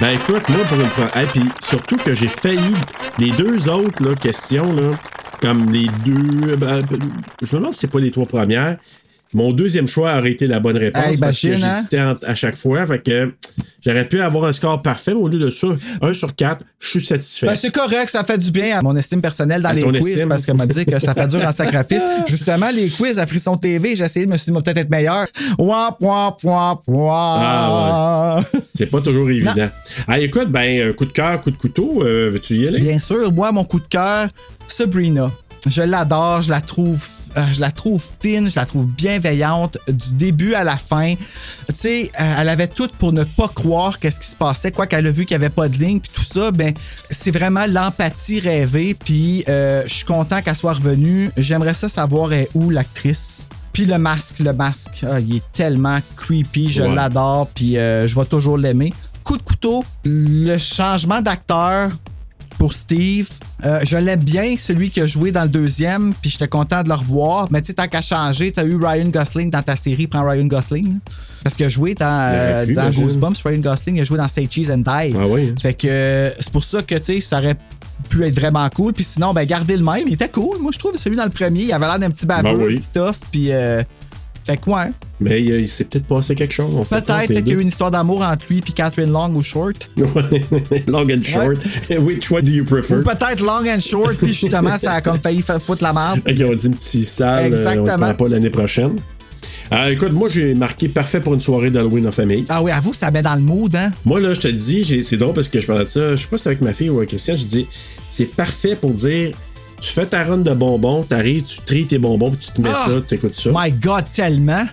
Ben écoute, moi pour une première. Et puis surtout que j'ai failli. Les deux autres là, questions, là, comme les deux. ben, je me demande si c'est pas les trois premières. Mon deuxième choix aurait été la bonne réponse Hey, parce que hein? j'hésitais à chaque fois. Fait que j'aurais pu avoir un score parfait, mais au lieu de ça, un sur quatre, je suis satisfait. Ben, c'est correct, ça fait du bien à mon estime personnelle dans À les quiz estime. parce qu'elle m'a dit que ça fait dur en sacrifice. Justement, les quiz à Frisson TV, j'ai essayé de me suis dit, moi, peut-être être meilleur. Wap, wap, wap, wap. Ah, C'est pas toujours évident. Ah, écoute, ben, coup de cœur, coup de couteau, euh, veux-tu y aller? Bien sûr, moi, mon coup de cœur, Sabrina. Je l'adore, je la trouve. euh, je la trouve fine, je la trouve bienveillante du début à la fin. Tu sais, euh, elle avait tout pour ne pas croire qu'est-ce qui se passait, quoi qu'elle a vu qu'il n'y avait pas de ligne, puis tout ça, ben c'est vraiment l'empathie rêvée, puis euh, je suis content qu'elle soit revenue. J'aimerais ça savoir est où l'actrice? Puis le masque, le masque, ah, il est tellement creepy, je Ouais. l'adore, puis euh, je vais toujours l'aimer. Coup de couteau, le changement d'acteur pour Steve. Euh, je l'aime bien, celui qui a joué dans le deuxième, puis j'étais content de le revoir. Mais tu sais, tant qu'à changer, t'as eu Ryan Gosling dans ta série, prends Ryan Gosling. Parce qu'il a joué dans, euh, pu, dans imagine. Goosebumps, Ryan Gosling, il a joué dans Say Cheese and Die. Ah oui. Fait que euh, c'est pour ça que, tu sais, ça aurait pu être vraiment cool. Puis sinon, ben, garder le même, il était cool. Moi, je trouve celui dans le premier, il avait l'air d'un petit baveux, Ben oui. petit stuff, puis... euh, fait que ouais, Mais euh, il s'est peut-être passé quelque chose. on peut-être peut-être qu'il y a eu une histoire d'amour entre lui et Catherine Long ou Short. Long and short. Which one do you prefer? Ou peut-être Long and Short, puis justement, ça a comme failli faire foutre la merde. Fait qu'ils ont dit petit sale, euh, on Exactement. ne prend pas l'année prochaine. Ah, écoute, moi, j'ai marqué parfait pour une soirée d'Halloween en famille. Ah oui, avoue, ça met dans le mood, hein? Moi, là, je te dis, c'est drôle parce que je parlais de ça, je sais pas si c'est avec ma fille ou avec Christian, je dis, c'est parfait pour dire, tu fais ta run de bonbons, t'arrives, tu tries tes bonbons, puis tu te mets Ah! ça, tu écoutes ça. My God, tellement.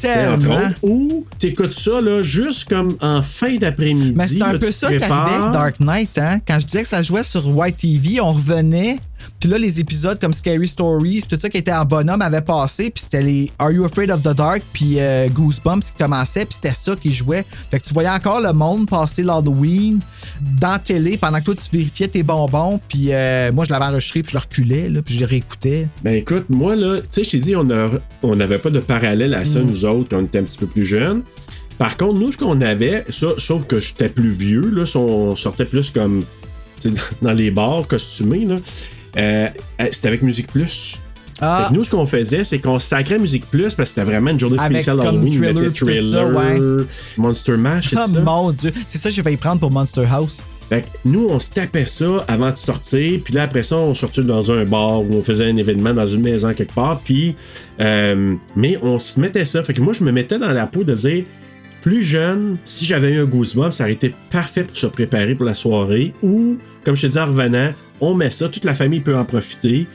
Tellement. autres, Ou t'écoutes ça, là, juste comme en fin d'après-midi. Mais c'est un là, peu ça avec Dark Knight, hein? Quand je disais que ça jouait sur White TV, on revenait. Puis là, les épisodes comme Scary Stories, tout ça qui était en bonhomme avait passé. Puis c'était les Are You Afraid of the Dark? Puis euh, Goosebumps qui commençait. Puis c'était ça qui jouait. Fait que tu voyais encore le monde passer l'Halloween dans la télé pendant que toi, tu vérifiais tes bonbons. Puis euh, moi, je l'avais enregistré. Puis je le reculais. Là, puis je réécoutais. Ben écoute, moi là, tu sais, je t'ai dit, on a- on n'avait pas de parallèle à ça, Mm. nous autres, quand on était un petit peu plus jeunes. Par contre, nous, ce qu'on avait, ça, sauf que j'étais plus vieux, là, on sortait plus comme dans les bars costumés, là. Euh, euh, c'était avec Musique Plus. Ah. Fait que nous, ce qu'on faisait, c'est qu'on sacrait Musique Plus parce que c'était vraiment une journée Avec spéciale comme Halloween. Thriller, On mettait ça, ouais. Monster Mash, c'est Oh ça? mon Dieu. C'est ça que j'ai failli prendre pour Monster House. Fait que nous, on se tapait ça avant de sortir, puis là, après ça, on sortait dans un bar où on faisait un événement dans une maison quelque part, puis. euh, mais on se mettait ça. Fait que moi, je me mettais dans la peau de dire. Plus jeune, si j'avais eu un Goosebumps, ça aurait été parfait pour se préparer pour la soirée. Ou, comme je te dis en revenant, on met ça, toute la famille peut en profiter.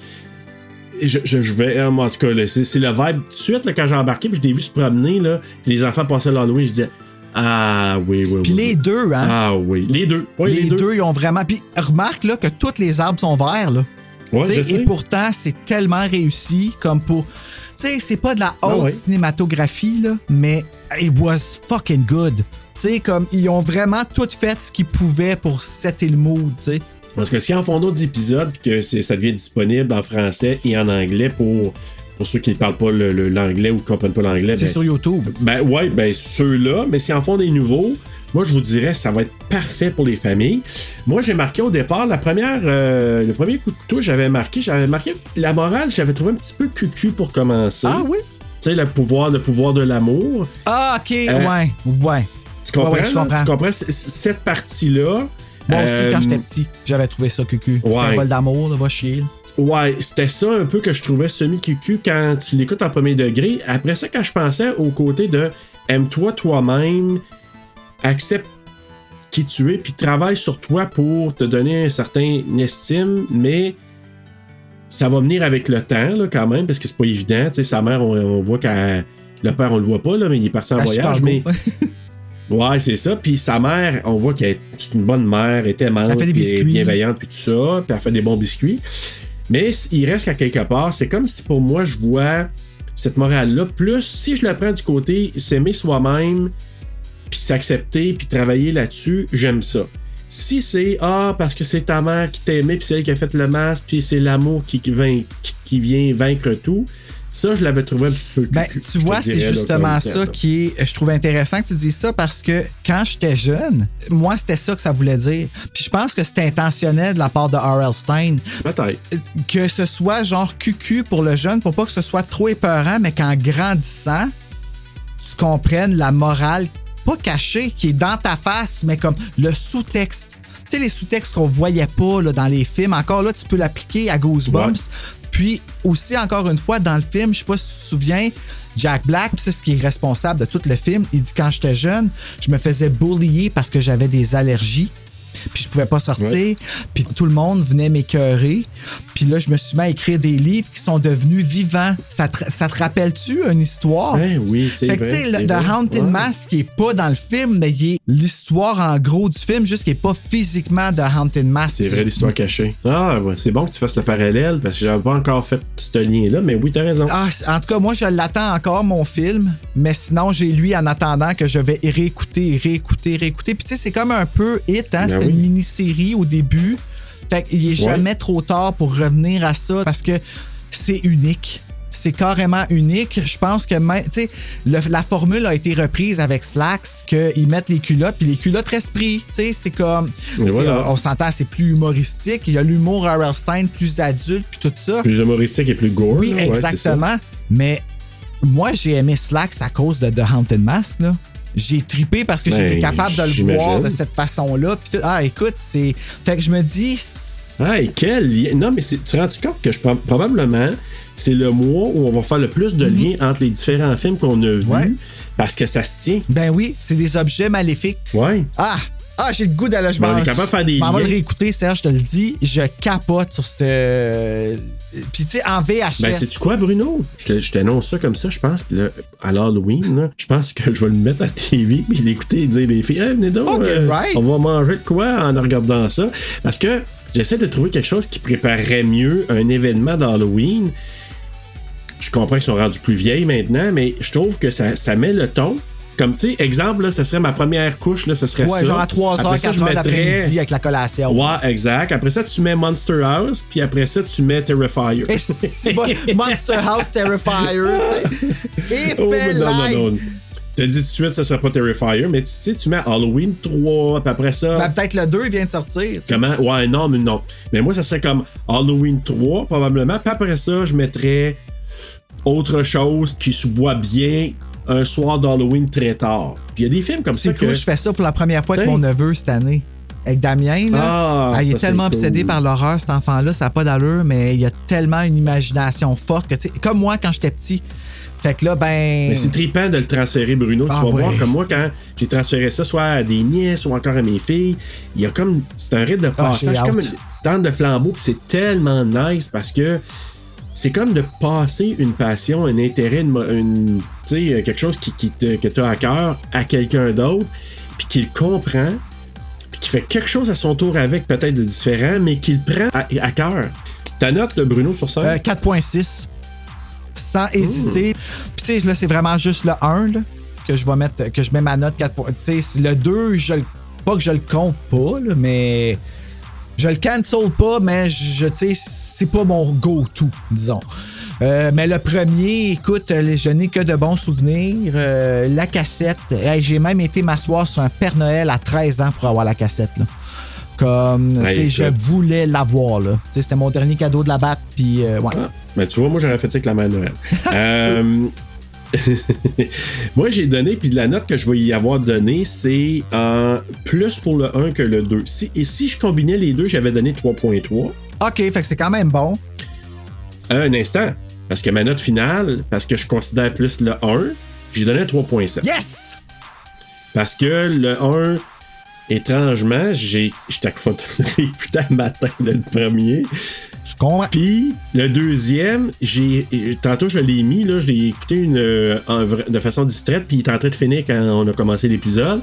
Je, je, je vais, euh, moi, en tout cas, c'est c'est le vibe. Tout de suite, là, quand j'ai embarqué, puis je l'ai vu se promener, là, puis les enfants passaient l'Halloween, je disais, ah oui, oui, Puis oui, les oui. deux, hein? Ah oui, les deux. Oui, les, les, deux. ils ont vraiment. Puis remarque là, que tous les arbres sont verts. Là. Ouais, Tu sais, je sais. et pourtant, c'est tellement réussi comme pour. Tu sais, c'est pas de la haute Ah ouais. cinématographie, là, mais it was fucking good. Tu sais, comme ils ont vraiment tout fait ce qu'ils pouvaient pour setter le mood, tu sais. Parce que si en font d'autres épisodes, que ça devient disponible en français et en anglais pour, pour ceux qui ne parlent pas l'anglais ou qui ne comprennent pas l'anglais. C'est ben- sur YouTube. Ben ouais, ben ceux-là, mais si en font des nouveaux, moi je vous dirais ça va être parfait pour les familles. Moi j'ai marqué au départ la première, euh, le premier coup de couteau j'avais marqué, j'avais marqué la morale, j'avais trouvé un petit peu cucu pour commencer. Ah oui? Tu sais le pouvoir, le pouvoir de l'amour. Ah, ok, Euh, ouais, ouais. Tu comprends? Ouais, ouais, je là? comprends. Tu comprends? Cette partie-là? Moi aussi, euh, quand j'étais petit, j'avais trouvé ça cucu. Ouais. Symbole d'amour, là, va chier. Ouais, c'était ça un peu que je trouvais semi-cucu quand tu l'écoutes en premier degré. Après ça, quand je pensais au côté de aime-toi toi-même, accepte qui tu es, puis travaille sur toi pour te donner un certain estime, mais ça va venir avec le temps, là, quand même, parce que c'est pas évident. Tu sais, sa mère, on, on voit qu'elle. Le père, on le voit pas, là, mais il est parti en À voyage, Chicago. mais. Ouais, c'est ça. Puis sa mère, on voit qu'elle est une bonne mère, elle est aimante, Elle fait des est bienveillante, puis tout ça, puis elle fait des bons biscuits. Mais il reste qu'à quelque part, c'est comme si pour moi, je vois cette morale-là. Plus, si je la prends du côté s'aimer soi-même, puis s'accepter, puis travailler là-dessus, j'aime ça. Si c'est ah parce que c'est ta mère qui t'aimait puis c'est elle qui a fait le masque puis c'est l'amour qui vient vaincre tout, ça je l'avais trouvé un petit peu. Ben, cucu, tu vois, c'est là, justement ça qui est. Je trouve intéressant que tu dises ça parce que quand j'étais jeune, moi, c'était ça que ça voulait dire. Puis je pense que c'était intentionnel de la part de R.L. Stein. Peut-être. Que ce soit genre cucu pour le jeune, pour pas que ce soit trop épeurant, mais qu'en grandissant, tu comprennes la morale, pas cachée, qui est dans ta face, mais comme le sous-texte. Tu sais, les sous-textes qu'on voyait pas là, dans les films, encore là, tu peux l'appliquer à Goosebumps. Puis aussi, encore une fois, dans le film, je sais pas si tu te souviens, Jack Black, c'est ce qui est responsable de tout le film, il dit quand j'étais jeune, je me faisais bullier parce que j'avais des allergies. Puis je pouvais pas sortir. Puis tout le monde venait m'écœurer. Puis là, je me suis mis à écrire des livres qui sont devenus vivants. Ça te, ça te rappelle-tu une histoire? Ben oui, c'est Fait que, vrai, tu sais, The vrai. Haunted Ouais. Mask qui est pas dans le film, mais il est l'histoire en gros du film, juste qui est pas physiquement The Haunted Mask. C'est vrai l'histoire cachée. Ah, ouais, c'est bon que tu fasses le parallèle parce que j'avais pas encore fait ce lien-là, mais oui, t'as raison. Ah, en tout cas, moi, je l'attends encore, mon film. Mais sinon, j'ai lui en attendant que je vais réécouter, réécouter, réécouter. Puis, tu sais, c'est comme un peu hit, hein? Ben C'était oui. une mini-série au début. Fait qu'il est Ouais. jamais trop tard pour revenir à ça parce que c'est unique. C'est carrément unique. Je pense que même, tu sais, le- la formule a été reprise avec Slacks, qu'ils mettent les culottes, puis les culottes restent pris. Tu sais, c'est comme. Voilà. On s'entend, c'est plus humoristique. Il y a l'humour R.L. Stein plus adulte, puis tout ça. Plus humoristique et plus gore. Oui, ouais, exactement. Mais moi, j'ai aimé Slacks à cause de The Haunted Mask. Là. J'ai tripé parce que Ben, j'étais capable de le voir de cette façon-là. Ah, écoute, c'est. Fait que je me dis. Hey, quel lien. Non, mais tu te rends compte que je probablement c'est le mois où on va faire le plus de liens entre les différents films qu'on a vus Mhm. Ouais. parce que ça se tient. Ben oui, c'est des objets maléfiques. Ouais. Ah! Ah, j'ai le goût d'aller. Je Ben, on est capable de faire des je m'en vais liens. le réécouter, Serge, je te le dis. Je capote sur cette. Puis, tu sais, en VHS. Ben, sais-tu quoi, Bruno? Je t'annonce ça comme ça, je pense. Puis là, à l'Halloween, là, je pense que je vais le mettre à TV puis l'écouter et dire les filles, hey, venez donc, euh, right. on va manger de quoi en regardant ça? Parce que j'essaie de trouver quelque chose qui préparerait mieux un événement d'Halloween. Je comprends qu'ils sont rendus plus vieilles maintenant, mais je trouve que ça, ça met le ton. Comme, tu sais, exemple, là, ce serait ma première couche, là, ce serait ouais, ça. genre à 3h, Après ça, 4h je mettrais- l'après-midi avec la collation. Ouais, exact. Après ça, tu mets Monster House, puis après ça, tu mets Terrifier. Et Monster House Terrifier, tu sais. Et Oh, non, non, non. T'as dit tout de suite, ça serait pas Terrifier, mais tu sais, tu mets Halloween 3, puis après ça. Ben, peut-être le 2 vient de sortir. Comment? Ouais, non, mais non. Mais moi, ça serait comme Halloween 3, probablement. Puis après ça, je mettrais autre chose qui se voit bien un soir d'Halloween très tard. Puis il y a des films comme ça C'est cool, que. je fais ça pour la première fois avec mon neveu cette année. Avec Damien, là. Ah, Ah, il ça, est tellement obsédé cool. par l'horreur, cet enfant-là, ça n'a pas d'allure, mais il a tellement une imagination forte que, tu sais, comme moi quand j'étais petit. Fait que là, ben. Mais c'est trippant de le transférer, Bruno. Tu Ah, vas voir comme moi, quand j'ai transféré ça soit à des nièces ou encore à mes filles, il y a comme. C'est un rite de Ah, passage, comme hâte. une tente de flambeau, puis c'est tellement nice parce que c'est comme de passer une passion, un intérêt, une, sais, quelque chose qui, qui te, que tu as à cœur à quelqu'un d'autre, puis qu'il comprend, puis qui fait quelque chose à son tour avec, peut-être de différent, mais qu'il prend à, à cœur. Ta note, le Bruno, sur ça? Euh, 4.6. Sans hésiter. Puis tu sais, là, c'est vraiment juste le 1 là, que je vais mettre, que je mets ma note 4. Tu sais, c'est le 2, je le- pas que je le compte pas, là, mais je le cancel pas, mais je, sais, c'est pas mon go-to, disons. Euh, mais le premier, écoute, euh, je n'ai que de bons souvenirs. Euh, la cassette, hey, j'ai même été m'asseoir sur un Père Noël à 13 ans pour avoir la cassette. Là. Comme, Hey, je voulais l'avoir. C'était mon dernier cadeau de la batte, puis euh, ouais. Ah, ben tu vois, moi j'aurais fait ça avec la mère Noël. Euh, moi j'ai donné, puis la note que je vais y avoir donné, c'est en plus pour le 1 que le 2. Si, et si je combinais les deux, j'avais donné 3.3. OK, fait que c'est quand même bon. Un instant, parce que ma note finale, parce que je considère plus le 1, j'ai donné un 3.7. Yes! Parce que le 1, étrangement, j'ai, j'étais content de matin le premier. Je comprends. Puis le deuxième, j'ai tantôt je l'ai mis là, je l'ai écouté une, euh, en de façon distraite, puis il est en train de finir quand on a commencé l'épisode.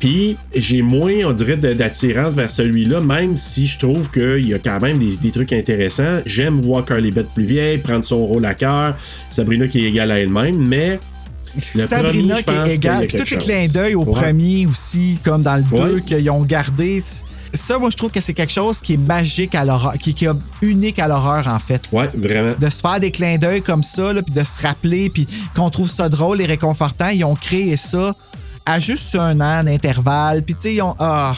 Puis j'ai moins, on dirait, d'attirance vers celui-là, même si je trouve qu'il y a quand même des, des trucs intéressants. J'aime voir Carly Beth plus vieille, prendre son rôle à cœur, Sabrina qui est égale à elle-même, mais le Sabrina premier, qui est égale. tous les clins d'œil au Ouais. premier aussi, comme dans le Ouais. 2, qu'ils ont gardé. Ça, moi, je trouve que c'est quelque chose qui est magique à l'horreur, qui, qui est unique à l'horreur, en fait. Ouais, vraiment. De se faire des clins d'œil comme ça, là, puis de se rappeler, puis qu'on trouve ça drôle et réconfortant. Ils ont créé ça à juste un an d'intervalle. Puis, tu sais, ils ont. Ah,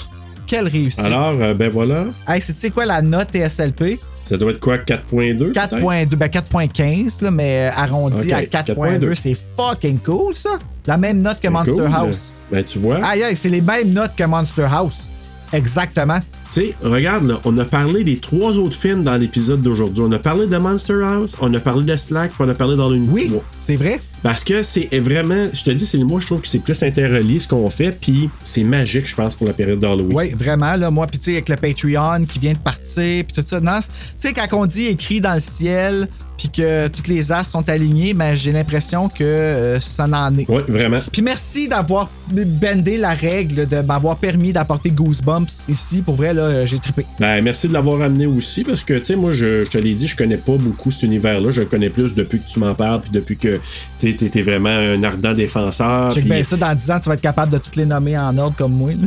quelle réussite. Alors, euh, ben voilà. Hey, c'est quoi la note TSLP? Ça doit être quoi, 4.2? peut-être? 4.2, ben 4.15, là, mais arrondi à 4.2, 4.2. c'est fucking cool, ça. La même note que Monster Cool. House. Ben, tu vois. Aïe, aïe, c'est les mêmes notes que Monster House. Exactement. Tu sais, regarde, là, on a parlé des trois autres films dans l'épisode d'aujourd'hui. On a parlé de Monster House, on a parlé de Slack, puis on a parlé d'Halloween Oui, 3. c'est vrai. Parce que c'est vraiment, je te dis, c'est moi, je trouve que c'est plus interrelié ce qu'on fait, puis c'est magique, je pense, pour la période d'Halloween. Oui, vraiment, là, moi, puis tu sais, avec le Patreon qui vient de partir, puis tout ça. Non, tu sais, quand on dit écrit dans le ciel, puis que toutes les as sont alignés, ben, j'ai l'impression que euh, ça n'en est. Oui, vraiment. Puis merci d'avoir bendé la règle, de m'avoir permis d'apporter Goosebumps ici. Pour vrai, là, j'ai trippé. Ben, merci de l'avoir amené aussi, parce que, tu sais, moi, je, je te l'ai dit, je connais pas beaucoup cet univers-là. Je le connais plus depuis que tu m'en parles, puis depuis que, tu sais, t'étais vraiment un ardent défenseur. Check puis- bien ça, dans 10 ans, tu vas être capable de toutes les nommer en ordre comme moi.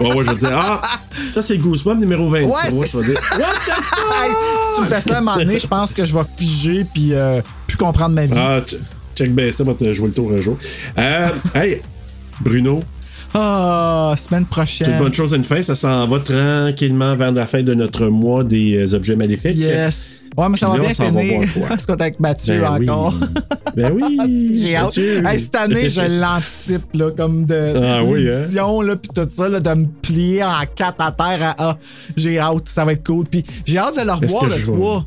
Ouais, ouais, je vais dire, ah, ça, c'est Goosebumps numéro 20. Ouais, je vais dire, Hey, si tu me fais ça à un moment donné, je pense que je vais puis euh, plus comprendre ma vie. Ah, ch- check bien ça, te jouer le tour un jour. Euh, hey, Bruno, Ah, semaine prochaine. toute bonne chose à une fin, ça s'en va tranquillement vers la fin de notre mois des euh, objets maléfiques. Yes. Ouais, mais ça va là, bien finir. Parce qu'on est avec Mathieu Ben oui. encore. Ben oui. J'ai hâte. Hey, cette année, je l'anticipe, là, comme de Ah oui, hein? l'édition, là, puis tout ça, là, de me plier en quatre à terre. À, ah, j'ai hâte, ça va être cool. Puis j'ai hâte de le revoir, le je vais- 3.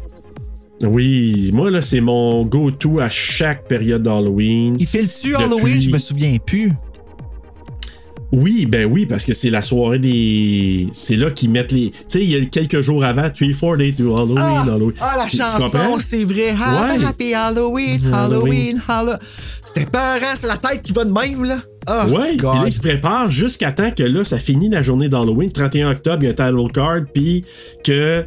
Oui, moi, là, c'est mon go-to à chaque période d'Halloween. Il file-tu Halloween? Je me souviens plus. Oui, ben oui, parce que c'est la soirée des. C'est là qu'ils mettent les. Tu sais, il y a quelques jours avant, 3-4 days to Halloween, Ah, Halloween. ah, la Tu- chanson, c'est vrai. Have Ouais. a happy Halloween, Halloween. Halloween. C'était peurant, c'est la tête qui va de même, là. Oh, Ouais, puis là, ils se préparent jusqu'à temps que là, ça finit la journée d'Halloween, 31 octobre, il y a un title card, puis que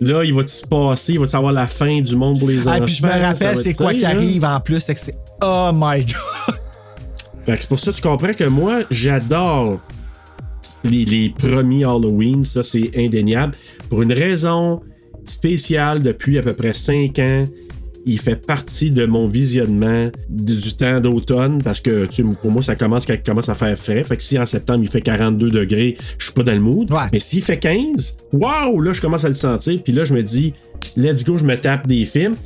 là, il va se passer, il va savoir la fin du monde pour les enfants. Ah, puis je me rappelle, c'est quoi qui arrive en plus, c'est que c'est. Oh my god! Fait que c'est pour ça que tu comprends que moi, j'adore les, les premiers Halloween, ça c'est indéniable. Pour une raison spéciale depuis à peu près 5 ans. Il fait partie de mon visionnement du temps d'automne parce que tu pour moi, ça commence quand il commence à faire frais. Fait que si en septembre il fait 42 degrés, je suis pas dans le mood. Mais s'il fait 15, waouh, là je commence à le sentir. Puis là, je me dis, let's go, je me tape des films.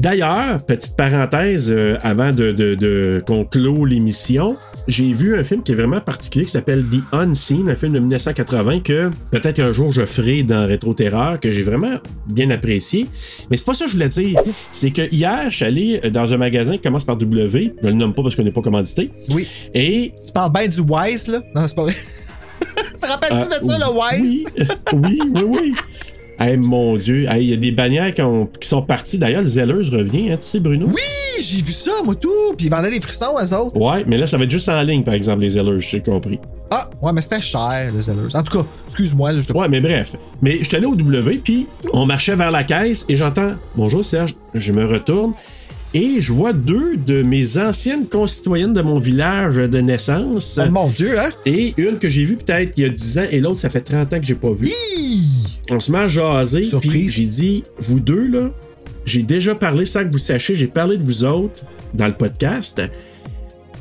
D'ailleurs, petite parenthèse euh, avant de, de, de qu'on clôt l'émission, j'ai vu un film qui est vraiment particulier qui s'appelle The Unseen, un film de 1980 que peut-être un jour je ferai dans Rétro Terreur, que j'ai vraiment bien apprécié. Mais c'est pas ça que je voulais dire. C'est que hier, je suis allé dans un magasin qui commence par W, je le nomme pas parce qu'on n'est pas commandité. Oui. Et. Tu parles bien du Wise, là? Non, c'est pas vrai. tu te rappelles-tu Euh, de ça, le Wise? oui, oui, oui. Hey, mon Dieu, Hey, il y a des bannières qui, ont- qui sont parties. D'ailleurs, le Zelleuse revient, hein, tu sais, Bruno? Oui, j'ai vu ça, moi, tout. Puis ils vendaient des frissons, eux autres. Ouais, mais là, ça va être juste en ligne, par exemple, les Zellers, j'ai compris. Ah, ouais, mais c'était cher, les Zellers. En tout cas, excuse-moi, là, je te Ouais, mais bref. Mais j'étais allé au W, puis on marchait vers la caisse et j'entends Bonjour Serge, je me retourne et je vois deux de mes anciennes concitoyennes de mon village de naissance. Oh mon Dieu, hein? Et une que j'ai vue peut-être il y a 10 ans et l'autre, ça fait 30 ans que j'ai pas vu. On se met à jaser, puis j'ai dit Vous deux, là, j'ai déjà parlé sans que vous sachiez, j'ai parlé de vous autres dans le podcast.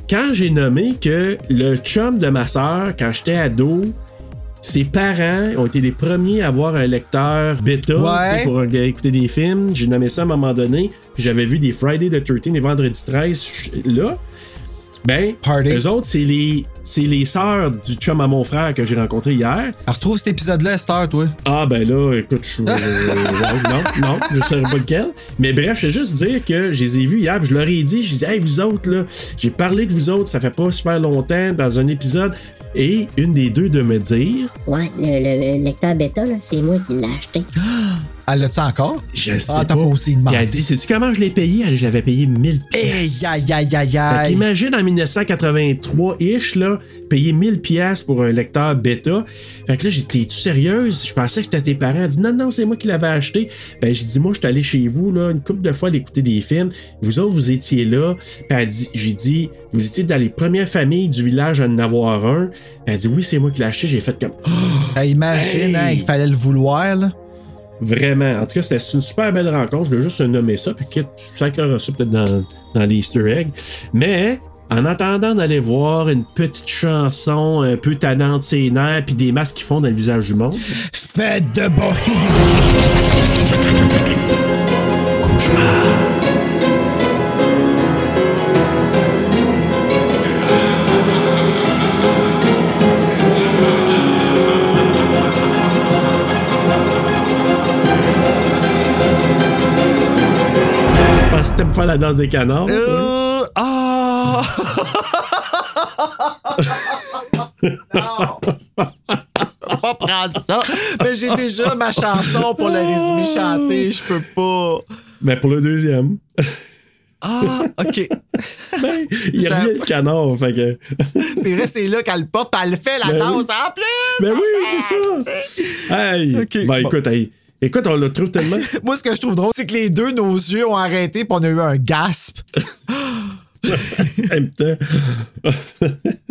Quand j'ai nommé que le chum de ma soeur, quand j'étais ado, ses parents ont été les premiers à avoir un lecteur bêta Ouais. pour euh, écouter des films. J'ai nommé ça à un moment donné. J'avais vu des Friday the 13 et Vendredi 13 là. Ben, eux autres, c'est les, c'est les sœurs du chum à mon frère que j'ai rencontré hier. Alors, retrouve cet épisode-là, Esther, toi. Ah, ben là, écoute, je euh, non, non, je sais pas lequel. Mais bref, je vais juste dire que je les ai vus hier, puis je leur ai dit, je dis, hey, vous autres, là, j'ai parlé de vous autres, ça fait pas super longtemps dans un épisode. Et une des deux de me dire, Ouais, le, le- le lecteur bêta, là, c'est moi qui l'ai acheté. Elle l'a-tu encore? Je sais Ah, t'as pas. pas aussi Puis demandé. elle dit, sais-tu comment je l'ai payé? Elle- J'avais payé 1000 Aïe, aïe, aïe, aïe, aïe. qu'imagine en 1983-ish, là, payer 1000 pièces pour un lecteur bêta. Fait que là, j'ai dit, t'es-tu sérieuse? Je pensais que c'était tes parents. Elle dit, non, non, c'est moi qui l'avais acheté. Ben, j'ai dit, moi, je suis allé chez vous, là, une couple de fois à écouter des films. Vous autres, vous étiez là. Puis elle dit, j'ai dit, vous étiez dans les premières familles du village à en avoir un. Puis elle dit, oui, c'est moi qui l'ai acheté. J'ai fait comme, Oh, Hey, imagine, Hey. hein, il fallait le vouloir, là. Vraiment. En tout cas, c'était une super belle rencontre. Je voulais juste nommer ça, puis que tu sacreras ça peut-être dans, dans l'Easter egg. Mais, en attendant d'aller voir une petite chanson un peu tannante ses nerfs, puis des masques qui font dans le visage du monde. Faites de bon. Je t'aimes pas la danse des canards. Euh, ah! Pas prendre ça. Mais j'ai déjà ma chanson pour le résumé chanté. Je peux pas. Mais pour le deuxième, Ah, OK. ben, il y a J'avoue. le canard. Fait que. C'est vrai, c'est là qu'elle le porte, elle fait la Ben danse oui. en plus. Ben oui, c'est ça. Hey! Ok, ben bon. écoute, hey. Écoute, on le trouve tellement. Moi, ce que je trouve drôle, c'est que les deux, nos yeux ont arrêté, puis on a eu un gasp. en même temps.